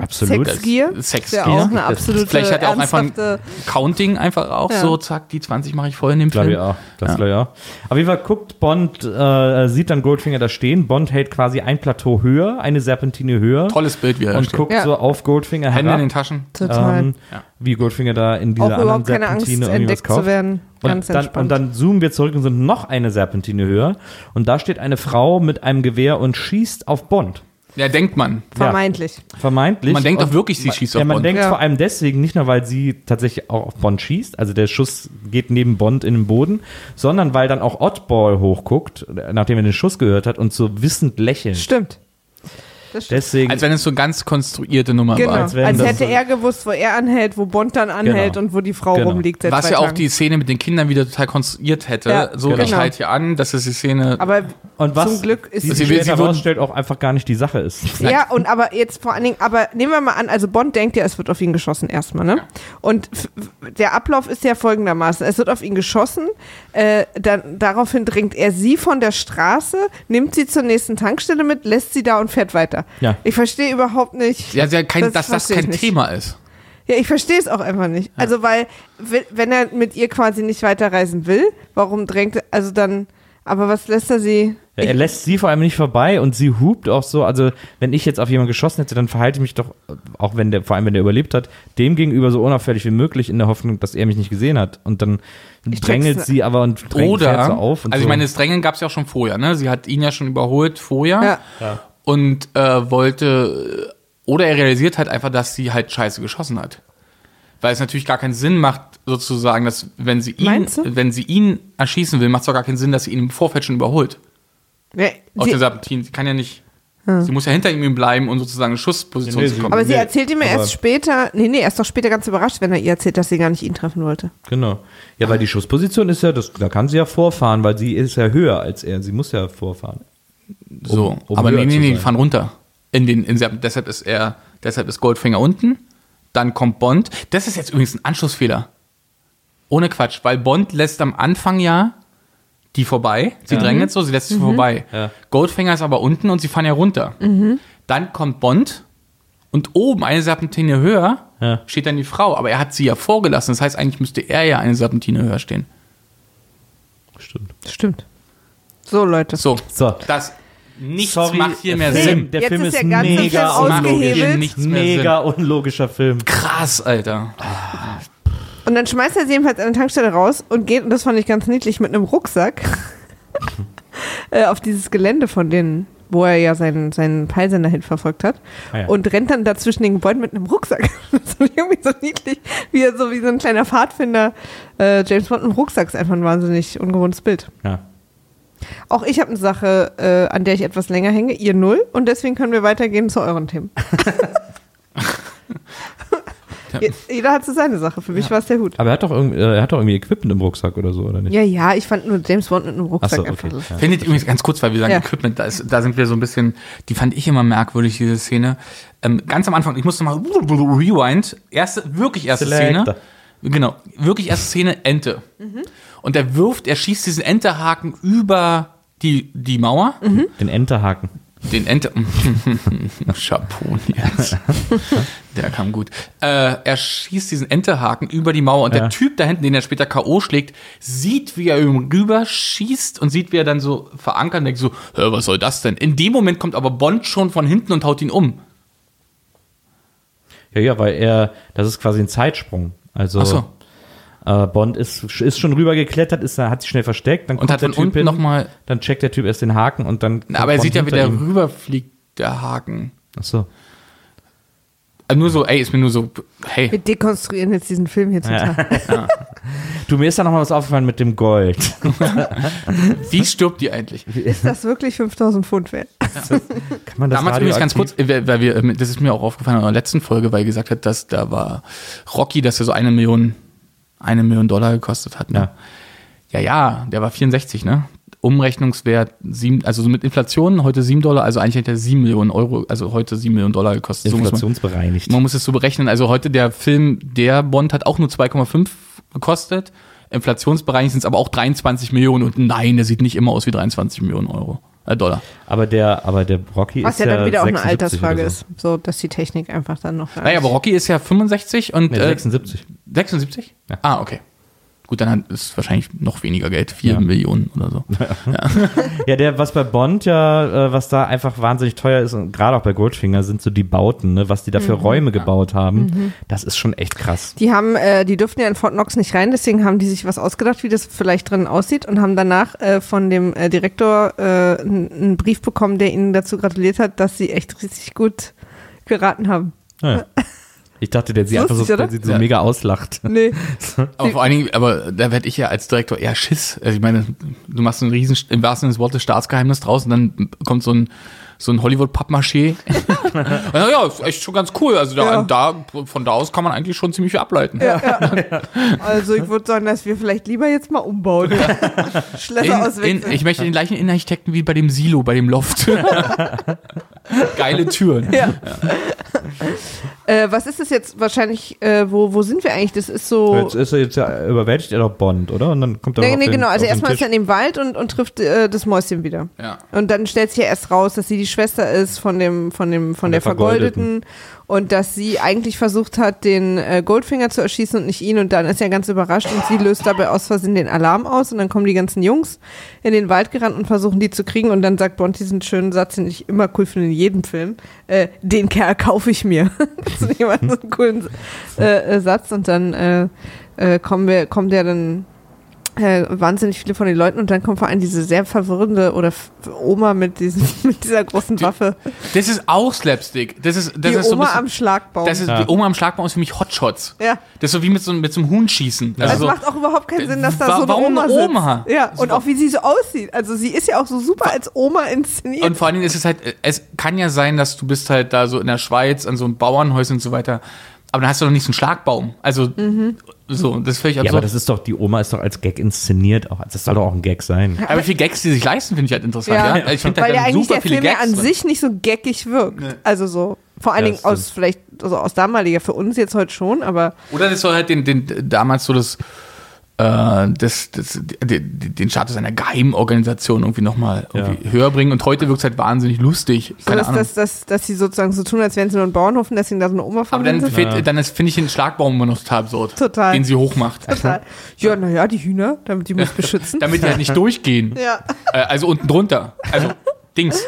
Absolut. Sexgier. Sexgier. Ist ja auch eine absolute vielleicht hat er auch einfach ein ernsthafte- Counting einfach auch Ja. so, zack, die 20 mache ich voll in dem Glaube Film. ich auch. Das Ja. glaube ich auch. Auf jeden Fall guckt Bond, äh, sieht dann Goldfinger da stehen. Bond hält quasi ein Plateau höher, eine Serpentine höher. Tolles Bild, wie er da und steht. guckt Ja. so auf Goldfinger Hände in herab. den Taschen. Total. Ähm, Ja. Wie Goldfinger da in dieser auch anderen überhaupt keine Angst, Serpentine entdeckt zu kauft. werden. Ganz Und dann, entspannt. und dann zoomen wir zurück und sind noch eine Serpentine höher. Und da steht eine Frau mit einem Gewehr und schießt auf Bond. Ja, denkt man. Vermeintlich. Vermeintlich. Man denkt doch wirklich, sie schießt ja, auf man Bond. denkt Ja. vor allem deswegen, nicht nur, weil sie tatsächlich auch auf Bond schießt, also der Schuss geht neben Bond in den Boden, sondern weil dann auch Oddball hochguckt, nachdem er den Schuss gehört hat und so wissend lächelt. Stimmt. Das stimmt. Deswegen, Als wenn es so eine ganz konstruierte Nummer Genau, war. als als, hätte so- er gewusst, wo er anhält, wo Bond dann anhält Genau. und wo die Frau Genau. rumliegt. seit Was ja auch die Szene mit den Kindern wieder total konstruiert hätte. Ja, so, genau. ich halte hier an, das ist die Szene. Aber und was zum Glück ist sie, Sie sie herausstellt, auch einfach gar nicht die Sache ist. Ja, und aber jetzt vor allen Dingen, aber nehmen wir mal an, also Bond denkt ja, es wird auf ihn geschossen erstmal, ne? Und der Ablauf ist ja folgendermaßen: Es wird auf ihn geschossen, äh, dann daraufhin drängt er sie von der Straße, nimmt sie zur nächsten Tankstelle mit, lässt sie da und fährt weiter. Ja. Ich verstehe überhaupt nicht. ja, ja kein, das dass das kein nicht. Thema ist. Ja, ich verstehe es auch einfach nicht. Also, weil, wenn- wenn er mit ihr quasi nicht weiterreisen will, warum drängt er, also dann, aber was lässt er sie? Ja, er lässt sie vor allem nicht vorbei und sie hupt auch so. Also, wenn ich jetzt auf jemanden geschossen hätte, dann verhalte ich mich doch, auch wenn der, vor allem wenn der überlebt hat, dem gegenüber so unauffällig wie möglich in der Hoffnung, dass er mich nicht gesehen hat. Und dann drängelt check's. sie aber und drängt, fährt Oder, so auf. Und also so. ich meine, das Drängen gab es ja auch schon vorher, ne? Sie hat ihn ja schon überholt vorher Ja. und äh, wollte, oder er realisiert halt einfach, dass sie halt scheiße geschossen hat. Weil es natürlich gar keinen Sinn macht, sozusagen, dass wenn sie ihn, wenn sie ihn erschießen will, macht es doch gar keinen Sinn, dass sie ihn im Vorfeld schon überholt. Ja, Auf sie, der Serpentin. Sie kann ja nicht. Sie muss ja hinter ihm bleiben und sozusagen in Schussposition Nee, zu sie- kommen. aber sie Nee, erzählt ihm ja erst später, nee, nee, er ist doch später ganz überrascht, wenn er ihr erzählt, dass sie gar nicht ihn treffen wollte. Genau. Ja, weil die Schussposition ist ja, das, da kann sie ja vorfahren, weil sie ist ja höher als er. Sie muss ja vorfahren. So, um aber nee, nee, zu nee, die fahren runter. In den, in, deshalb ist er, deshalb ist Goldfinger unten, dann kommt Bond. Das ist jetzt übrigens ein Anschlussfehler. Ohne Quatsch, weil Bond lässt am Anfang ja die vorbei. Sie drängen jetzt so, sie lässt sie vorbei. Ja. Goldfinger ist aber unten und sie fahren ja runter. Dann kommt Bond und oben eine Serpentine höher Ja. steht dann die Frau. Aber er hat sie ja vorgelassen. Das heißt, eigentlich müsste er ja eine Serpentine höher stehen. Stimmt. Stimmt. So, Leute. So, So. das nichts Sorry, macht hier mehr der Sinn. Film, der Jetzt Film ist ist, der Film mega ausgehebelt. unlogisch. Mega unlogischer Film. Krass, Alter. Und dann schmeißt er sie jedenfalls an der Tankstelle raus und geht, und das fand ich ganz niedlich, mit einem Rucksack äh, auf dieses Gelände von denen, wo er ja seinen, seinen Peilsender hin verfolgt hat. Ah ja. Und rennt dann dazwischen den Gebäuden mit einem Rucksack. Das fand ich irgendwie so niedlich, wie er so wie so ein kleiner Pfadfinder. Äh, James Bond im Rucksack ist einfach ein wahnsinnig ungewohntes Bild. Ja. Auch ich habe eine Sache, äh, an der ich etwas länger hänge, ihr null. Und deswegen können wir weitergehen zu euren Themen. Je- Jeder hat so seine Sache. Für mich war es sehr gut. Aber er hat doch irgendwie, äh, er hat doch irgendwie Equipment im Rucksack oder so, oder nicht? Ja, ja, ich fand nur James Bond mit einem Rucksack Achso, einfach okay. so. Ja. Findet übrigens ganz kurz, weil wir sagen Ja. Equipment, da, ist, da sind wir so ein bisschen, die fand ich immer merkwürdig, diese Szene. Ähm, ganz am Anfang, ich musste mal rewind, erste, wirklich erste Selector. Szene. Genau, wirklich erste Szene, Ente. Und er wirft, er schießt diesen Enterhaken über die, die Mauer. Den Enterhaken. Den Enter. Jetzt. Der kam gut. Äh, er schießt diesen Enterhaken über die Mauer und Ja. der Typ da hinten, den er später K.O. schlägt, sieht, wie er ihm rüber schießt und sieht, wie er dann so verankert und denkt so, Hä, was soll das denn? In dem Moment kommt aber Bond schon von hinten und haut ihn um. Ja, ja, weil er, das ist quasi ein Zeitsprung. Also Ach so. Äh, Bond ist, ist schon rübergeklettert, ist, hat sich schnell versteckt, dann Und hat der unten hin, noch mal- dann checkt der Typ erst den Haken und dann. Na, aber er sieht ja, wie der ihm. rüberfliegt, der Haken. Ach so. Also nur so, ey, ist mir nur so, hey. Wir dekonstruieren jetzt diesen Film hier total. Du, mir ist da noch mal was aufgefallen mit dem Gold. Wie stirbt die eigentlich? Ist das wirklich 5000 Pfund wert? Kann man das Damals übrigens ganz kurz, äh, weil wir, äh, das ist mir auch aufgefallen in der letzten Folge, weil er gesagt hat, dass da war Rocky, dass er so eine Million, eine Million Dollar gekostet hat. Ne? Ja. ja, der war 64, ne? Umrechnungswert sieben, also so mit Inflation heute 7 Dollar, also eigentlich hätte er 7 Millionen Euro, also heute 7 Millionen Dollar gekostet. So muss man, Inflationsbereinigt. man muss es so berechnen. Also heute der Film, der Bond hat auch nur 2,5 gekostet. Inflationsbereinigt sind es aber auch 23 Millionen und nein, der sieht nicht immer aus wie 23 Millionen Euro, äh, Dollar. Aber der, aber der Rocky Was ist ja dann wieder auch eine 76 Altersfrage so. ist. So, dass die Technik einfach dann noch. Naja, aber Rocky ist ja 65 und Nee, äh, 76. 76? Ja. Ah, okay. Gut, dann ist wahrscheinlich noch weniger Geld, 4 Ja. Millionen oder so. Ja, der, was bei Bond ja, äh, was da einfach wahnsinnig teuer ist, und gerade auch bei Goldfinger, sind so die Bauten, ne, was die da für Mhm. Räume gebaut haben. Das ist schon echt krass. Die haben, äh, die durften ja in Fort Knox nicht rein, deswegen haben die sich was ausgedacht, wie das vielleicht drin aussieht und haben danach äh, von dem äh, Direktor äh, einen einen Brief bekommen, der ihnen dazu gratuliert hat, dass sie echt richtig gut geraten haben. Ja. Ich dachte, der sie einfach so, Lustig, oder? der sie so Ja. mega auslacht. Nee. Aber vor allen Dingen, aber da werde ich ja als Direktor eher Schiss. Also ich meine, du machst einen riesen, im wahrsten Sinne des Wortes, Staatsgeheimnis draus und dann kommt so ein, so ein Hollywood-Pappmaché. ja, ja, ist echt schon ganz cool. Also da, Ja. da, von da aus kann man eigentlich schon ziemlich viel ableiten. Also ich würde sagen, dass wir vielleicht lieber jetzt mal umbauen. Schlösser auswechseln. ich möchte den gleichen Innenarchitekten wie bei dem Silo, bei dem Loft. Geile Türen. ja. äh, was ist das jetzt wahrscheinlich, äh, wo, wo sind wir eigentlich? Das ist so. Jetzt ist er jetzt ja überwältigt er doch Bond, oder? Und dann kommt er Nee, nee, den, genau. Also erstmal ist er in dem Wald und, und trifft äh, das Mäuschen wieder. Ja. Und dann stellt sich ja erst raus, dass sie die Schwester ist von dem, von dem, von, der, der Vergoldeten. Und dass sie eigentlich versucht hat, den äh, Goldfinger zu erschießen und nicht ihn. Und dann ist er ganz überrascht und sie löst dabei aus Versehen den Alarm aus und dann kommen die ganzen Jungs in den Wald gerannt und versuchen die zu kriegen. Und dann sagt Bond diesen schönen Satz, den ich immer cool finde in jedem Film: äh, Den Kerl kaufe ich mir. das ist immer so einen coolen äh, äh, Satz. Und dann äh, äh, kommen wir, kommt der dann äh, wahnsinnig viele von den Leuten und dann kommt vor allem diese sehr verwirrende oder F Oma mit, diesem, mit dieser großen Waffe. Das ist auch Slapstick. Das ist, das die ist so ein Oma bisschen, am Schlagbaum. das ist, Ja. Die Oma am Schlagbaum ist für mich Hotshots. ja. Das ist so wie mit so, mit so einem Huhn schießen. Also Also es macht auch überhaupt keinen Sinn, dass da Wa- so eine Oma eine sitzt. Oma? Ja, und auch wie sie so aussieht. Also sie ist ja auch so super als Oma inszeniert. Und vor allen Dingen ist es halt, es kann ja sein, dass du bist halt da so in der Schweiz an so einem Bauernhäuschen und so weiter. Aber dann hast du doch nicht so einen Schlagbaum. Also, Mhm. so, das ist völlig Ja, aber absurd. das ist doch, die Oma ist doch als Gag inszeniert auch. Das soll doch auch ein Gag sein. aber, wie viele Gags die sich leisten, finde ich halt interessant. Ja. Ja. Ich finde Weil halt ja eigentlich super der viele Film ja Gags. an drin. sich nicht so geckig wirkt. Also so, vor allen Ja, Dingen aus vielleicht, also aus damaliger, für uns jetzt heute schon, aber Oder das soll halt den, den damals so das, äh, das, das, den, den Status einer Geheimorganisation irgendwie nochmal irgendwie höher bringen. Und heute wirkt es halt wahnsinnig lustig. so, Keine dass, Ahnung. dass, dass, dass sie sozusagen so tun, als wären sie nur ein Bauernhof und deswegen da so eine Oma von aber dann, fehlt- dann finde ich den Schlagbaum immer noch total absurd. Total. Den sie hochmacht. Total. Ja, naja, die Hühner, damit die muss beschützen. Damit die halt nicht durchgehen. ja. Äh, also unten drunter. Also Dings.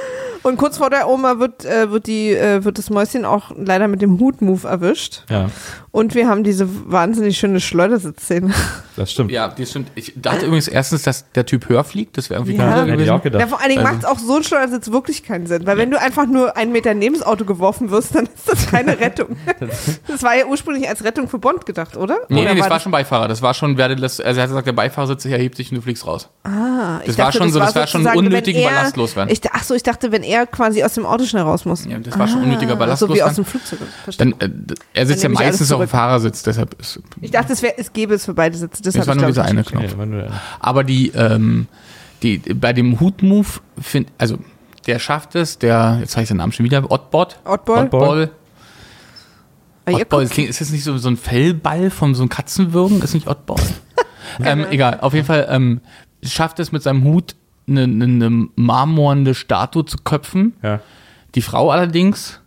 Und kurz vor der Oma wird, äh, wird, die, äh, wird das Mäuschen auch leider mit dem Hut-Move erwischt. Ja, Und wir haben diese wahnsinnig schöne Schleudersitzszene. das stimmt. Ja, die stimmt. Ich dachte übrigens erstens, dass der Typ höher fliegt. Das wäre irgendwie Ja. cooler Hätte ich auch gedacht. Ja, vor allen Dingen Also- macht es auch so ein Schleudersitz wirklich keinen Sinn. Weil wenn du einfach nur einen Meter neben das Auto geworfen wirst, dann ist das keine Rettung. das war ja ursprünglich als Rettung für Bond gedacht, oder? Nee, oder nee, das war schon Beifahrer. Das war schon, werde das, also er hat gesagt, der Beifahrer sitzt sich, erhebt sich und du fliegst raus. Ah, ich das war schon so, das war schon unnötigen er- Ballast loswerden. Ich, ach so, ich dachte, wenn er quasi aus dem Auto schnell raus muss. Ja, das war schon unnötiger Ballast So wie aus dem Flugzeug. Verstehe. Dann, äh, er sitzt ja meistens auf dem. Fahrersitz, deshalb ist, Ich dachte, es, wär, es gäbe es für beide Sitze. Das, war nur dieser eine Knopf. nur- Aber die, ähm, die, bei dem Hut-Move, also, der schafft es, der, jetzt habe ich seinen Namen schon wieder, Oddbot. Oddball. Oddball. Ah, Oddball, klingt, ist das nicht so, so ein Fellball von so einem Katzenwürgen? Ist nicht Oddball? ähm, egal, auf jeden Fall ähm, schafft es mit seinem Hut eine, eine, eine marmorne Statue zu köpfen. Ja. Die Frau allerdings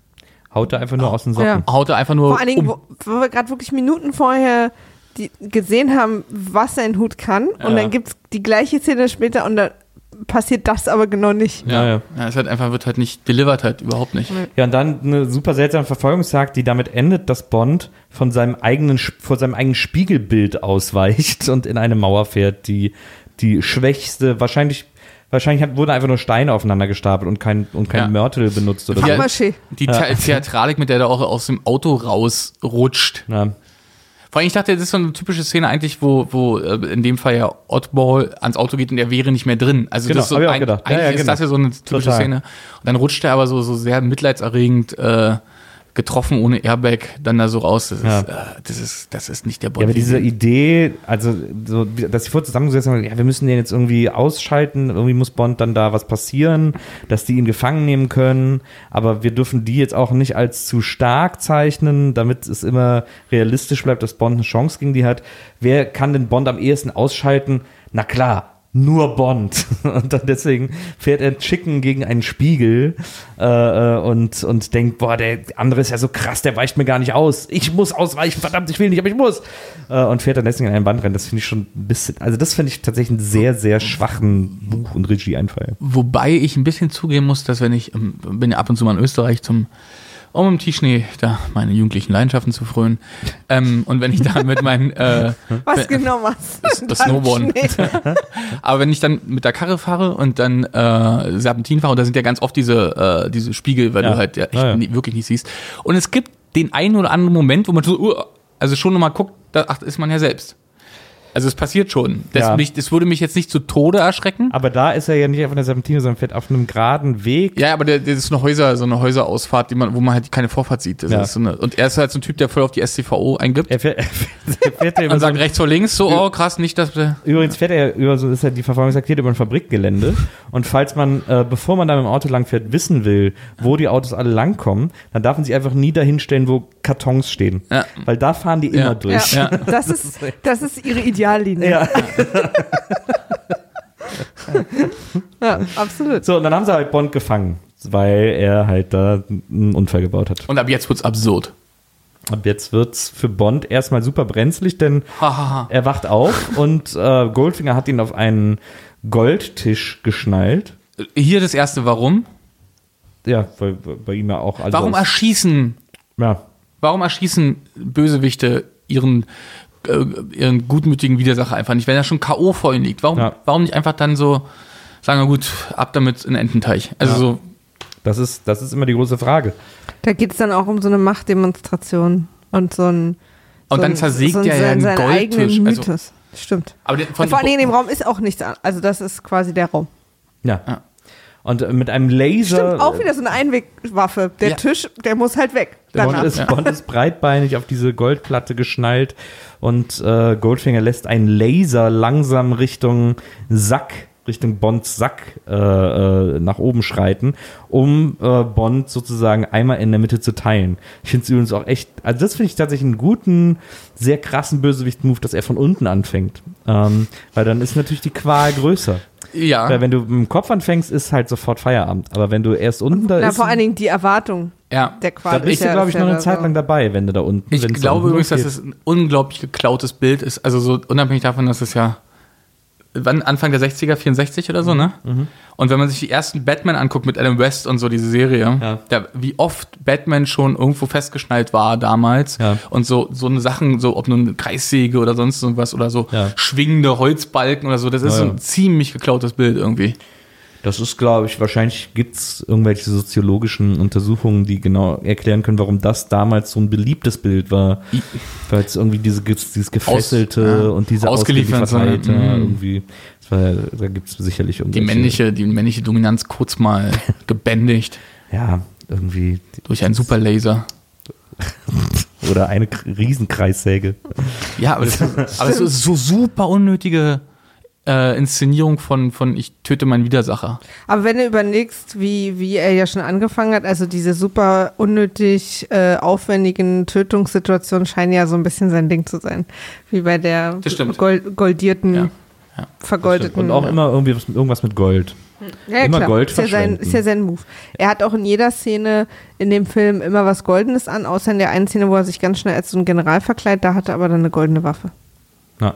Haut er einfach nur aus den Socken. Ja. haut er einfach nur Vor allen Dingen, um. wo, wo wir gerade wirklich Minuten vorher die gesehen haben, was sein Hut kann. Und Ja. dann gibt es die gleiche Szene später und dann passiert das aber genau nicht. Ja, ja. Ja, es halt einfach wird halt nicht delivered halt überhaupt nicht. Ja, und dann eine super seltsame Verfolgungsjagd, die damit endet, dass Bond von seinem eigenen, vor seinem eigenen Spiegelbild ausweicht und in eine Mauer fährt, die die schwächste, wahrscheinlich, wahrscheinlich wurden einfach nur Steine aufeinander gestapelt und kein, und kein Ja. Mörtel benutzt oder so. Ja. Pappmaché. Die The Theatralik, mit der der auch aus dem Auto rausrutscht. Ja. Vor allem, ich dachte, das ist so eine typische Szene eigentlich, wo, wo äh, in dem Fall ja Oddball ans Auto geht und er wäre nicht mehr drin. Also Genau, das ist so hab ich auch ein, gedacht. Ja, eigentlich ja, ist genau. das ja so eine typische Total. Szene. Und dann rutscht er aber so, so sehr mitleidserregend äh, getroffen ohne Airbag dann da so raus. Das, Ja. ist, äh, das, ist, das ist nicht der Ja, Bond. aber diese Idee, also, so, dass sie vorher zusammengesessen haben, ja, wir müssen den jetzt irgendwie ausschalten, irgendwie muss Bond dann da was passieren, dass die ihn gefangen nehmen können, aber wir dürfen die jetzt auch nicht als zu stark zeichnen, damit es immer realistisch bleibt, dass Bond eine Chance gegen die hat. Wer kann den Bond am ehesten ausschalten? Na klar, nur Bond. Und dann deswegen fährt er Chicken gegen einen Spiegel äh, äh, und, und denkt, boah, der andere ist ja so krass, der weicht mir gar nicht aus. Ich muss ausweichen, verdammt, ich will nicht, aber ich muss. Äh, und fährt dann deswegen in einen Wandrennen. Das finde ich schon ein bisschen, also das finde ich tatsächlich einen sehr, sehr schwachen Buch- und Regieeinfall. Wobei ich ein bisschen zugeben muss, dass wenn ich, ähm, bin ja ab und zu mal in Österreich zum, um im Tischschnee da meine jugendlichen Leidenschaften zu frönen. Ähm, und wenn ich da mit meinen, äh, Was genau machst du? das dann Snowboarden. Aber wenn ich dann mit der Karre fahre und dann äh, Serpentin fahre, und da sind ja ganz oft diese, äh, diese Spiegel, weil Ja. du halt ja echt Ja, ja. nie, wirklich nicht siehst. Und es gibt den einen oder anderen Moment, wo man so, uh, also schon nochmal guckt, da ach, ist man ja selbst. Also es passiert schon. Das, Ja. mich, das würde mich jetzt nicht zu Tode erschrecken. Aber da ist er ja nicht auf einer Serpentine, sondern fährt auf einem geraden Weg. Ja, aber der, das ist eine Häuser, so eine Häuserausfahrt, die man, wo man halt keine Vorfahrt sieht. Ja. ist so eine, und er ist halt so ein Typ, der voll auf die STVO eingibt Er fährt, er fährt, er fährt ja und so sagt rechts vor links, so, oh krass, nicht, dass. Übrigens fährt er über so ist ja die Verfolgungsjagd über ein Fabrikgelände und falls man äh, bevor man da mit dem Auto lang fährt wissen will, wo die Autos alle langkommen, dann darf man sich einfach nie dahin stellen, wo Kartons stehen, Ja. weil da fahren die immer durch. Ja, Ja. Das, ist, das ist ihre Ideallinie. Ja. Ja, absolut. So und dann haben sie halt Bond gefangen, weil er halt da einen Unfall gebaut hat. Und ab jetzt wird's absurd. Ab jetzt wird's für Bond erstmal super brenzlig, denn er wacht auf und äh, Goldfinger hat ihn auf einen Goldtisch geschnallt. Hier das erste, warum? Ja, weil weil bei ihm ja auch alles. Warum erschießen, ja. Warum erschießen Bösewichte ihren, äh, ihren gutmütigen Widersacher einfach nicht, wenn er schon K.O. vor ihnen liegt? Warum, Ja. warum nicht einfach dann so sagen wir gut, ab damit in den Ententeich? Also Ja. so, Das ist, das ist immer die große Frage. Da geht es dann auch um so eine Machtdemonstration und so ein. so Und dann zersägt so ein- er ja einen seinen eigenen Goldtisch, also- Mythos. Stimmt. aber der, von, Vor allen Dingen in dem Raum ist auch nichts an. Also das ist quasi der Raum. Ja. Ja. Und äh, mit einem Laser. Stimmt, auch wieder so eine Einwegwaffe. Der Ja. Tisch, der muss halt weg. Bond ist. Bond ist breitbeinig auf diese Goldplatte geschnallt und äh, Goldfinger lässt einen Laser langsam Richtung Sack, Richtung Bonds Sack äh, äh, nach oben schreiten, um äh, Bond sozusagen einmal in der Mitte zu teilen. Ich finde es übrigens auch echt, also das finde ich tatsächlich einen guten, sehr krassen Bösewicht-Move, dass er von unten anfängt. Ähm, weil dann ist natürlich die Qual größer. Ja, Weil wenn du mit dem Kopf anfängst, ist halt sofort Feierabend. Aber wenn du erst unten da Na, ist, vor allen Dingen die Erwartung ja. der da Qual. bist ist du, ja- glaube ich, noch eine Zeit lang dabei, wenn du da unten Ich wenn's da glaube übrigens, dass es ein unglaublich geklautes Bild ist. Also so unabhängig davon, dass es ja wann Anfang der 60er, 64 oder so, ne? Mhm. Und wenn man sich die ersten Batman anguckt mit Adam West und so diese Serie, Ja. da, wie oft Batman schon irgendwo festgeschnallt war damals Ja. und so so eine Sachen, so ob nur eine Kreissäge oder sonst irgendwas oder so Ja. schwingende Holzbalken oder so, das ist so ein ziemlich geklautes Bild irgendwie. Das ist, glaube ich, wahrscheinlich gibt es irgendwelche soziologischen Untersuchungen, die genau erklären können, warum das damals so ein beliebtes Bild war. Weil es irgendwie diese, dieses Gefesselte ja. und diese Ausgeliefert, Ausgeliefertheit, sondern, ja, irgendwie. War, da gibt es sicherlich Die irgendwelche. männliche, die männliche Dominanz kurz mal gebändigt Ja, irgendwie. durch einen Superlaser. Oder eine Riesenkreissäge. Ja, aber das, aber das ist so super unnötige äh, Inszenierung von, von Ich töte meinen Widersacher. Aber wenn du überlegst, wie, wie er ja schon angefangen hat, also diese super unnötig äh, aufwendigen Tötungssituationen scheinen ja so ein bisschen sein Ding zu sein. Wie bei der. Gold, goldierten Ja. vergoldeten. Und auch immer irgendwie was, irgendwas mit Gold. ja, immer Gold ist ja, sein, ist ja sein Move. Er hat auch in jeder Szene in dem Film immer was Goldenes an, außer in der einen Szene, wo er sich ganz schnell als so ein General verkleidet, da hatte er aber dann eine goldene Waffe. Ja.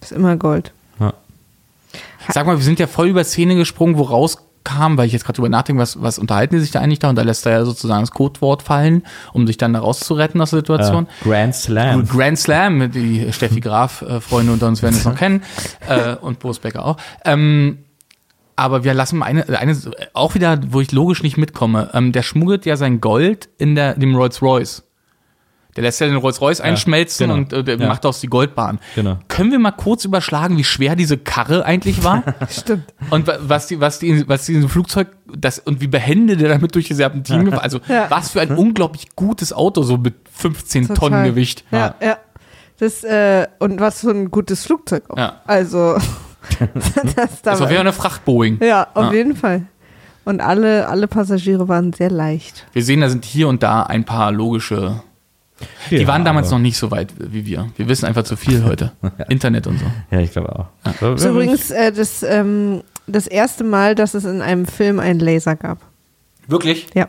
Ist immer Gold. Sag mal, wir sind ja voll über Szene gesprungen, wo rauskam, weil ich jetzt gerade drüber nachdenke, was, was unterhalten die sich da eigentlich da? Und da lässt er ja sozusagen das Codewort fallen, um sich dann da rauszuretten aus der Situation. Äh, Grand Slam. Grand Slam, die Steffi Graf, äh, Freunde unter uns werden es noch kennen. Äh, und Boris Becker auch. Ähm, aber wir lassen mal eine, eine, auch wieder, wo ich logisch nicht mitkomme. Ähm, der schmuggelt ja sein Gold in der, dem Rolls Royce. Der lässt ja den Rolls Royce einschmelzen genau. und äh, der Ja. macht aus die Goldbahn. Genau. Können wir mal kurz überschlagen, wie schwer diese Karre eigentlich war? Stimmt. Und wa- was die, was die, was die in diesem Flugzeug, das, und wie behende der damit durch die Serpentinen gefahren. Also, Ja. was für ein unglaublich gutes Auto, so mit 15 Total. Tonnen Gewicht. Ja, ja. Das, äh, und was für ein gutes Flugzeug auch. Ja. Also, das Das war wie eine Fracht-Boeing. Ja, auf Ja. jeden Fall. Und alle, alle Passagiere waren sehr leicht. Wir sehen, da sind hier und da ein paar logische. Die Ja, waren damals noch nicht so weit wie wir. Wir wissen einfach zu viel heute. Internet und so. Ja, ich glaube auch. Das ist übrigens äh, das, ähm, das erste Mal, dass es in einem Film einen Laser gab. Wirklich? Ja.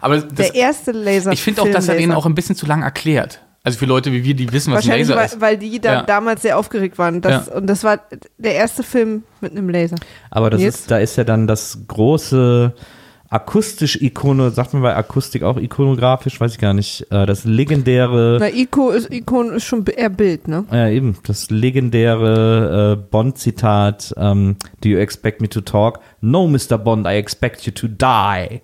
Aber das, Der erste Laser. ich finde auch, dass er den auch ein bisschen zu lang erklärt. Also für Leute wie wir, die wissen, was ein Wahrscheinlich, Laser weil, ist. weil die da Ja. damals sehr aufgeregt waren. Das, Und das war der erste Film mit einem Laser. Aber das ist, da ist ja dann das große akustisch Ikone, sagt man bei Akustik auch ikonografisch, weiß ich gar nicht, äh, das legendäre, Na, Ico ist, Icon ist schon eher Bild, ne? ja eben, das legendäre äh, Bond-Zitat, ähm, Do you expect me to talk? No, Mr. Bond, I expect you to die,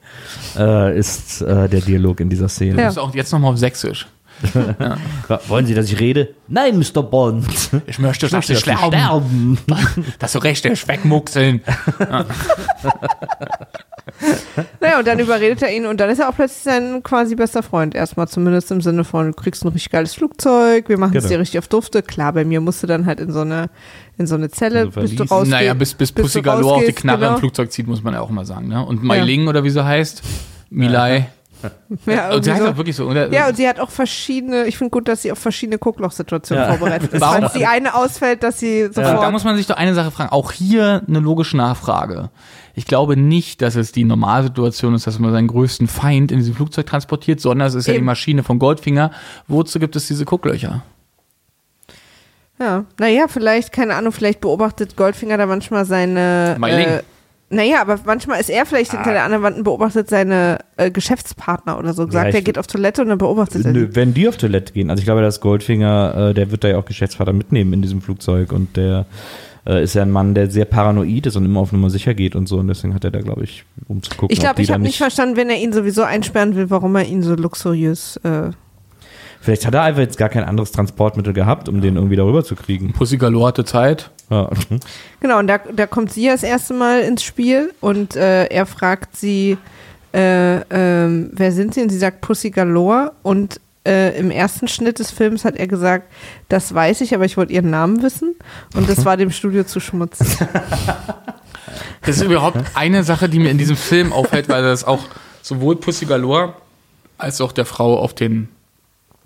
äh, ist äh, der Dialog in dieser Szene. Ja. Das ist auch jetzt nochmal auf Sächsisch. Wollen Sie, dass ich rede? Nein, Mr. Bond. Ich möchte, dass sie Dass Sie sterben. sterben. Dass du recht ist, wegmuckseln. Naja, und dann überredet er ihn und dann ist er auch plötzlich sein quasi bester Freund. Erstmal zumindest im Sinne von, du kriegst ein richtig geiles Flugzeug, wir machen es Genau. dir richtig auf Dufte. Klar, bei mir musst du dann halt in so eine, in so eine Zelle, So bis du rausgehst. Naja, bis, bis du Pussy Galore auch die Knarre genau. im Flugzeug zieht, muss man ja auch mal sagen. Ne? Und Mei Ling oder wie sie heißt, Milai. Ja, und sie so. auch wirklich so. Oder? Ja, und sie hat auch verschiedene, ich finde gut, dass sie auf verschiedene Guckloch-Situationen Ja. vorbereitet ist. Warum- Falls die eine ausfällt, dass sie sofort. da muss man sich doch eine Sache fragen. Auch hier eine logische Nachfrage. Ich glaube nicht, dass es die Normalsituation ist, dass man seinen größten Feind in diesem Flugzeug transportiert, sondern es ist ja die Eben. Maschine von Goldfinger. Wozu gibt es diese Gucklöcher? Ja, naja, vielleicht, keine Ahnung, vielleicht beobachtet Goldfinger da manchmal seine. Mei Ling. Äh, naja, aber manchmal ist er Ah. vielleicht hinter der anderen Wand und beobachtet seine äh, Geschäftspartner oder so. Sagt, ich- er geht auf Toilette und dann beobachtet er Nö, wenn die auf Toilette gehen. Also ich glaube, dass Goldfinger, äh, der wird da ja auch Geschäftsvater mitnehmen in diesem Flugzeug und der äh, ist ja ein Mann, der sehr paranoid ist und immer auf Nummer sicher geht und so und deswegen hat er da, glaube ich, um zu gucken, Ich glaube, ich habe nicht verstanden, wenn er ihn sowieso einsperren will, warum er ihn so luxuriös. Äh, Vielleicht hat er einfach jetzt gar kein anderes Transportmittel gehabt, um den irgendwie darüber zu kriegen. Pussy Galore hatte Zeit. Ja. genau, und da, da kommt sie das erste Mal ins Spiel und äh, er fragt sie, äh, ähm, wer sind sie? Und sie sagt Pussy Galore und äh, im ersten Schnitt des Films hat er gesagt, das weiß ich, aber ich wollte ihren Namen wissen. Und das war dem Studio zu schmutzig. Das ist überhaupt eine Sache, die mir in diesem Film auffällt, weil das auch sowohl Pussy Galore als auch der Frau auf den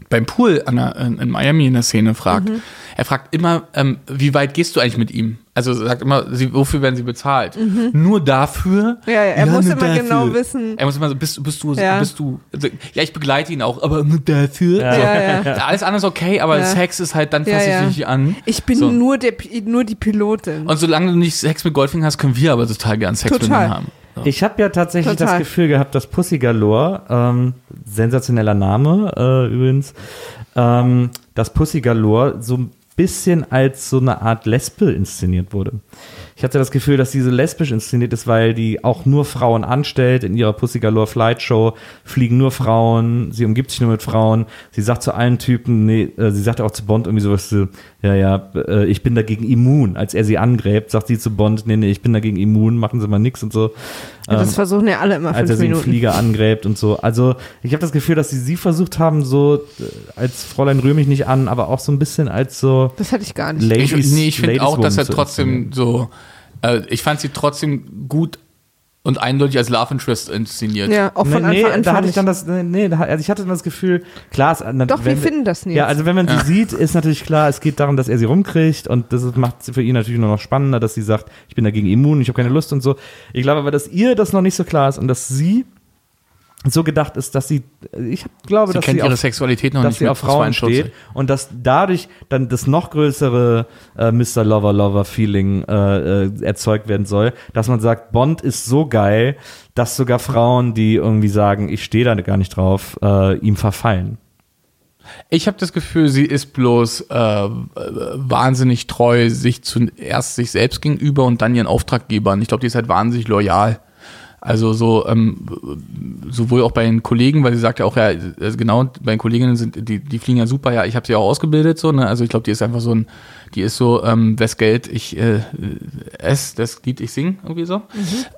beim Pool an der, in, in Miami in der Szene fragt. Mhm. Er fragt immer, ähm, wie weit gehst du eigentlich mit ihm? Also er sagt immer, sie, wofür werden sie bezahlt? Nur dafür? Mhm. Ja, ja, er muss nur immer genau wissen. Er muss immer so, bist, du- bist du, Ja. bist du, also, ja, ich begleite ihn auch, aber nur dafür. Ja. So. Ja, ja. Alles andere ist okay, aber Ja. Sex ist halt, dann Ja, fasse ich ja. dich nicht an. Ich bin So. nur, der, nur die Pilotin. Und solange du nicht Sex mit Goldfinger hast, können wir aber total gern Sex mit Total. ihm haben. Ich habe ja tatsächlich Total. das Gefühl gehabt, dass Pussy Galore, ähm, sensationeller Name äh, übrigens, ähm, dass Pussy Galore so ein bisschen als so eine Art Lesbe inszeniert wurde. Ich hatte das Gefühl, dass diese lesbisch inszeniert ist, weil die auch nur Frauen anstellt. In ihrer Pussy Galore Flight Show fliegen nur Frauen, sie umgibt sich nur mit Frauen. Sie sagt zu allen Typen, nee, äh, sie sagt auch zu Bond irgendwie sowas, so, ja, ja, äh, ich bin dagegen immun. Als er sie angräbt, sagt sie zu Bond, nee, nee, ich bin dagegen immun, machen Sie mal nix und so. Ja, das versuchen ja alle immer als er fünf sie im Minuten. Flieger angräbt und so. Also ich habe das Gefühl, dass sie sie versucht haben, so äh, als Fräulein rühr mich nicht an, aber auch so ein bisschen als so Das hatte ich gar nicht. Ladies. Ich, nee, ich finde auch, dass er trotzdem so, äh, ich fand sie trotzdem gut Und eindeutig als Love Interest inszeniert. Ja, auch von nee, Anfang an. da hatte ich dann das, nee, da, also ich hatte dann das Gefühl, klar, es, na, Doch, wir wenn, finden das nicht. Ja, also wenn man sie sieht, ist natürlich klar, es geht darum, dass er sie rumkriegt und das macht für ihn natürlich nur noch spannender, dass sie sagt, ich bin dagegen immun, ich habe keine Lust und so. Ich glaube aber, dass ihr das noch nicht so klar ist und dass sie so gedacht ist, dass sie, ich glaube, Sie dass kennt sie ihre auf, Sexualität noch dass nicht sie auf Frauen steht und dass dadurch dann das noch größere äh, Mr. Lover Lover Feeling äh, äh, erzeugt werden soll, dass man sagt, Bond ist so geil, dass sogar Frauen, die irgendwie sagen, ich stehe da gar nicht drauf, äh, ihm verfallen. Ich habe das Gefühl, sie ist bloß äh, wahnsinnig treu, sich zuerst sich selbst gegenüber und dann ihren Auftraggebern. Ich glaube, die ist halt wahnsinnig loyal. Also so ähm, sowohl auch bei den Kollegen, weil sie sagt ja auch, ja, also genau, bei den Kolleginnen sind, die, die fliegen ja super, ja, ich habe sie auch ausgebildet, so, ne? Also ich glaube, die ist einfach so ein, die ist so, ähm, wes Geld ich äh, ess, das Lied ich sing, irgendwie so.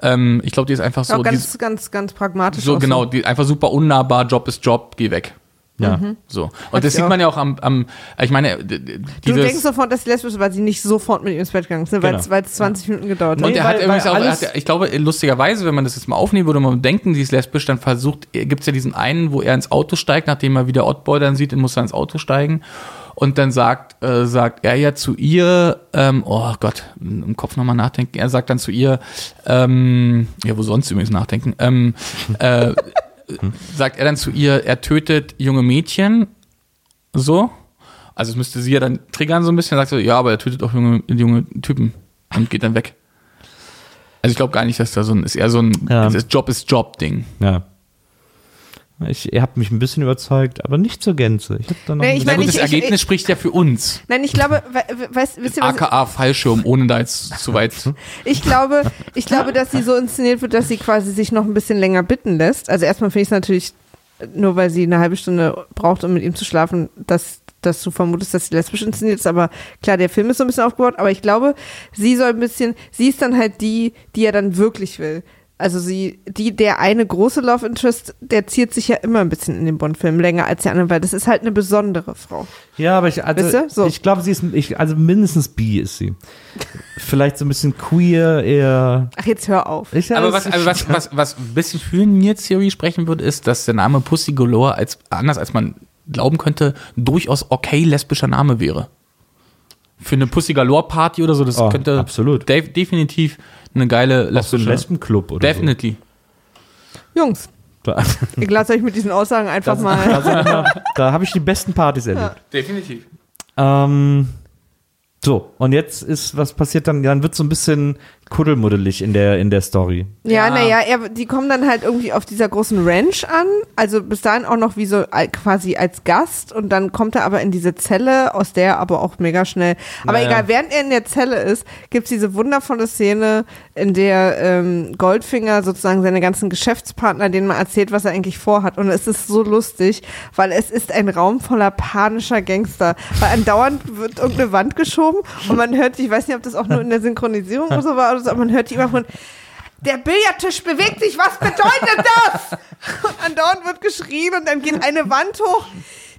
Ähm, ich glaube, die ist einfach so, auch die, ganz, ganz, ganz pragmatisch. so genau, die einfach super unnahbar, Job ist Job, geh weg. Ja. So. Und Hat das sie sieht auch. man ja auch am, am ich meine, Du denkst sofort, dass sie lesbisch ist, weil sie nicht sofort mit ihm ins Bett gegangen ist, ne? weil Genau. es weil es 20 Minuten gedauert hat. und Nee, er hat weil- übrigens weil auch, alles- hat, ich glaube, lustigerweise, wenn man das jetzt mal aufnehmen würde und man denken, sie ist lesbisch, dann versucht, gibt es ja diesen einen, wo er ins Auto steigt, nachdem er wieder Oddboy dann sieht, dann muss er ins Auto steigen. Und dann sagt, äh, sagt er ja zu ihr, ähm, oh Gott, im Kopf nochmal nachdenken, er sagt dann zu ihr, ähm, ja, wo sonst übrigens nachdenken, ähm, äh, sagt er dann zu ihr, er tötet junge Mädchen, so. Also es müsste sie ja dann triggern so ein bisschen, sagt so, ja, aber er tötet auch junge, junge Typen und geht dann weg. Also ich glaube gar nicht, dass da so ein, ist eher so ein Ja. Job ist Job-Ding. Ja. Ich, ihr habt mich ein bisschen überzeugt, aber nicht zur Gänze. Ich hab da noch Nee, ein ich bisschen- gut, ich- das Ergebnis spricht ja für uns. Nein, ich glaube, we- we- weißt, wisst ihr, was, AKA Fallschirm, ohne da jetzt zu weit. ich glaube, ich glaube, dass sie so inszeniert wird, dass sie quasi sich noch ein bisschen länger bitten lässt. Also erstmal finde ich es natürlich, nur weil sie eine halbe Stunde braucht, um mit ihm zu schlafen, dass, dass du vermutest, dass sie lesbisch inszeniert ist. Aber klar, der Film ist so ein bisschen aufgebaut. Aber ich glaube, sie soll ein bisschen, sie ist dann halt die, die er dann wirklich will. Also sie, die, der eine große Love Interest, der ziert sich ja immer ein bisschen in den Bond-Film länger als der andere, weil das ist halt eine besondere Frau. Ja, aber ich, also, Wisst ihr? So. ich glaube, sie ist, ich, also mindestens bi ist sie. Vielleicht so ein bisschen queer, eher. Ach, jetzt hör auf. Ich, Aber was, also was, was, was ein bisschen für mir Theorie sprechen würde, ist, dass der Name Pussy Galore als, anders als man glauben könnte, durchaus okay lesbischer Name wäre. Für eine Pussy Galore Party oder so, das Oh, könnte absolut. de definitiv eine geile Auch so ein. Lesbenclub oder Definitely. Jungs, so. Da, ich lasse euch mit diesen Aussagen einfach das, mal. da, da habe ich die besten Partys erlebt. Definitiv. Ähm, so, und jetzt ist, was passiert dann? Dann wird so ein bisschen kuddelmuddelig in der, in der Story. Ja, Ja. naja, er, die kommen dann halt irgendwie auf dieser großen Ranch an. Also bis dahin auch noch wie so quasi als Gast. Und dann kommt er aber in diese Zelle, aus der er aber auch mega schnell. Aber Naja. egal, während er in der Zelle ist, gibt's diese wundervolle Szene, in der ähm, Goldfinger sozusagen seine ganzen Geschäftspartner, denen man erzählt, was er eigentlich vorhat. Und es ist so lustig, weil es ist ein Raum voller panischer Gangster. Weil andauernd wird irgendeine Wand geschoben und man hört, ich weiß nicht, ob das auch nur in der Synchronisierung oder so war, oder so, aber man hört die immer von der Billardtisch bewegt sich, was bedeutet das? Und andauernd wird geschrien und dann geht eine Wand hoch.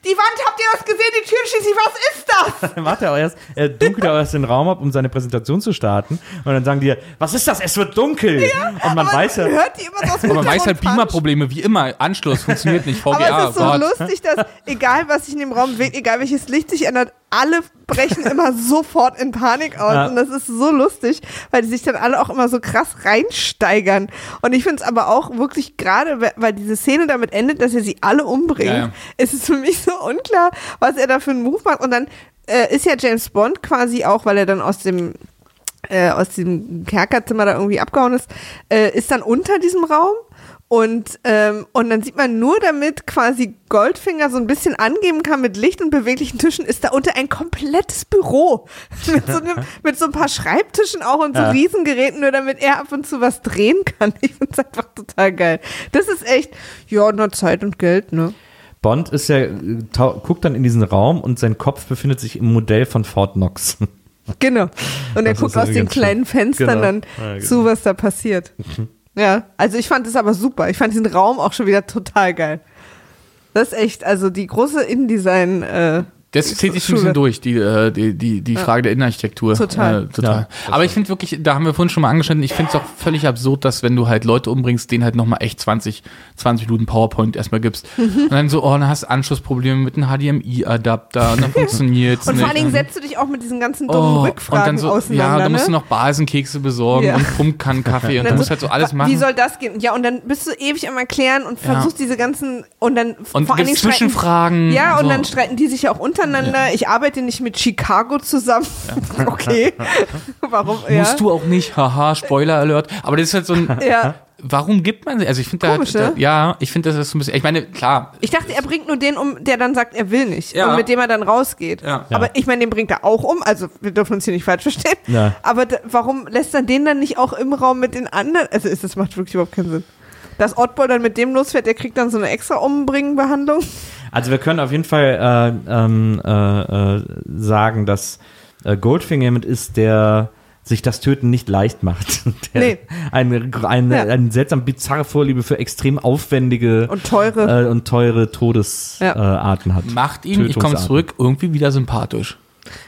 Die Wand, habt ihr das gesehen? Die Tür schließt sich, was ist das? Dann macht er auch erst, er dunkelt auch erst den Raum ab, um seine Präsentation zu starten. Und dann sagen die, was ist das? Es wird dunkel. und man Aber weiß ja, man hört die immer so Aber man weiß halt Beamer-Probleme, wie immer. Anschluss funktioniert nicht. VGA, Aber es ist so Gott. lustig, dass egal was sich in dem Raum bewegt, egal welches Licht sich ändert, alle brechen immer sofort in Panik aus. Ja. Und das ist so lustig, weil die sich dann alle auch immer so krass reinsteigern. Und ich finde es aber auch wirklich gerade, we- weil diese Szene damit endet, dass er sie alle umbringt, Ja, ja. ist es für mich so unklar, was er da für einen Move macht. Und dann äh, ist ja James Bond quasi auch, weil er dann aus dem äh, aus dem Kerkerzimmer da irgendwie abgehauen ist, äh, ist dann unter diesem Raum und, ähm, und dann sieht man nur damit quasi Goldfinger so ein bisschen angeben kann mit Licht und beweglichen Tischen, ist da unter ein komplettes Büro mit so, einem, mit so ein paar Schreibtischen auch und so Ja. Riesengeräten, nur damit er ab und zu was drehen kann. Ich finde es einfach total geil. Das ist echt, ja, nur Zeit und Geld, ne? Bond ist ja, äh, guckt dann in diesen Raum und sein Kopf befindet sich im Modell von Fort Knox. Genau. Und er Das guckt aus den kleinen Fenstern Genau. dann Ja, genau. zu, was da passiert. Ja, also ich fand es aber super. Ich fand diesen Raum auch schon wieder total geil. Das ist echt, also die große InDesign, äh, Das zieht sich ein Schule. bisschen durch, die, äh, die, die, die Frage der Innenarchitektur. Total. Äh, total. Ja, Aber ich finde wirklich, da haben wir vorhin schon mal angeschnitten, ich finde es auch völlig absurd, dass wenn du halt Leute umbringst, denen halt nochmal echt 20, 20 Minuten PowerPoint erstmal gibst. Mhm. Und dann so, oh, dann hast du Anschlussprobleme mit einem HDMI-Adapter und dann funktioniert's Und nicht. vor allen Dingen setzt du dich auch mit diesen ganzen dummen Oh, und Rückfragen dann so, auseinander. ja, da musst du ne? noch Basenkekse besorgen Ja. und Pumpkannenkaffee und, dann du musst halt so alles machen. Wie soll das gehen? Ja, und dann bist du ewig am Erklären und Ja. versuchst diese ganzen und dann und vor allen Dingen Zwischenfragen. Ja, und so. dann streiten die sich ja auch untereinander. Ich arbeite nicht mit Chicago zusammen. okay. Warum? Ja. Musst du auch nicht, haha, Spoiler Alert. Aber das ist halt so ein, Ja. warum gibt man, also ich finde da, Komisch, da, ne? ja, ich finde das ist so ein bisschen, ich meine, klar, Ich dachte, er bringt nur den um, der dann sagt, er will nicht. Ja. Und mit dem er dann rausgeht. Ja. Aber ich meine, den bringt er auch um. Also, wir dürfen uns hier nicht falsch verstehen. Ja. Aber da, warum lässt er den dann nicht auch im Raum mit den anderen? Also, ist, das macht wirklich überhaupt keinen Sinn. Dass Oddball dann mit dem losfährt, der kriegt dann so eine extra Umbringen-Behandlung. Also wir können auf jeden Fall äh, ähm, äh, äh, sagen, dass äh, Goldfinger jemand ist, der sich das Töten nicht leicht macht. Der Nee. eine, eine, Ja. eine seltsam bizarre Vorliebe für extrem aufwendige Und teure. äh, und teure Todesarten Ja. äh, hat. macht ihn, ich komme zurück, irgendwie wieder sympathisch.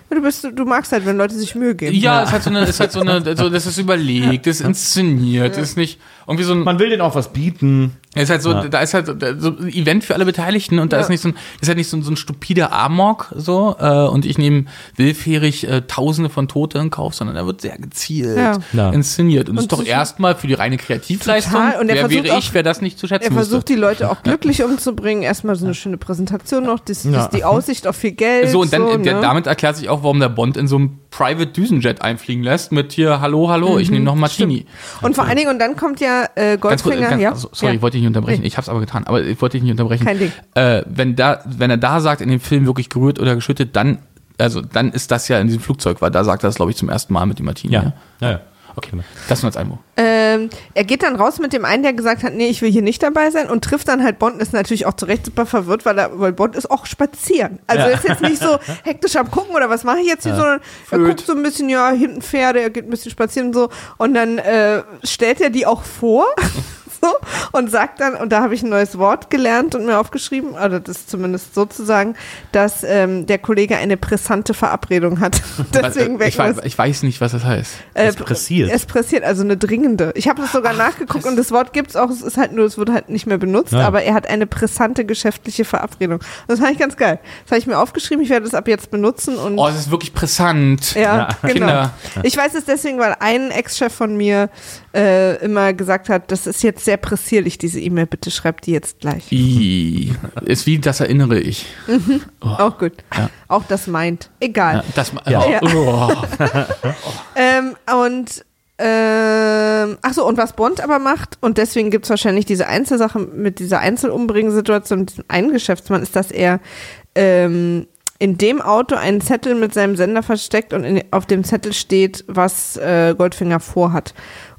Du, bist, du magst halt, wenn Leute sich Mühe geben. Ja, es hat so eine, es hat so eine, so, das ist überlegt, das ist inszeniert, das ist nicht irgendwie so ein, Man will denen auch was bieten. es ist halt so, Ja. da ist halt so ein Event für alle Beteiligten und da Ja. ist nicht so ein, ist halt nicht so ein, so ein stupider Amok so äh, und ich nehme willfährig äh, Tausende von Tote in Kauf, sondern er wird sehr gezielt Ja. Ja. inszeniert und, das ist Und doch erstmal für die reine Kreativleistung. Total. Und er wer versucht wäre auch- ich, wer das nicht zu schätzen Er versucht wüsste. die Leute auch glücklich umzubringen. Erstmal so eine schöne Präsentation noch, das, Ja. das die Aussicht auf viel Geld. So, und dann, so, der, ne? damit erklärt sich auch, warum der Bond in so einem Private Düsenjet einfliegen lässt mit hier, hallo, hallo, ich nehme noch einen Martini. Und vor allen Dingen, und dann kommt ja äh, Ganz Goldfinger. ganz, ja? also, sorry, ja. ich wollte dich nicht unterbrechen. Nee. Ich hab's aber getan, aber ich wollte dich nicht unterbrechen. Kein Ding. Äh, wenn da, wenn er da sagt, in dem Film wirklich gerührt oder geschüttet, dann, also, dann ist das ja in diesem Flugzeug, weil da sagt er das, glaube ich, zum ersten Mal mit dem Martini. Ja. ja, ja. Okay, das nur als Einwurf. Ähm, er geht dann raus mit dem einen, der gesagt hat, nee, ich will hier nicht dabei sein und trifft dann halt Bond, ist natürlich auch zu Recht super verwirrt, weil, er, weil Bond ist auch spazieren. Also Ja. er ist jetzt nicht so hektisch am gucken oder was mache ich jetzt hier, sondern er Flöt. guckt so ein bisschen, ja, hinten Pferde, er geht ein bisschen spazieren und so und dann äh, stellt er die auch vor. So, und sagt dann, und da habe ich ein neues Wort gelernt und mir aufgeschrieben, oder das ist zumindest sozusagen, dass ähm, der Kollege eine pressante Verabredung hat. Deswegen weg ich, weiß, ich weiß nicht, was das heißt. äh, Es pressiert. Es pressiert, also eine dringende. Ich habe das sogar nachgeguckt und das Wort gibt's auch, es ist halt nur, es wird halt nicht mehr benutzt, Ja. aber er hat eine pressante geschäftliche Verabredung. Das fand ich ganz geil. Das habe ich mir aufgeschrieben, ich werde das ab jetzt benutzen und Oh, es ist wirklich pressant. ja, Ja. genau. Kinder. Ich weiß es deswegen, weil ein Ex-Chef von mir äh, immer gesagt hat, das ist jetzt sehr pressierlich, diese E-Mail, bitte schreibt die jetzt gleich. I, ist wie, das erinnere ich. Auch gut. Ja. Auch das meint. Egal. Ja, das, Ja. Oh, Ähm, und ähm, ach so, und was Bond aber macht, und deswegen gibt's wahrscheinlich diese Einzelsache mit dieser Einzelumbringen-Situation, mit diesem einen Geschäftsmann, ist, dass er ähm, in dem Auto einen Zettel mit seinem Sender versteckt und in, auf dem Zettel steht, was äh, Goldfinger vorhat.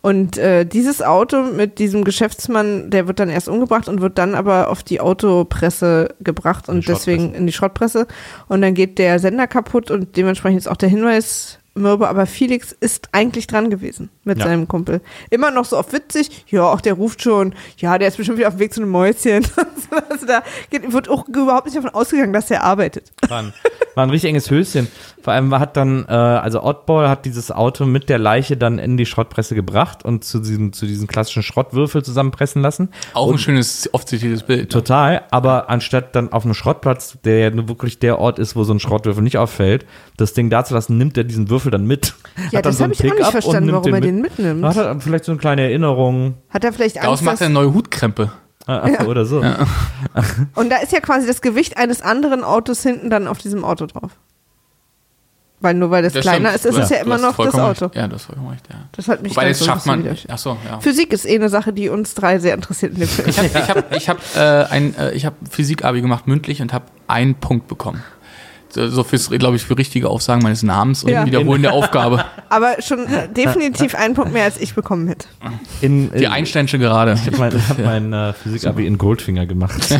Und äh, dieses Auto mit diesem Geschäftsmann, der wird dann erst umgebracht und wird dann aber auf die Autopresse gebracht und deswegen in die Schrottpresse. Und dann geht der Sender kaputt und dementsprechend ist auch der Hinweis mürbe, aber Felix ist eigentlich dran gewesen mit Ja. seinem Kumpel. Immer noch so auf witzig, ja, auch der ruft schon, ja, der ist bestimmt wieder auf dem Weg zu einem Mäuschen. also da geht, wird auch überhaupt nicht davon ausgegangen, dass er arbeitet. War ein, war ein richtig enges Höschen. Vor allem hat dann, äh, also Oddball hat dieses Auto mit der Leiche dann in die Schrottpresse gebracht und zu diesem, zu diesen klassischen Schrottwürfel zusammenpressen lassen. auch ein schönes, oft zitiertes Bild. Total, aber anstatt dann auf einem Schrottplatz, der ja nur wirklich der Ort ist, wo so ein Schrottwürfel nicht auffällt, das Ding da zu lassen, nimmt er diesen Würfel dann mit. Ja, das habe ich auch nicht und verstanden, warum er mit. den mitnimmt. Hat er vielleicht so eine kleine Erinnerung Hat er vielleicht Daraus Angst, macht dass, er eine neue Hutkrempe. äh, oder so. und da ist ja quasi das Gewicht eines anderen Autos hinten dann auf diesem Auto drauf. Weil nur weil das, Das kleiner stimmt. ist, ist Du es ja immer noch das Auto. recht. Ja, das vollkommen recht, ja. Das hat mich Wobei, dann das so schafft man. Ach so, ja. Physik ist eh eine Sache, die uns drei sehr interessiert in dem Film. Ich habe ich hab, ich hab, äh, ein, äh, ich hab Physik-Abi gemacht, mündlich, und habe einen Punkt bekommen. So fürs, glaube ich, für richtige Aufsagen meines Namens und Ja. Wiederholen der Aufgabe. Aber schon definitiv einen Punkt mehr, als ich bekommen hätte. In, Die in, Einsteinsche gerade. ich habe mein, hab mein äh, Physik-Abi in Goldfinger gemacht.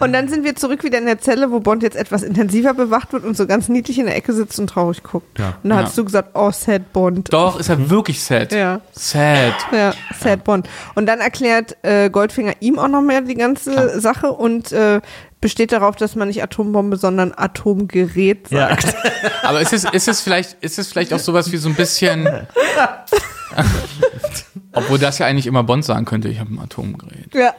Und dann sind wir zurück wieder in der Zelle, wo Bond jetzt etwas intensiver bewacht wird und so ganz niedlich in der Ecke sitzt und traurig guckt. Ja. Und da Ja. hast du gesagt, oh, sad Bond. Doch, ist er wirklich sad. Ja. Sad. Ja, Sad Bond. Und dann erklärt äh, Goldfinger ihm auch noch mehr die ganze Klar. Sache und äh, besteht darauf, dass man nicht Atombombe, sondern Atomgerät sagt. Ja. Aber ist es, ist es vielleicht, ist es vielleicht auch sowas wie so ein bisschen. Obwohl das ja eigentlich immer Bond sagen könnte, ich habe ein Atomgerät. Ja.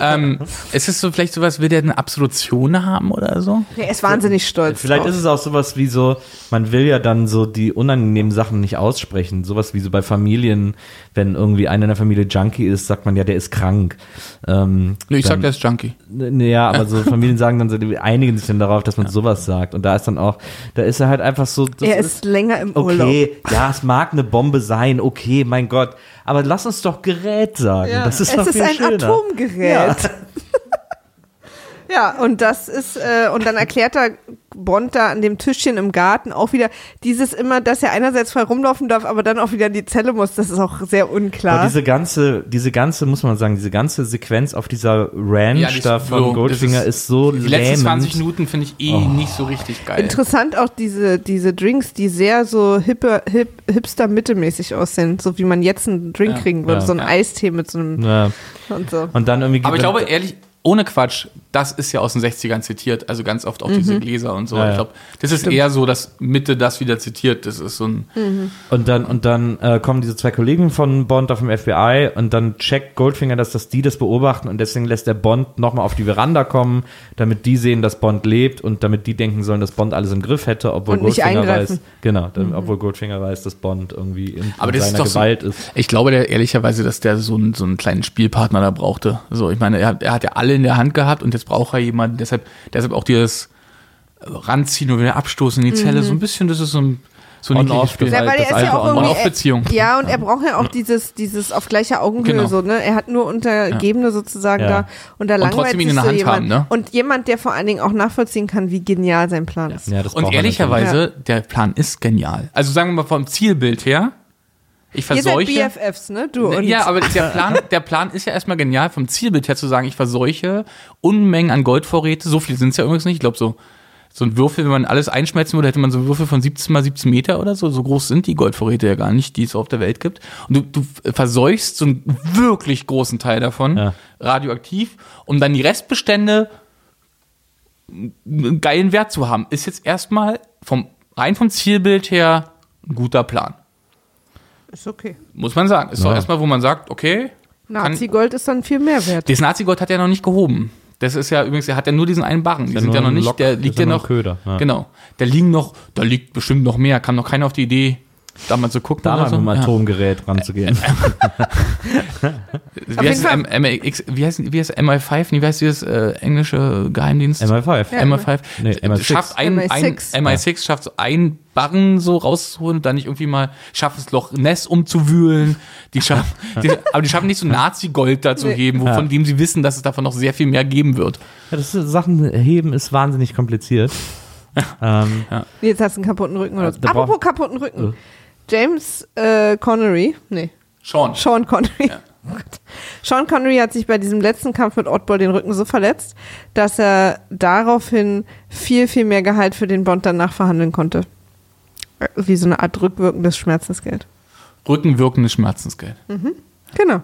ähm, ist es so vielleicht sowas, will der eine Absolution haben oder so? Er ist wahnsinnig stolz. Vielleicht drauf. ist es auch sowas wie so, man will ja dann so die unangenehmen Sachen nicht aussprechen. Sowas wie so bei Familien, wenn irgendwie einer in der Familie Junkie ist, sagt man ja, der ist krank. Ähm, Nö, ich dann- sag, der ist Junkie. Ja, aber so Familien sagen dann, so, die einigen sich dann darauf, dass man sowas sagt. Und da ist dann auch, da ist er halt einfach so. das er ist länger im Urlaub. Okay, ja, es mag eine Bombe sein, okay, mein Gott. Aber lass uns doch Gerät sagen. Ja. Das ist es doch ist viel ein schöner. Atomgerät. Ja. Ja, und das ist, äh, und dann erklärt er Bond da an dem Tischchen im Garten auch wieder dieses immer, dass er einerseits frei rumlaufen darf, aber dann auch wieder in die Zelle muss. Das ist auch sehr Aber unklar. diese ganze, diese ganze, muss man sagen, diese ganze Sequenz auf dieser Ranch Ja, ist da von so- Goldfinger das ist, so Die letzten 20 lähmend. Minuten finde ich eh nicht so richtig geil. Interessant auch diese, diese Drinks, die sehr so hippe, hip, hipster-mittelmäßig aussehen, so wie man jetzt einen Drink Ja. kriegen würde, Ja. so ein Ja. Eistee mit so einem Ja. und so. Und dann irgendwie Aber ich glaube, ehrlich, ohne Quatsch, das ist ja aus den 60ern zitiert, also ganz oft auch diese Gläser und so. Ja. Ich glaube, das ist eher so, dass Mitte das wieder zitiert. Das ist so ein. Und dann, und dann äh, kommen diese zwei Kollegen von Bond auf dem FBI und dann checkt Goldfinger, dass das die das beobachten und deswegen lässt er Bond nochmal auf die Veranda kommen, damit die sehen, dass Bond lebt und damit die denken sollen, dass Bond alles im Griff hätte, obwohl Goldfinger weiß, genau, dann, obwohl Goldfinger weiß, dass Bond irgendwie in, Aber in das ist seiner doch so- Gewalt ist. Ich glaube der ehrlicherweise, dass der so einen, so einen kleinen Spielpartner da brauchte. So, ich meine, er, er hat ja alle in der Hand gehabt und jetzt braucht er jemanden, deshalb, deshalb auch dieses Ranziehen oder wieder abstoßen in die Zelle, so ein bisschen, das ist so ein, so ein On-off niedliches Spiel. Das Ja, weil das er ist ja alte irgendwie. On-Off-Beziehung. Ja, und er braucht ja auch dieses, dieses auf gleicher Augenhöhe Genau. so, ne? Er hat nur Untergebene sozusagen Ja. da und da Und langweilt trotzdem ihn sich in der so Hand jemand. haben, ne? Und jemand, der vor allen Dingen auch nachvollziehen kann, wie genial sein Plan ist. Ja, das Und ehrlicherweise, der Plan ist genial. Also sagen wir mal vom Zielbild her. Ich Ihr seid verseuche. BFFs, ne? Du und ja, aber der Plan, der Plan ist ja erstmal genial, vom Zielbild her zu sagen, ich verseuche Unmengen an Goldvorräte. So viel sind es ja übrigens nicht. Ich glaube, so, so ein Würfel, wenn man alles einschmelzen würde, hätte man so einen Würfel von 17 mal 17 Meter oder so. So groß sind die Goldvorräte ja gar nicht, die es auf der Welt gibt. Und du, du verseuchst so einen wirklich großen Teil davon, Ja. radioaktiv, um dann die Restbestände einen geilen Wert zu haben. Ist jetzt erstmal vom, rein vom Zielbild her ein guter Plan. Ist okay. Muss man sagen. Ist Ja. doch erstmal, wo man sagt, okay, Nazi-Gold ist dann viel mehr wert. das Nazi-Gott hat er noch nicht gehoben. Das ist ja übrigens, er hat ja nur diesen einen Barren. Die Ja, sind ja noch nicht, Lock, der liegt ja ja noch. Köder, ja. Genau. Da liegen noch, da liegt bestimmt noch mehr. Kam noch keiner auf die Idee, da mal zu gucken. Da mal so. mit dem Ja. Atomgerät ranzugehen. Wie jeden heißt, Fall- M MX, wie heißt, wie heißt MI5? Wie heißt dieses äh, englische Geheimdienst? MI5. Ja. MI5. Nee, MI6. Schafft ein, ein, MI6. MI6 schafft so einen Barren so rauszuholen und dann nicht irgendwie mal schafft es Loch Ness umzuwühlen. Die schaffen, die, aber die schaffen nicht so Nazi-Gold da zu Nee. heben, Ja. von dem sie wissen, dass es davon noch sehr viel mehr geben wird. Ja, das ist, Sachen heben ist wahnsinnig kompliziert. ähm, Jetzt hast du einen kaputten Rücken oder so. Apropos kaputten Rücken. James äh, Connery, nee, Sean. Sean Connery. Oh Gott. Sean Connery hat sich bei diesem letzten Kampf mit Oddball den Rücken so verletzt, dass er daraufhin viel, viel mehr Gehalt für den Bond danach verhandeln konnte. Äh, Wie so eine Art rückwirkendes Schmerzensgeld. Rückenwirkendes Schmerzensgeld. Genau.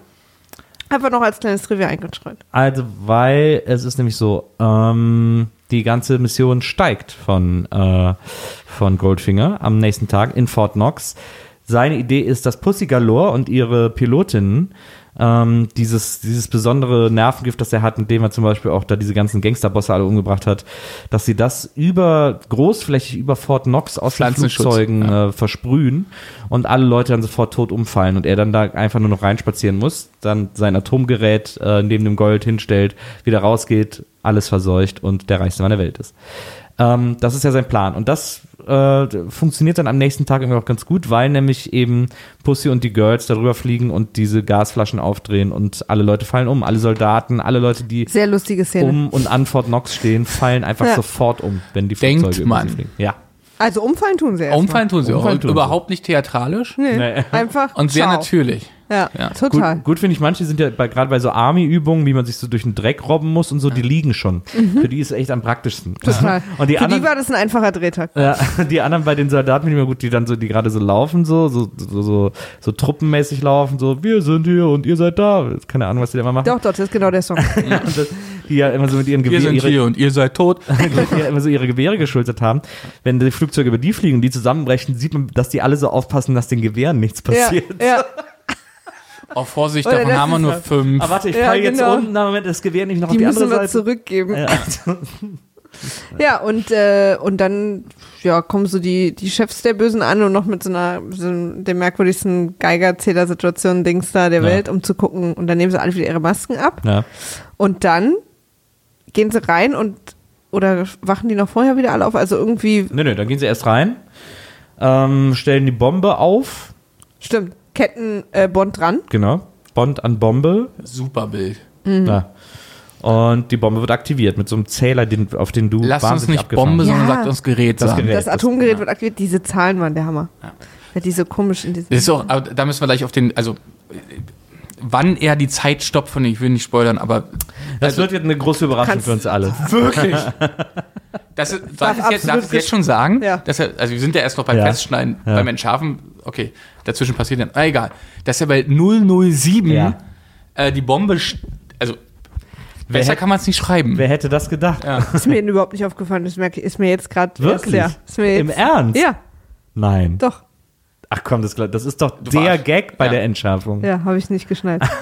Einfach noch als kleines Trivia eingestreut. Also, weil es ist nämlich so, ähm, die ganze Mission steigt von, äh, von Goldfinger am nächsten Tag in Fort Knox. Seine Idee ist, dass Pussy Galore und ihre Pilotinnen ähm, dieses, dieses besondere Nervengift, das er hat, mit dem er zum Beispiel auch da diese ganzen Gangsterbosse alle umgebracht hat, dass sie das über großflächig über Fort Knox aus den Flugzeugen äh, versprühen und alle Leute dann sofort tot umfallen und er dann da einfach nur noch reinspazieren muss, dann sein Atomgerät äh, neben dem Gold hinstellt, wieder rausgeht, alles verseucht und der reichste Mann der Welt ist. Ähm, das ist ja sein Plan. Und das äh, funktioniert dann am nächsten Tag irgendwie auch ganz gut, weil nämlich eben Pussy und die Girls darüber fliegen und diese Gasflaschen aufdrehen und alle Leute fallen um. Alle Soldaten, alle Leute, die Sehr lustige Szene. um und an Fort Knox stehen, fallen einfach Ja. sofort um, wenn die Denkt Flugzeuge über sie man. fliegen. Ja. Also umfallen tun sie erst. Umfallen tun sie auch. Umfallen Und tun sie. überhaupt nicht theatralisch. Nee, Nee. einfach. Und sehr ciao. natürlich. Ja, Ja. total. Gut, gut finde ich, manche sind ja bei, gerade bei so Army-Übungen, wie man sich so durch den Dreck robben muss und so, die liegen schon. Für die ist es echt am praktischsten. Mhm. Total. Und die Für anderen, die war das ein einfacher Drehtag. ja, die anderen bei den Soldaten finde ich immer gut, die dann so, die gerade so laufen, so, so, so, so, so truppenmäßig laufen, so, wir sind hier und ihr seid da. Keine Ahnung, was die da immer machen. Doch, doch, das ist genau der Song. Und das, die ja immer so mit ihren Wir Gewehren sind hier und ihr seid tot. die ja immer so ihre Gewehre geschultert haben. Wenn die Flugzeuge über die fliegen und die zusammenbrechen, sieht man, dass die alle so aufpassen, dass den Gewehren nichts Ja, passiert. ja. Auch Vorsicht, Oder davon haben wir nur fünf. Aber warte, ich Ja, fall jetzt genau. unten, na Moment, das Gewehr nicht noch Die auf die müssen andere wir Seite. zurückgeben. Ja, Ja. und, äh, und dann ja, kommen so die, die Chefs der Bösen an und noch mit so einer so der merkwürdigsten Geigerzähler-Situation Dings da der Ja. Welt, um zu gucken. Und dann nehmen sie alle wieder ihre Masken ab. Ja. Und dann gehen sie rein und oder wachen die noch vorher wieder alle auf? Also irgendwie, Nö, nö, dann gehen sie erst rein, ähm, stellen die Bombe auf, stimmt, Ketten äh, Bond dran. genau, Bond an Bombe, Super Bild. Mhm. ja. Und die Bombe wird aktiviert mit so einem Zähler, den, auf den du Lass uns wahnsinnig nicht Bombe, bist. sondern Ja. sagt uns Gerät Das sagen. Gerät. Das das- Atomgerät ja. wird aktiviert. Diese Zahlen waren der Hammer. Ja. Ja, diese komisch in diesem. Das ist auch, da müssen wir gleich auf den, also äh, wann er die Zeit stoppt von, ich will nicht spoilern, aber Das also, wird jetzt eine große Überraschung für uns alle. wirklich. Das ist, darf, ich jetzt, darf ich jetzt schon sagen? Ja. Dass er, also wir sind ja erst noch beim Ja. Festschneiden, Ja. beim Entschärfen. Okay, dazwischen passiert dann, ah, egal. Dass er bei 007 Ja. äh, die Bombe, also Wer besser hätte- kann man es nicht schreiben. Wer hätte das gedacht? Ja. Ist mir überhaupt nicht aufgefallen. Das merke ich, ist mir jetzt gerade Wirklich? Ja, ist mir jetzt, Im Ernst? Ja, Nein. doch. Ach komm, das, das ist doch Du der Gag bei Ja. der Entschärfung. Ja, habe ich nicht geschnallt.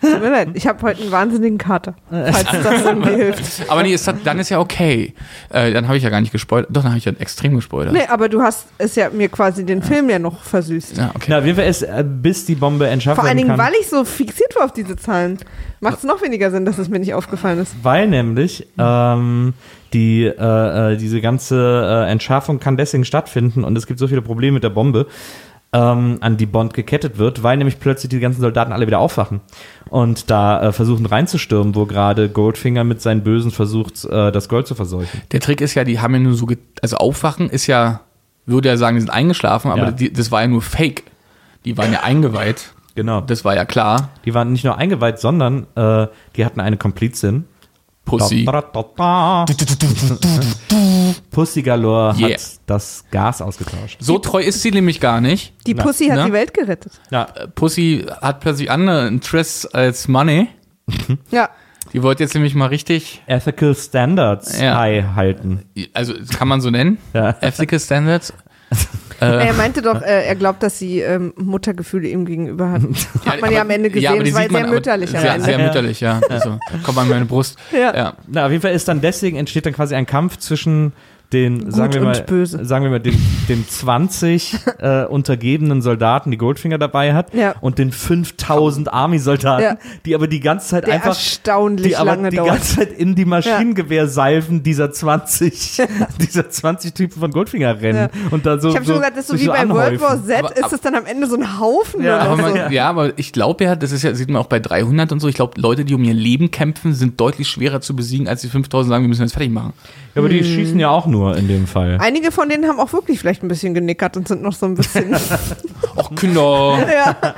Tut mir leid, ich habe heute einen wahnsinnigen Kater. Falls das irgendwie hilft. Aber nee, ist, das- dann ist ja okay. Äh, dann habe ich ja gar nicht gespoilert. Doch, dann habe ich ja extrem gespoilert. Nee, aber du hast es ja mir quasi den Film ja noch versüßt. Ja, okay. Na, auf jeden Fall ist, äh, bis die Bombe entschärft Vor allen Dingen, kann. weil ich so fixiert war auf diese Zahlen, macht es noch weniger Sinn, dass es mir nicht aufgefallen ist. Weil nämlich ähm, die, äh, äh, diese ganze äh, Entschärfung kann deswegen stattfinden und es gibt so viele Probleme mit der Bombe, ähm, an die Bond gekettet wird, weil nämlich plötzlich die ganzen Soldaten alle wieder aufwachen und da äh, versuchen reinzustürmen, wo gerade Goldfinger mit seinen Bösen versucht, äh, das Gold zu verseuchen. Der Trick ist ja, die haben ja nur so, also aufwachen ist ja, würde ja sagen, die sind eingeschlafen, aber Ja. die, das war ja nur Fake. Die waren ja eingeweiht. Genau. Das war ja klar. Die waren nicht nur eingeweiht, sondern äh, die hatten eine Komplizin. Pussy. Da, da, da. Pussy Galore Yeah. hat das Gas ausgetauscht. So treu ist sie nämlich gar nicht. Die Na, Pussy hat ne? die Welt gerettet. Ja, Pussy hat plötzlich andere Interests als Money. Ja. Die wollte jetzt nämlich mal richtig, Ethical Standards Ja. high halten. also kann man so nennen, Ja. Ethical Standards. Er meinte doch, äh, er glaubt, dass sie ähm, Muttergefühle ihm gegenüber hat. Hat man ja am Ende gesehen. aber die es war sieht man sehr aber- mütterlich Sehr, Ende. sehr Ja. mütterlich, ja. Also, kommt an meine Brust. Ja. ja. Na, auf jeden Fall ist dann deswegen entsteht dann quasi ein Kampf zwischen den, Gut sagen wir mal, böse. sagen wir mal, den, den 20 äh, untergebenen Soldaten, die Goldfinger dabei hat, Ja. und den 5000 Army-Soldaten, Ja. die aber die ganze Zeit Der einfach, erstaunlich die aber lange die dauert. ganze Zeit in die Maschinengewehrsalven dieser 20, dieser 20 Typen von Goldfinger rennen Ja. und da so. Ich habe so, schon gesagt, das ist so wie bei World War anhäufen. Z, Aber- ist es dann am Ende so ein Haufen Ja, Aber so. man, ja, aber ich glaube ja, das ist ja, sieht man auch bei 300 und so. Ich glaube, Leute, die um ihr Leben kämpfen, sind deutlich schwerer zu besiegen, als die 5000 sagen, wir müssen jetzt fertig machen. Ja, aber die Hm. schießen ja auch nur in dem Fall. Einige von denen haben auch wirklich vielleicht ein bisschen genickert und sind noch so ein bisschen. Och, Kinder. ja.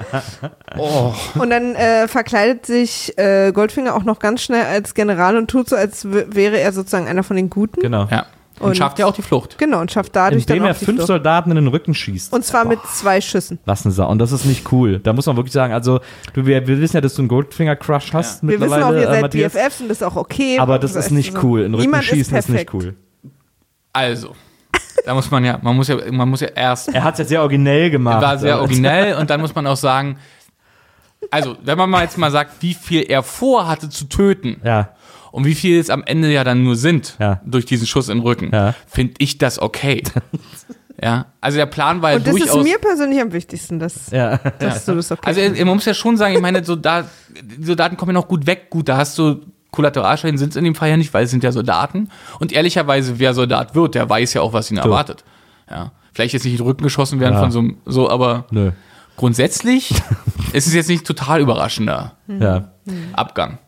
Oh. Und dann äh, verkleidet sich äh, Goldfinger auch noch ganz schnell als General und tut so, als wäre er sozusagen einer von den Guten. Genau. Ja. Und, Und- schafft ja auch die Flucht. Genau, und schafft dadurch Indem dann er auch die fünf Flucht. Soldaten in den Rücken schießt. Und zwar mit zwei Schüssen. Was eine Sau. Und das ist nicht cool. Da muss man wirklich sagen, also du, wir, wir wissen ja, dass du einen Goldfinger-Crush hast Wir wissen mittlerweile, auch, ihr äh, seid. BFFs und das ist auch okay. Aber das ist nicht so. cool. In den Rücken Niemand schießen ist, nicht perfekt. cool. Also, da muss man ja, man muss ja, man muss ja erst, Er hat es jetzt sehr originell gemacht. war sehr originell und dann muss man auch sagen, also, wenn man mal jetzt mal sagt, wie viel er vorhatte zu töten Ja, und wie viel es am Ende ja dann nur sind Ja. durch diesen Schuss den Rücken, Ja. finde ich das okay. ja, also der Plan war ja Und das durchaus. ist mir persönlich am wichtigsten, dass, ja. dass du das okay Also man muss ja schon sagen, ich meine, so da, die Soldaten kommen ja noch gut weg. Gut, da hast du Kollateralschäden sind es in dem Fall ja nicht, weil es sind ja Soldaten. Und ehrlicherweise, wer Soldat wird, der weiß ja auch, was ihn erwartet. Ja. Vielleicht jetzt nicht in den Rücken geschossen werden Ja. von so einem, so, aber Nö. grundsätzlich ist es jetzt nicht total überraschender Ja. Abgang.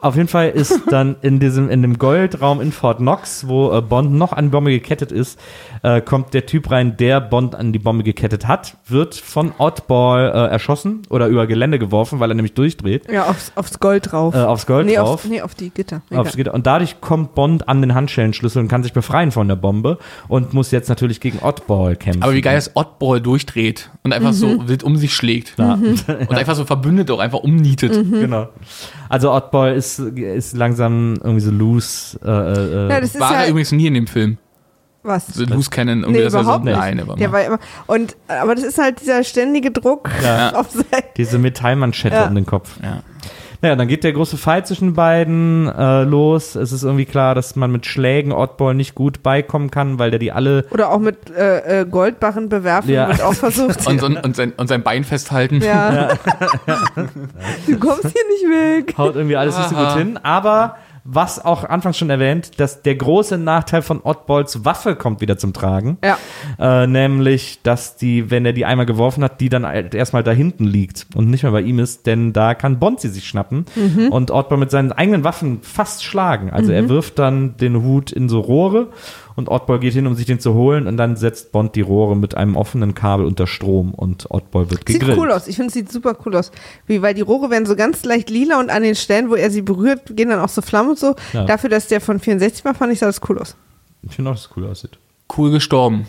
Auf jeden Fall ist dann in diesem, in dem Goldraum in Fort Knox, wo äh, Bond noch an die Bombe gekettet ist, äh, kommt der Typ rein, der Bond an die Bombe gekettet hat, wird von Oddball äh, erschossen oder über Gelände geworfen, weil er nämlich durchdreht, ja, aufs, aufs Gold drauf. äh, aufs Gold nee, drauf. auf, nee, auf die Gitter. Aufs. Gitter. Und dadurch kommt Bond an den Handschellenschlüssel und kann sich befreien von der Bombe und muss jetzt natürlich gegen Oddball kämpfen. Aber wie geil ist Oddball durchdreht und einfach so wild um sich schlägt. Und einfach so verbündet auch einfach umnietet. Genau. Also Oddball ist, ist langsam irgendwie so loose. Äh, äh, Ja, das ist War ja, er übrigens nie in dem Film. was? So Loose Cannon, irgendwie, Nee, dass er so, nein, aber Der war immer, und, aber das ist halt dieser ständige Druck Ja. auf sein, diese Metallmanschette Ja. um den Kopf. ja. Naja, dann geht der große Fight zwischen beiden äh, los. Es ist irgendwie klar, dass man mit Schlägen Oddball nicht gut beikommen kann, weil der die alle. oder auch mit äh, äh, Goldbarren bewerfen Ja. wird auch versucht. Und, und, und, sein, und sein Bein festhalten. ja. du kommst hier nicht weg. Haut irgendwie alles nicht so gut Aha. hin. Aber was auch anfangs schon erwähnt, dass der große Nachteil von Oddballs Waffe kommt wieder zum Tragen. Ja. Äh, nämlich, dass die, wenn er die einmal geworfen hat, die dann halt erstmal da hinten liegt und nicht mehr bei ihm ist, denn da kann Bond sie sich schnappen und Oddball mit seinen eigenen Waffen fast schlagen. Also er wirft dann den Hut in so Rohre und Oddball geht hin, um sich den zu holen und dann setzt Bond die Rohre mit einem offenen Kabel unter Strom und Oddball wird Sieht gegrillt. cool aus. Ich finde, es sieht super cool aus. Wie, weil die Rohre werden so ganz leicht lila und an den Stellen, wo er sie berührt, gehen dann auch so Flammen und so. Ja. Dafür, dass der von 64 war, fand ich, sah das cool aus. Ich finde auch, dass es cool aussieht. Cool gestorben.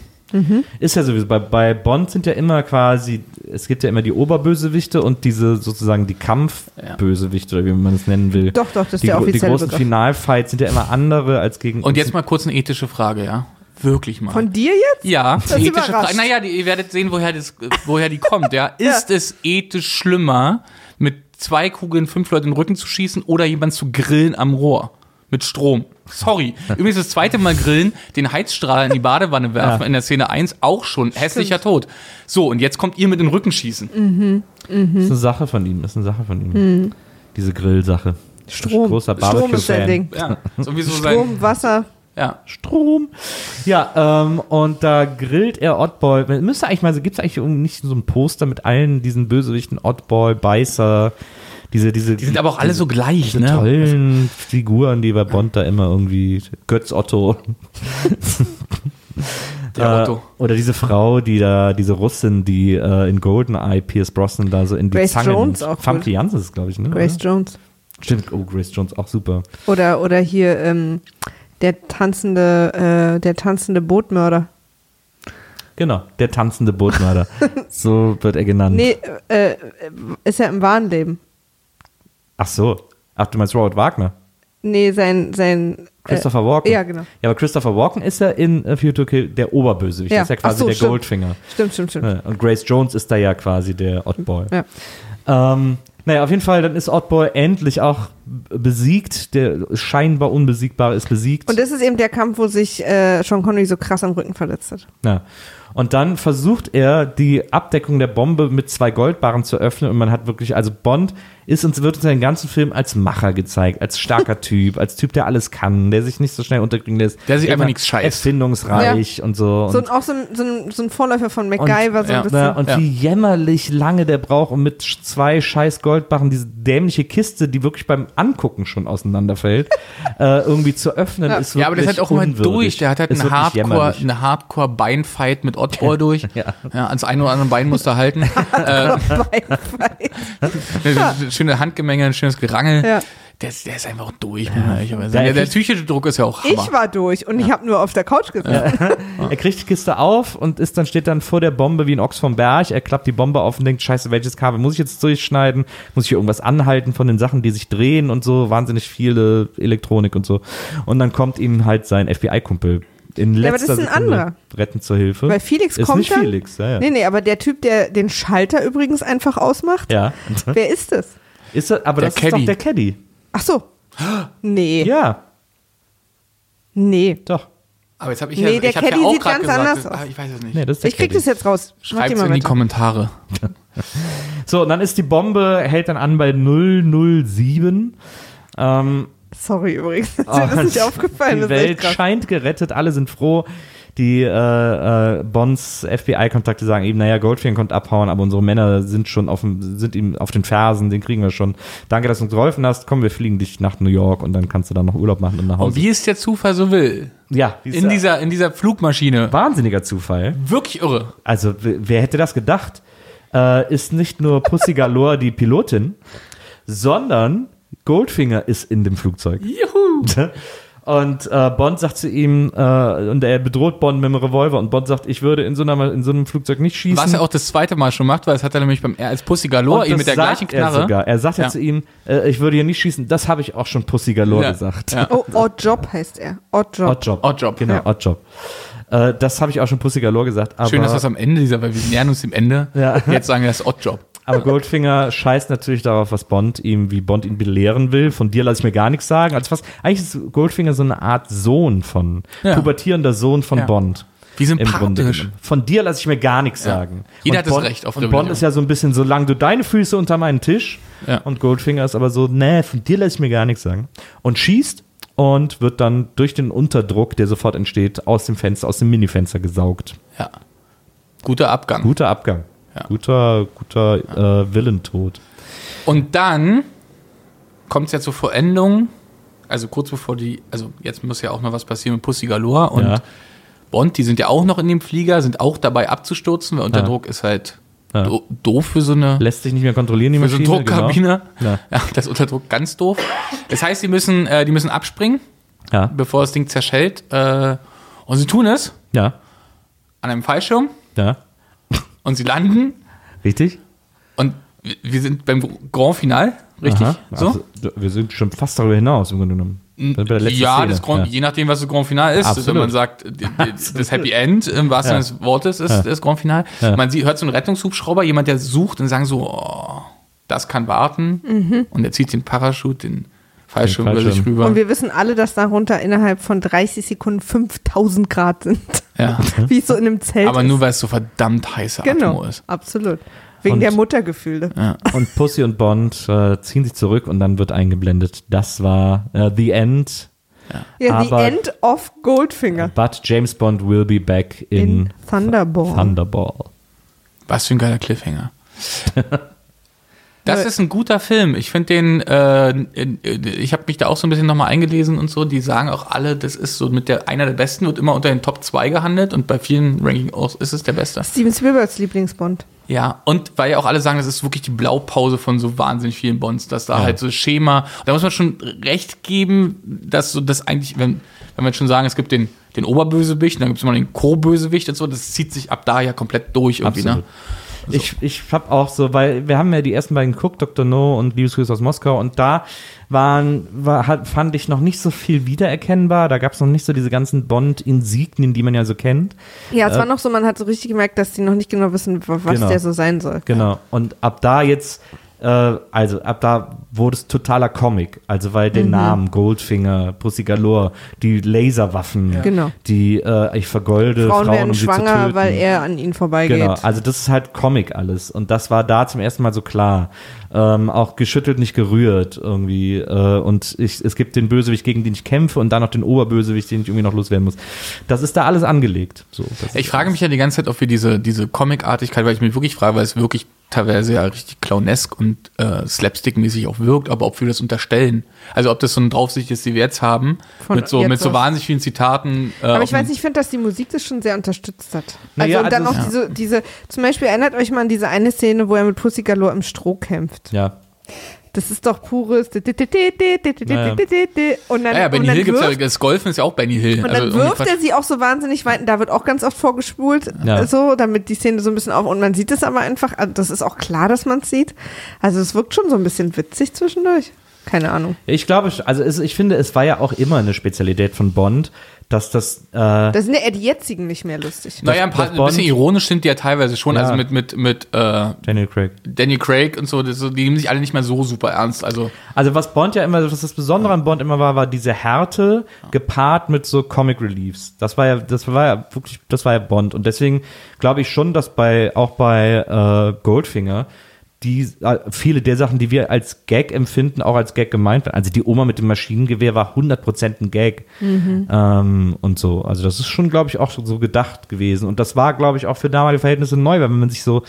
Ist ja sowieso, bei, bei Bond sind ja immer quasi, es gibt ja immer die Oberbösewichte und diese sozusagen die Kampfbösewichte, oder wie man es nennen will. Doch, doch, das ist die, der gro- Die offizielle großen Begriff. Finalfights sind ja immer andere als gegen Und jetzt mal kurz eine ethische Frage, ja? Wirklich mal. Von dir jetzt? ja, Das ethische überrascht. Frage. Naja, die, ihr werdet sehen, woher, das, woher die kommt, ja? Ist es ethisch schlimmer, mit zwei Kugeln fünf Leute in den Rücken zu schießen oder jemanden zu grillen am Rohr? Mit Strom. Sorry. Übrigens das zweite Mal grillen, den Heizstrahl in die Badewanne werfen Ja. in der Szene 1, auch schon. Hässlicher Tod. So, und jetzt kommt ihr mit den Rücken schießen. Das ist eine Sache von ihm, das ist eine Sache von ihm. Diese Grillsache. Strom. Großer Strom ist Barbecue-Fan. Ding. Ja, sowieso sein. Strom, Wasser. Ja. Strom. Ja, ähm, und da grillt er Oddball. Müsste eigentlich mal, gibt es eigentlich irgendwie nicht so ein Poster mit allen diesen Bösewichten, Oddball, Beißer, diese, diese. Die sind aber auch alle so gleich, diese ne? tollen Figuren, die bei Bond da immer irgendwie, Götz Otto. Der Äh, Otto. oder diese Frau, die da, diese Russin, die äh, in Goldeneye Pierce Brosnan da so in die Grace Zange Jones nimmt. auch Famke gut. Janssen ist es, glaube ich, ne? Grace oder? Jones. Stimmt, oh, Grace Jones, auch super. Oder, oder hier ähm, der tanzende, äh, der tanzende Bootmörder. Genau, der tanzende Bootmörder. so wird er genannt. Nee, äh, äh, ist ja im wahren Leben. Ach so. Ach, du meinst Robert Wagner? Nee, sein, sein. Christopher Walken? ja, genau. Ja, aber Christopher Walken ist ja in A View to Kill der Oberbösewicht. Ja. Das ist ja quasi so, der stimmt. Goldfinger. Stimmt, stimmt, stimmt. Und Grace Jones ist da ja quasi der Oddboy. Ja. Ähm, naja, auf jeden Fall, dann ist Oddboy endlich auch besiegt. Der scheinbar Unbesiegbare ist besiegt. Und das ist eben der Kampf, wo sich äh, Sean Connery so krass am Rücken verletzt hat. Ja. Und dann versucht er, die Abdeckung der Bombe mit zwei Goldbarren zu öffnen. Und man hat wirklich, also Bond ist uns, wird uns den ganzen Film als Macher gezeigt, als starker Typ, als Typ, der alles kann, der sich nicht so schnell unterkriegen lässt. Der sich einfach nichts scheißt. Erfindungsreich und so. So, Und, ein- auch so ein, so, ein, so ein Vorläufer von MacGyver, so ein ja, bisschen. na, und Ja. wie jämmerlich lange der braucht, um mit zwei scheiß Goldbarren diese dämliche Kiste, die wirklich beim Angucken schon auseinanderfällt, äh, irgendwie zu öffnen, Ja. ist Ja, aber halt wirklich auch immer unwürdig. durch. Der hat halt einen wirklich Hardcore, jämmerlich. eine Hardcore-Beinfight mit Oddball durch. Ja. Ja. ans eine oder andere Bein musst du halten. äh, eine schöne Handgemenge, ein schönes Gerangel. Ja. Der, ist- der ist einfach durch, Ja, er Der, der psychische Druck ist ja auch Hammer. ich war durch und ich habe nur auf der Couch gesessen. Er kriegt die Kiste auf und ist dann steht dann vor der Bombe wie ein Ochs vom Berg. Er klappt die Bombe auf und denkt, scheiße, welches Kabel muss ich jetzt durchschneiden? Muss ich hier irgendwas anhalten von den Sachen, die sich drehen und so? Wahnsinnig viele Elektronik und so. Und dann kommt ihm halt sein FBI-Kumpel in Ja, aber letzter das ist ein Sekunde anderer. retten zur Hilfe. Weil Felix ist kommt nicht dann. Felix, ja, ja. Nee, nee, aber der Typ, der den Schalter übrigens einfach ausmacht, ja. wer ist das? Ist er, aber Der das ist Caddy. doch der Caddy. Ach so. Nee, Ja, nee. doch. Aber jetzt habe ich Nee, ja, der ich Caddy ja auch sieht ganz gesagt. anders Das- aus. ah, Ich weiß es nicht. Nee, das ist der Ich krieg Caddy. das jetzt raus. Schreibt es mal in die. Kommentare. So, und dann ist die Bombe, hält dann an bei 007. Ähm, Sorry übrigens, ist dir das nicht aufgefallen? Die ist Welt scheint gerettet, alle sind froh. Die äh, äh, Bonds FBI-Kontakte sagen eben, naja, Goldfinger kommt abhauen, aber unsere Männer sind schon auf dem, sind ihm auf den Fersen, den kriegen wir schon. Danke, dass du uns geholfen hast. Komm, wir fliegen dich nach New York und dann kannst du da noch Urlaub machen und nach Und Hause. wie es der Zufall so will. ja, In dieser, in dieser Flugmaschine. wahnsinniger Zufall. Wirklich irre. Also, wer hätte das gedacht? Äh, ist nicht nur Pussy Galore die Pilotin, sondern Goldfinger ist in dem Flugzeug. Juhu. Und äh, Bond sagt zu ihm, äh, und er bedroht Bond mit dem Revolver und Bond sagt, ich würde in so, einer, in so einem Flugzeug nicht schießen. Was er auch das zweite Mal schon macht, weil das hat er nämlich beim als Pussy Galore ihn mit der gleichen Knarre. Er, sogar. er sagt ja Ja. zu ihm, äh, ich würde hier nicht schießen. Das habe ich auch schon Pussy Galore Ja. gesagt. Ja. Oh, Oddjob heißt er. Oddjob. Oddjob. Oddjob. Genau, Ja. Oddjob. Äh, das habe ich auch schon Pussy Galore gesagt. Schön, dass das am Ende dieser, weil wir nähern uns dem Ende. Ja. Jetzt sagen wir das Oddjob. aber Goldfinger scheißt natürlich darauf, was Bond ihm, wie Bond ihn belehren will. Von dir lasse ich mir gar nichts sagen. Also was, eigentlich ist Goldfinger so eine Art Sohn von, Ja. pubertierender Sohn von Ja. Bond. Wie sympathisch. Von dir lasse ich mir gar nichts sagen. Jeder Und hat das Bond, Recht auf Und Rebellion. Bond ist ja so ein bisschen, solange du deine Füße unter meinen Tisch. Ja. Und Goldfinger ist aber so, nee, von dir lasse ich mir gar nichts sagen. Und schießt und wird dann durch den Unterdruck, der sofort entsteht, aus dem Fenster, aus dem Minifenster gesaugt. Ja. Guter Abgang. Guter Abgang. Ja. Guter, guter äh, Willentod. Und dann kommt es ja zur Vollendung, also kurz bevor die, also jetzt muss ja auch noch was passieren mit Pussy Galore und Ja. Bond, die sind ja auch noch in dem Flieger, sind auch dabei abzustürzen, weil Unterdruck ist halt Ja. do doof für so eine Lässt sich nicht mehr kontrollieren, die für so Maschine. eine Druckkabine. Genau. Ja. das ist Unterdruck ganz doof. Das heißt, die müssen, äh, die müssen abspringen, Ja. bevor das Ding zerschellt. Äh, und sie tun es ja, an einem Fallschirm ja, und sie landen richtig. und wir- wir sind beim Grand Final, richtig? Aha. So? Also, wir sind schon fast darüber hinaus im Grunde genommen. Ja, das Grand, je nachdem, was das Grand Final ist. Absolut. Wenn man sagt, d- das Happy End im wahrsten Ja. Sinne des Wortes ist das Grand Final. Ja. Man sieht, hört so einen Rettungshubschrauber, jemand, der sucht und sagen so, oh, das kann warten. Und er zieht den Parachute, den Fallschirm Den über sich Fallschirm. rüber. Und wir wissen alle, dass darunter innerhalb von 30 Sekunden 5000 Grad sind. ja. Wie es so in einem Zelt Aber ist. nur, weil es so verdammt heiße Atmo Genau, ist. absolut. Wegen Und- der Muttergefühle. Und Pussy und Bond äh, ziehen sich zurück und dann wird eingeblendet. Das war äh, The End. Ja, the Aber- end of Goldfinger But James Bond will be back in, in Thunderball. Thunderball. Was für ein geiler Cliffhanger. Das Ja. ist ein guter Film. Ich finde den, äh, äh, ich habe mich da auch so ein bisschen nochmal eingelesen und so. Die sagen auch alle, das ist so mit der einer der besten, wird immer unter den Top 2 gehandelt und bei vielen Ranking auch ist es der beste. Steven Spielbergs Lieblingsbond. Ja, und weil ja auch alle sagen, das ist wirklich die Blaupause von so wahnsinnig vielen Bonds, dass da halt so Schema, da muss man schon recht geben, dass so das eigentlich, wenn, wenn wir schon sagen, es gibt den, den Oberbösewicht, dann gibt es immer den Co-Bösewicht und so, das zieht sich ab da ja komplett durch irgendwie, Absolut. ne? Ich, ich hab auch so, weil wir haben ja die ersten beiden geguckt, Dr. No und Liebesgrüße aus Moskau und da waren, war, hat, fand ich noch nicht so viel wiedererkennbar. Da gab es noch nicht so diese ganzen Bond-Insignien, die man ja so kennt. Ja, es war noch so, man hat so richtig gemerkt, dass die noch nicht genau wissen, wa- was Genau. der so sein soll. Genau. Und ab da jetzt, äh, also ab da wurde es totaler Comic. Also weil Mhm. den Namen Goldfinger, Pussy Galore, die Laserwaffen, Genau. die äh, ich vergolde Frauen, Frauen, werden um schwanger, weil er an ihnen vorbeigeht. Genau, also das ist halt Comic alles. Und das war da zum ersten Mal so klar. Ähm, auch geschüttelt, nicht gerührt irgendwie. Äh, und ich, es gibt den Bösewicht, gegen den ich kämpfe und dann noch den Oberbösewicht, den ich irgendwie noch loswerden muss. Das ist da alles angelegt. So, das Ich ist frage mich ja die ganze Zeit, ob wir diese, diese Comicartigkeit, weil ich mich wirklich frage, weil es wirklich teilweise ja richtig clownesk und äh, slapstick-mäßig auch wirkt, aber ob wir das unterstellen. Also ob das so ein draufsichtiges, die wir jetzt haben, Von mit so, mit so wahnsinnig vielen Zitaten. Äh, Aber ich weiß nicht, ich finde, dass die Musik das schon sehr unterstützt hat. Naja, also und dann also- auch diese, diese, zum Beispiel erinnert euch mal an diese eine Szene, wo er mit Pussy Galore im Stroh kämpft. Ja. Das ist doch pures und dann, Ja, ja, Benny und dann Hill gibt's ja, das Golfen ist ja auch Benny Hill. und Also dann irgendwie wirft er sie auch so wahnsinnig weit. und Da wird auch ganz oft vorgespult, Ja. äh, so, damit die Szene so ein bisschen auf. Und man sieht es aber einfach, also das ist auch klar, dass man es sieht. Also es wirkt schon so ein bisschen witzig zwischendurch. Keine Ahnung. Ich glaube, also es, ich finde, es war ja auch immer eine Spezialität von Bond, dass das, äh, Da sind ja eher die jetzigen nicht mehr lustig. Naja, ein, paar, das ein bisschen ironisch sind die ja teilweise schon. Ja. Also mit, mit, mit äh, Daniel Craig. Daniel Craig und so, das, so, die nehmen sich alle nicht mehr so super ernst. Also Also was Bond ja immer, was das Besondere an Bond immer war, war diese Härte gepaart mit so Comic Reliefs. Das war ja, das war ja wirklich, das war ja Bond. Und deswegen glaube ich schon, dass bei, auch bei äh, Goldfinger, die äh, viele der Sachen, die wir als Gag empfinden, auch als Gag gemeint werden. Also die Oma mit dem Maschinengewehr war 100% ein Gag ähm, und so. Also das ist schon, glaube ich, auch so gedacht gewesen. Und das war, glaube ich, auch für damalige Verhältnisse neu, weil wenn man sich so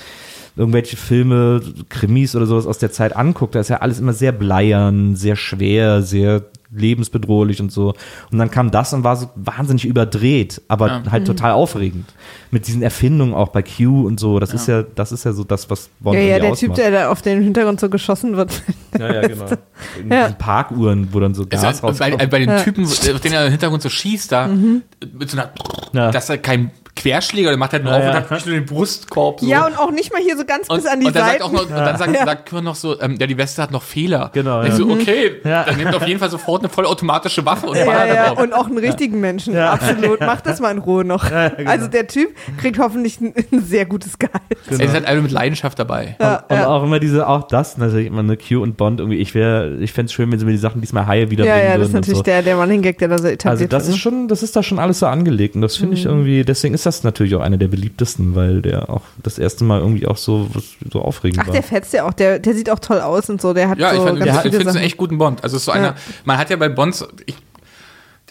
irgendwelche Filme, Krimis oder sowas aus der Zeit anguckt, da ist ja alles immer sehr bleiern, sehr schwer, sehr lebensbedrohlich und so. Und dann kam das und war so wahnsinnig überdreht, aber Ja. halt total aufregend. Mit diesen Erfindungen auch bei Q und so. Das ist ja, das ist ja so das, was Bond Ja, ja, der Typ, ausmacht. der da auf den Hintergrund so geschossen wird. ja, ja, genau. In Ja. diesen Parkuhren, wo dann so Gas Also, bei, rauskommt. bei den Ja. Typen, auf den er im Hintergrund so schießt, da Mhm. mit so einer, Ja. das ist halt kein Querschläger, der macht halt nur Ja, auf ja. und hat wirklich nur den Brustkorb. So. Ja, und auch nicht mal hier so ganz bis an die und dann sagt Seiten. auch noch, und dann sagt, Ja. sagt Kür noch so, ähm, ja, die Weste hat noch Fehler. Genau, Und Ich ja. so, okay, Ja. dann nimmt auf jeden Fall sofort eine vollautomatische Waffe und ja, ballert ja, drauf. und auch einen richtigen Menschen, Ja. absolut. Mach das mal in Ruhe noch. genau. Also der Typ kriegt hoffentlich ein, ein sehr gutes Gehalt. Er ist halt einfach mit Leidenschaft dabei. Ja, und ja. auch immer diese, auch das natürlich immer eine Q und Bond irgendwie. Ich wäre, ich fände es schön, wenn sie mir die Sachen diesmal Haie ja, wiederbringen ja, das würden ist natürlich und so. der, der Running Gag, der da so Also etabliert das wird. ist schon, das ist da schon alles so angelegt und das finde Mhm. ich irgendwie, deswegen ist das natürlich auch einer der beliebtesten, weil der auch das erste Mal irgendwie auch so, so aufregend Ach, war. der fetzt ja auch, der, der sieht auch toll aus und so, der hat Ja, so ich, fand- ganz ich finde es einen echt guten Bond. Also es ist so einer, Ja. man hat ja bei Bonds, ich,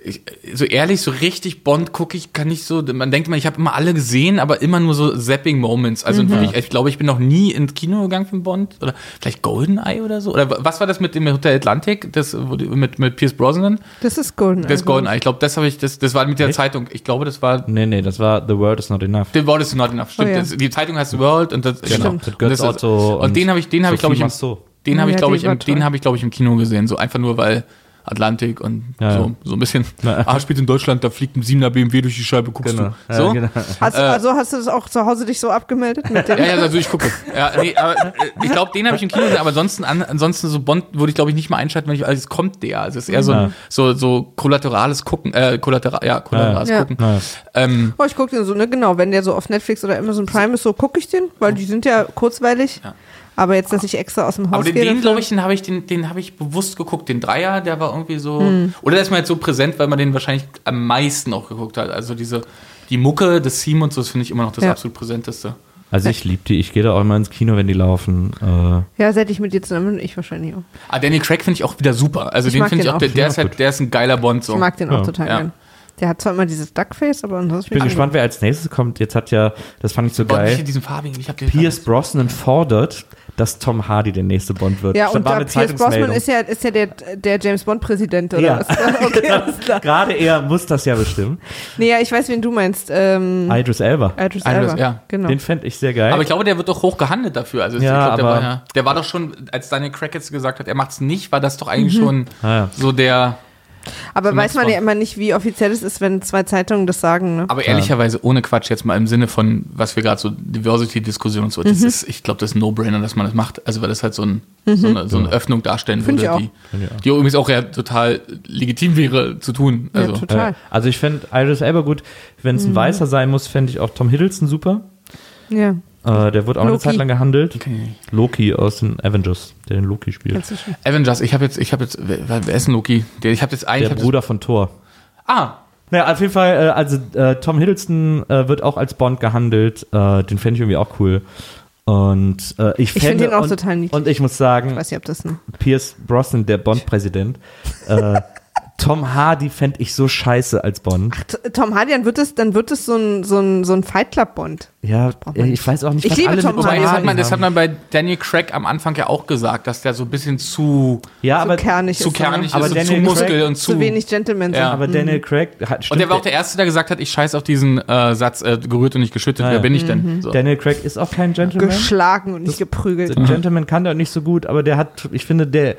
ich, so ehrlich, so richtig Bond gucke ich, kann nicht so, man denkt immer, ich habe immer alle gesehen, aber immer nur so Zapping-Moments. Also Mhm. wirklich, ich glaube, ich bin noch nie ins Kino gegangen für Bond. Oder vielleicht Goldeneye oder so. Oder was war das mit dem Hotel Atlantic, das, mit, mit Pierce Brosnan? Das ist Golden. Das Goldeneye. Ich glaube, das habe ich, das, das war mit der Zeitung. Ich glaube, das war nee, nee, das war The World is Not Enough. The World is not enough. Stimmt. Oh ja. das, die Zeitung heißt The World und das Genau. Und, Mit Götz das ist- Otto und, den habe ich, den habe ich glaube ich, im, so. den habe Ja, ich glaube ich, im, den habe ich glaube ich im Kino gesehen. So einfach nur weil Atlantik und Ja, so ja. so ein bisschen. Ja. Ah, spielt in Deutschland, da fliegt ein 7er BMW durch die Scheibe. Guckst Genau. du? Ja, So. genau. Hast, Äh, also hast du das auch zu Hause dich so abgemeldet mit dem? Ja, ja, also ich gucke. Ja, nee, aber äh, ich glaube, den habe ich im Kino gesehen, aber ansonsten, an, ansonsten so Bond würde ich glaube ich nicht mal einschalten, wenn ich, also es kommt der. Also es ist eher so, Ja. ein, so, so kollaterales Gucken, äh, kollateral, ja, kollaterales Ja. Gucken. Ja. Ähm, Oh, ich gucke den so, ne, genau. Wenn der so auf Netflix oder Amazon Prime ist, so gucke ich den, weil die sind ja kurzweilig. Ja. Aber jetzt, dass ich extra aus dem Haus Aber den, gehe. den glaube ich, den habe ich, den, den habe ich bewusst geguckt. Den Dreier, der war irgendwie so. Hm. Oder der ist mir jetzt so präsent, weil man den wahrscheinlich am meisten auch geguckt hat. Also diese, die Mucke, das Theme und so, das finde ich immer noch das Ja. absolut präsenteste. Also ich liebe die. Ich gehe da auch immer ins Kino, wenn die laufen. Äh, Ja, seit ich mit dir zusammen bin, ich wahrscheinlich auch. Ah, Daniel Craig finde ich auch wieder super. Also Ich den finde ich auch, der, der ist halt, der ist ein geiler Bond so. Ich mag den Ja. auch total Ja. gern. Der hat zwar immer dieses Duckface, aber ansonsten ich bin gespannt, wer als nächstes kommt. Jetzt hat ja, das fand ich so nicht geil, in diesem farbigen. Ich hab den Pierce Brosnan fordert, dass Tom Hardy der nächste Bond wird. Ja, und war da Pierce Brosnan ist ja, ist ja der, der James Bond-Präsident, oder Ja. was? Okay, alles klar. Gerade er muss das ja bestimmen. Nee, ja, ich weiß, wen du meinst. Ähm, Idris Elba. Idris Idris, Elba. ja. Genau. Den fände ich sehr geil. Aber ich glaube, der wird doch hoch gehandelt dafür. Also ich Ja, glaub, der, war, ja, der war doch schon, als Daniel Craig jetzt gesagt hat, er macht es nicht, war das doch eigentlich Mhm. schon Ah, ja. so der. Aber weiß man ja immer nicht, wie offiziell es ist, wenn zwei Zeitungen das sagen. Ne? Aber ehrlicherweise, ohne Quatsch, jetzt mal im Sinne von, was wir gerade so Diversity-Diskussion und so, Mhm. das ist, ich glaube, das ist ein No-Brainer, dass man das macht. Also weil das halt so, ein, so, eine, so eine Öffnung darstellen Find würde, ich die, Find ich auch. die übrigens auch ja total legitim wäre zu tun. Also, ja, total. Äh, also ich fände Idris Elba gut. Wenn Mhm. es ein Weißer sein muss, fände ich auch Tom Hiddleston super. Ja, Äh, der wird auch eine Loki. Zeit lang gehandelt. okay. Loki aus den Avengers, der den Loki spielt. Avengers, ich habe jetzt, ich habe jetzt, wer, wer ist ein Loki? Der, ich habe jetzt eigentlich, Der Bruder von Thor. Das, ah, Naja, auf jeden Fall, äh, also äh, Tom Hiddleston äh, wird auch als Bond gehandelt. Äh, den fände ich irgendwie auch cool. Und äh, ich, Ich fände find ihn auch und, total niedlich. Und ich muss sagen, Ich weiß nicht, ob das. Pierce Brosnan, der Bond-Präsident, äh, Tom Hardy fände ich so scheiße als Bond. T- Tom Hardy, dann wird es, dann wird es so ein, so ein, so ein Fight Club Bond. Ja, ich weiß auch nicht, Ich was liebe alle Tom mit Hardy das hat, man, das hat man bei Daniel Craig am Anfang ja auch gesagt, dass der so ein bisschen zu, Ja, aber, kernig zu ist. er, ne? kernig Aber ist und zu Muskel Craig- und zu. Zu wenig Gentleman. Ja. aber Daniel Craig hat und stimmt, der war auch der Erste, der gesagt hat, ich scheiß auf diesen äh, Satz, äh, gerührt und nicht geschüttet, Ah, wer ja. bin ich denn? So. Daniel Craig ist auch kein Gentleman. Geschlagen und nicht geprügelt. Der Gentleman kann der nicht so gut, aber der hat, ich finde, der,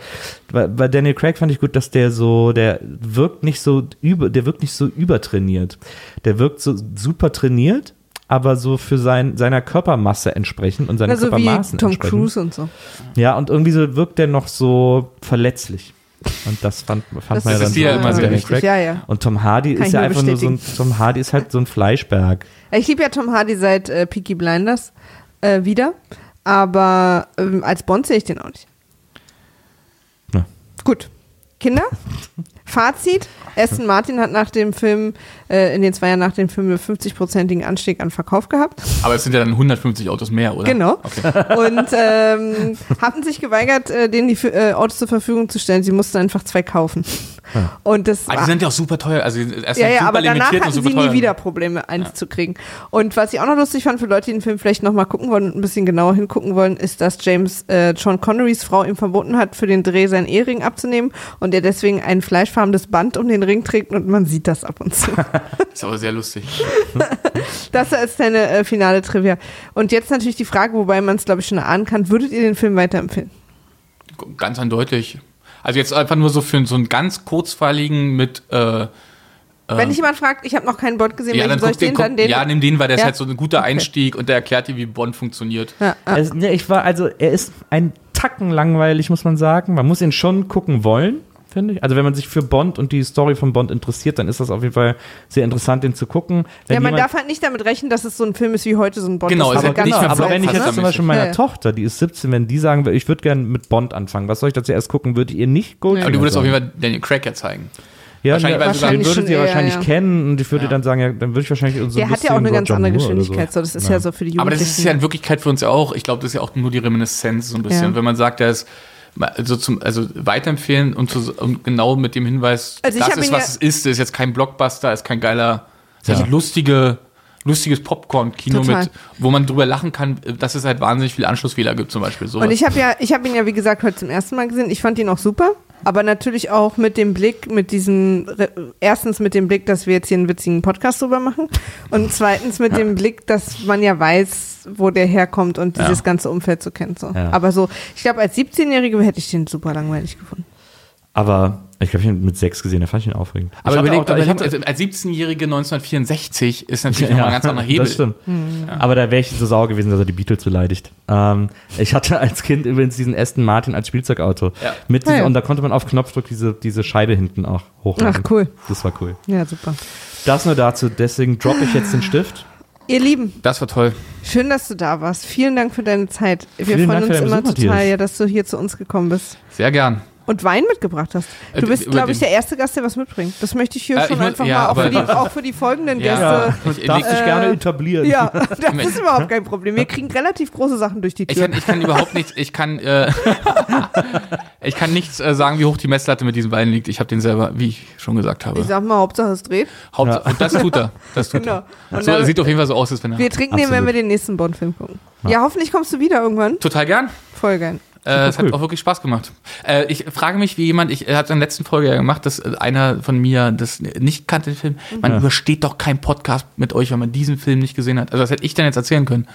bei, bei Daniel Craig fand ich gut, dass der so, der wirkt nicht so über, der wirkt nicht so übertrainiert. Der wirkt so super trainiert, aber so für sein, seiner Körpermasse entsprechend und seinen Also wie Körpermaßen Tom entsprechend. Cruise und so. Ja, und irgendwie so wirkt der noch so verletzlich. Und das fand, fand Das man ja dann so immer bei sehr wichtig. Ja, ja. Und Tom Hardy Kann ist ja einfach nur so ein, Tom Hardy ist halt so ein Fleischberg. Ich liebe ja Tom Hardy seit äh, Peaky Blinders äh, wieder, aber ähm, als Bond sehe ich den auch nicht. Ja. Gut. Kinder? Fazit: Aston Martin hat nach dem Film, äh, in den zwei Jahren nach dem Film, einen 50-prozentigen Anstieg an Verkauf gehabt. Aber es sind ja dann 150 Autos mehr, oder? Genau. Okay. Und ähm, hatten sich geweigert, äh, denen die äh, Autos zur Verfügung zu stellen. Sie mussten einfach zwei kaufen. Und das die war- sind ja auch super teuer. Also erst ja, super ja, aber danach hatten super sie teuer. nie wieder Probleme, eins zu kriegen. Und was ich auch noch lustig fand für Leute, die den Film vielleicht nochmal gucken wollen und ein bisschen genauer hingucken wollen, ist, dass James äh, John Connerys Frau ihm verboten hat, für den Dreh seinen Ehering abzunehmen und er deswegen ein fleischfarbenes Band um den Ring trägt und man sieht das ab und zu. Ist aber sehr lustig. das ist deine äh, finale Trivia. Und jetzt natürlich die Frage, wobei man es glaube ich schon ahnen kann, würdet ihr den Film weiterempfehlen? Ganz eindeutig. Also jetzt einfach nur so für so einen ganz kurzweiligen mit äh, Wenn dich jemand fragt, ich habe noch keinen Bond gesehen, ja, dann soll ich den, den, dann den? ja, nimm den, weil der Ja. ist halt so ein guter Okay. Einstieg und der erklärt dir, wie Bond funktioniert. ja. Es, ne, ich war, also er ist ein Tacken langweilig, muss man sagen. Man muss ihn schon gucken wollen, finde ich. Also wenn man sich für Bond und die Story von Bond interessiert, dann ist das auf jeden Fall sehr interessant, den zu gucken. Wenn ja, man darf halt nicht damit rechnen, dass es so ein Film ist wie heute so ein Bond. Genau, ist, ist aber ganz nicht mehr aber wenn ich jetzt zum Beispiel meiner Ja, ja. Tochter, die ist 17, wenn die sagen will, ich würde gerne mit Bond anfangen, was soll ich dazu erst gucken, würde ich ihr nicht Goldfinger Aber du würdest auf sagen. jeden Fall Daniel Craig ja zeigen. ja, wahrscheinlich, sogar- den würde sie eher, wahrscheinlich ja. kennen und ich würde Ja. dann sagen, ja, dann würde ich wahrscheinlich so ein Der hat ja auch eine ganz Roger andere Geschwindigkeit. So. Das ist ja. so für die Aber Jugendlichen. das ist ja in Wirklichkeit für uns ja auch, ich glaube, das ist ja auch nur die Reminiszenz so ein bisschen. Ja. Wenn man sagt, der ist also, zum, also weiterempfehlen und, zu, und genau mit dem Hinweis, Also das ist, was ja- es ist, das ist jetzt kein Blockbuster, ist kein geiler, ist Ja. halt lustige, lustiges Popcorn-Kino mit, wo man drüber lachen kann, dass es halt wahnsinnig viele Anschlussfehler gibt, zum Beispiel. Sowas. Und ich habe ja, ich habe ihn ja wie gesagt heute zum ersten Mal gesehen. Ich fand ihn auch super, aber natürlich auch mit dem Blick, mit diesem erstens mit dem Blick, dass wir jetzt hier einen witzigen Podcast drüber machen und zweitens mit dem Blick, dass man ja weiß, wo der herkommt und dieses Ja. ganze Umfeld so kennt. So. Ja. Aber so, ich glaube, als 17-Jährige hätte ich den super langweilig gefunden. Aber ich glaube, ich habe ihn mit sechs gesehen, da fand ich ihn aufregend. aber überlegt, auch- ich überlegt, hatte- also als 17-Jährige 1964 ist natürlich nochmal ein ganz anderer Hebel. Das stimmt. Hm. Aber da wäre ich so sauer gewesen, dass er die Beatles beleidigt. Ähm, ich hatte als Kind übrigens diesen Aston Martin als Spielzeugauto. Ja. Mit dieser, Ah, ja. Und da konnte man auf Knopfdruck diese, diese Scheibe hinten auch hochmachen. Ach, cool. Das war cool. Ja, super. Das nur dazu, deswegen droppe ich jetzt den Stift. Ihr Lieben, Das war toll. schön, dass du da warst. Vielen Dank für deine Zeit. Wir Vielen freuen Dank für uns immer Besuch, total, Matthias. ja, dass du hier zu uns gekommen bist. Sehr gern. Und Wein mitgebracht hast. Äh, Du bist, glaube ich, der erste Gast, der was mitbringt. Das möchte ich hier Äh, schon ich muss- einfach ja, mal, auch aber- für, die, auch für die folgenden Ja. Gäste. Ich- Darf ich- sich äh, gerne etablieren. Ja, das ist überhaupt kein Problem. Wir kriegen relativ große Sachen durch die Ich Tür. kann, ich kann überhaupt nichts, ich kann, äh, ich kann nichts äh, sagen, wie hoch die Messlatte mit diesem Wein liegt. Ich habe den selber, wie ich schon gesagt habe. Ich sag mal, Hauptsache es dreht. Hauptsache, Und das tut er. Das tut Genau. er. Und So, dann- sieht auf jeden Fall so aus, als wenn er. Wir trinken den, wenn Absolut. wir den nächsten Bond-Film gucken. Ja. hoffentlich kommst du wieder irgendwann. Total gern. Voll geil. Äh, es cool. hat auch wirklich Spaß gemacht. Äh, ich frage mich, wie jemand, ich hatte in der letzten Folge ja gemacht, dass einer von mir das nicht kannte, den Film. Man Ja. übersteht doch keinen Podcast mit euch, wenn man diesen Film nicht gesehen hat. Also, was hätte ich denn jetzt erzählen können?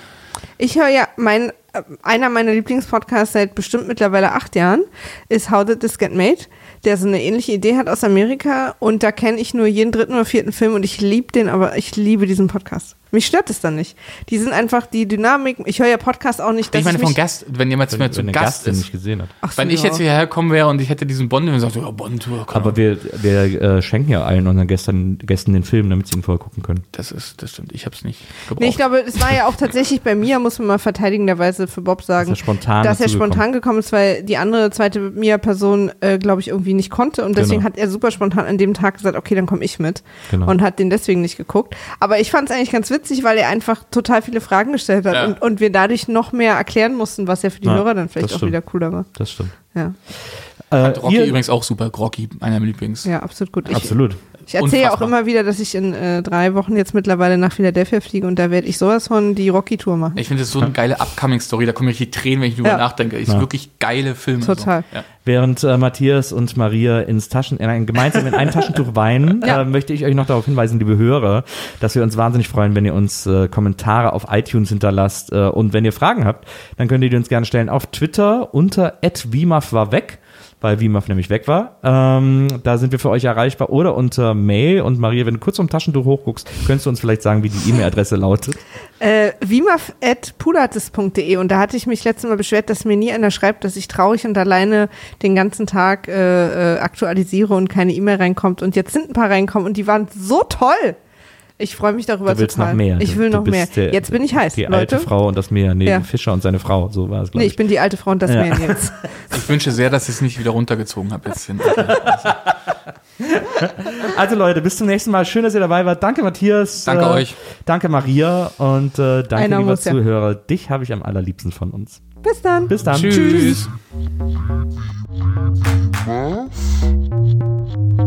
Ich höre ja, mein, äh, einer meiner Lieblingspodcasts seit bestimmt mittlerweile acht Jahren ist How Did This Get Made, der so eine ähnliche Idee hat aus Amerika und da kenne ich nur jeden dritten oder vierten Film und ich liebe den, aber ich liebe diesen Podcast. Mich stört es dann nicht. Die sind einfach die Dynamik. Ich höre ja Podcasts auch nicht, dass Ich meine, ich von Gast, wenn jemand zu mir zu Gast Gast den ist. nicht gesehen hat. Ach so, Wenn ich ja. jetzt hierher kommen wäre und ich hätte diesen Bond und gesagt, ja, Bond, ja, keine Aber wir, wir äh, schenken ja allen unseren Gästen, Gästen den Film, damit sie ihn vorher gucken können. Das ist, das stimmt. Ich habe es nicht gebraucht. Nee, ich glaube, es war ja auch tatsächlich bei mir, muss man mal verteidigenderweise für Bob sagen, Dass er spontan dass er spontan gekommen ist, weil die andere zweite Mia-Person, äh, glaube ich, irgendwie nicht konnte. Und deswegen Genau. hat er super spontan an dem Tag gesagt, okay, dann komme ich mit. Genau. Und hat den deswegen nicht geguckt. Aber ich fand es eigentlich ganz witzig, weil er einfach total viele Fragen gestellt hat Ja. und, und wir dadurch noch mehr erklären mussten, was ja für die Ja, Hörer dann vielleicht auch wieder cooler war. Das stimmt. Ja, Äh, Rocky ihr- übrigens auch super. Rocky, einer meiner Lieblings. ja absolut gut. Ich, Absolut. Ich erzähle ja auch immer wieder, dass ich in äh, drei Wochen jetzt mittlerweile nach Philadelphia fliege und da werde ich sowas von die Rocky-Tour machen. Ich finde das so eine geile Upcoming-Story. Da kommen mir die Tränen, wenn ich drüber Ja. nachdenke. Ist Ja. wirklich geile Filme. Total. So. Ja. Während äh, Matthias und Maria ins Taschen, in ein, gemeinsam in ein Taschentuch weinen, Ja. äh, möchte ich euch noch darauf hinweisen, liebe Hörer, dass wir uns wahnsinnig freuen, wenn ihr uns äh, Kommentare auf iTunes hinterlasst. Äh, und wenn ihr Fragen habt, dann könnt ihr die uns gerne stellen auf Twitter unter @wimaf war weg. Weil Wimaf nämlich weg war. Ähm, da sind wir für euch erreichbar. Oder unter Mail. Und Maria, wenn du kurz vom Taschentuch hochguckst, könntest du uns vielleicht sagen, wie die E-Mail-Adresse lautet. Äh, wimaf.pudatis.de und da hatte ich mich letztes Mal beschwert, dass mir nie einer schreibt, dass ich traurig und alleine den ganzen Tag äh, äh, aktualisiere und keine E-Mail reinkommt. Und jetzt sind ein paar reinkommen und die waren so toll. Ich freue mich darüber Du willst total. noch mehr. Ich will du noch mehr. der- jetzt bin ich heiß, Die Leute. alte Frau und das Meer. Nee, Ja. Fischer und seine Frau. So war es, glaube Nee, ich. ich bin die alte Frau und das Ja. Meer jetzt. Ich wünsche sehr, dass ich es nicht wieder runtergezogen habe jetzt hin. Also Leute, bis zum nächsten Mal. Schön, dass ihr dabei wart. Danke, Matthias. Danke Äh, euch. Danke, Maria. Und äh, danke, Einer lieber muss ja. Zuhörer. Dich habe ich am allerliebsten von uns. Bis dann. Bis dann. Tschüss. Was?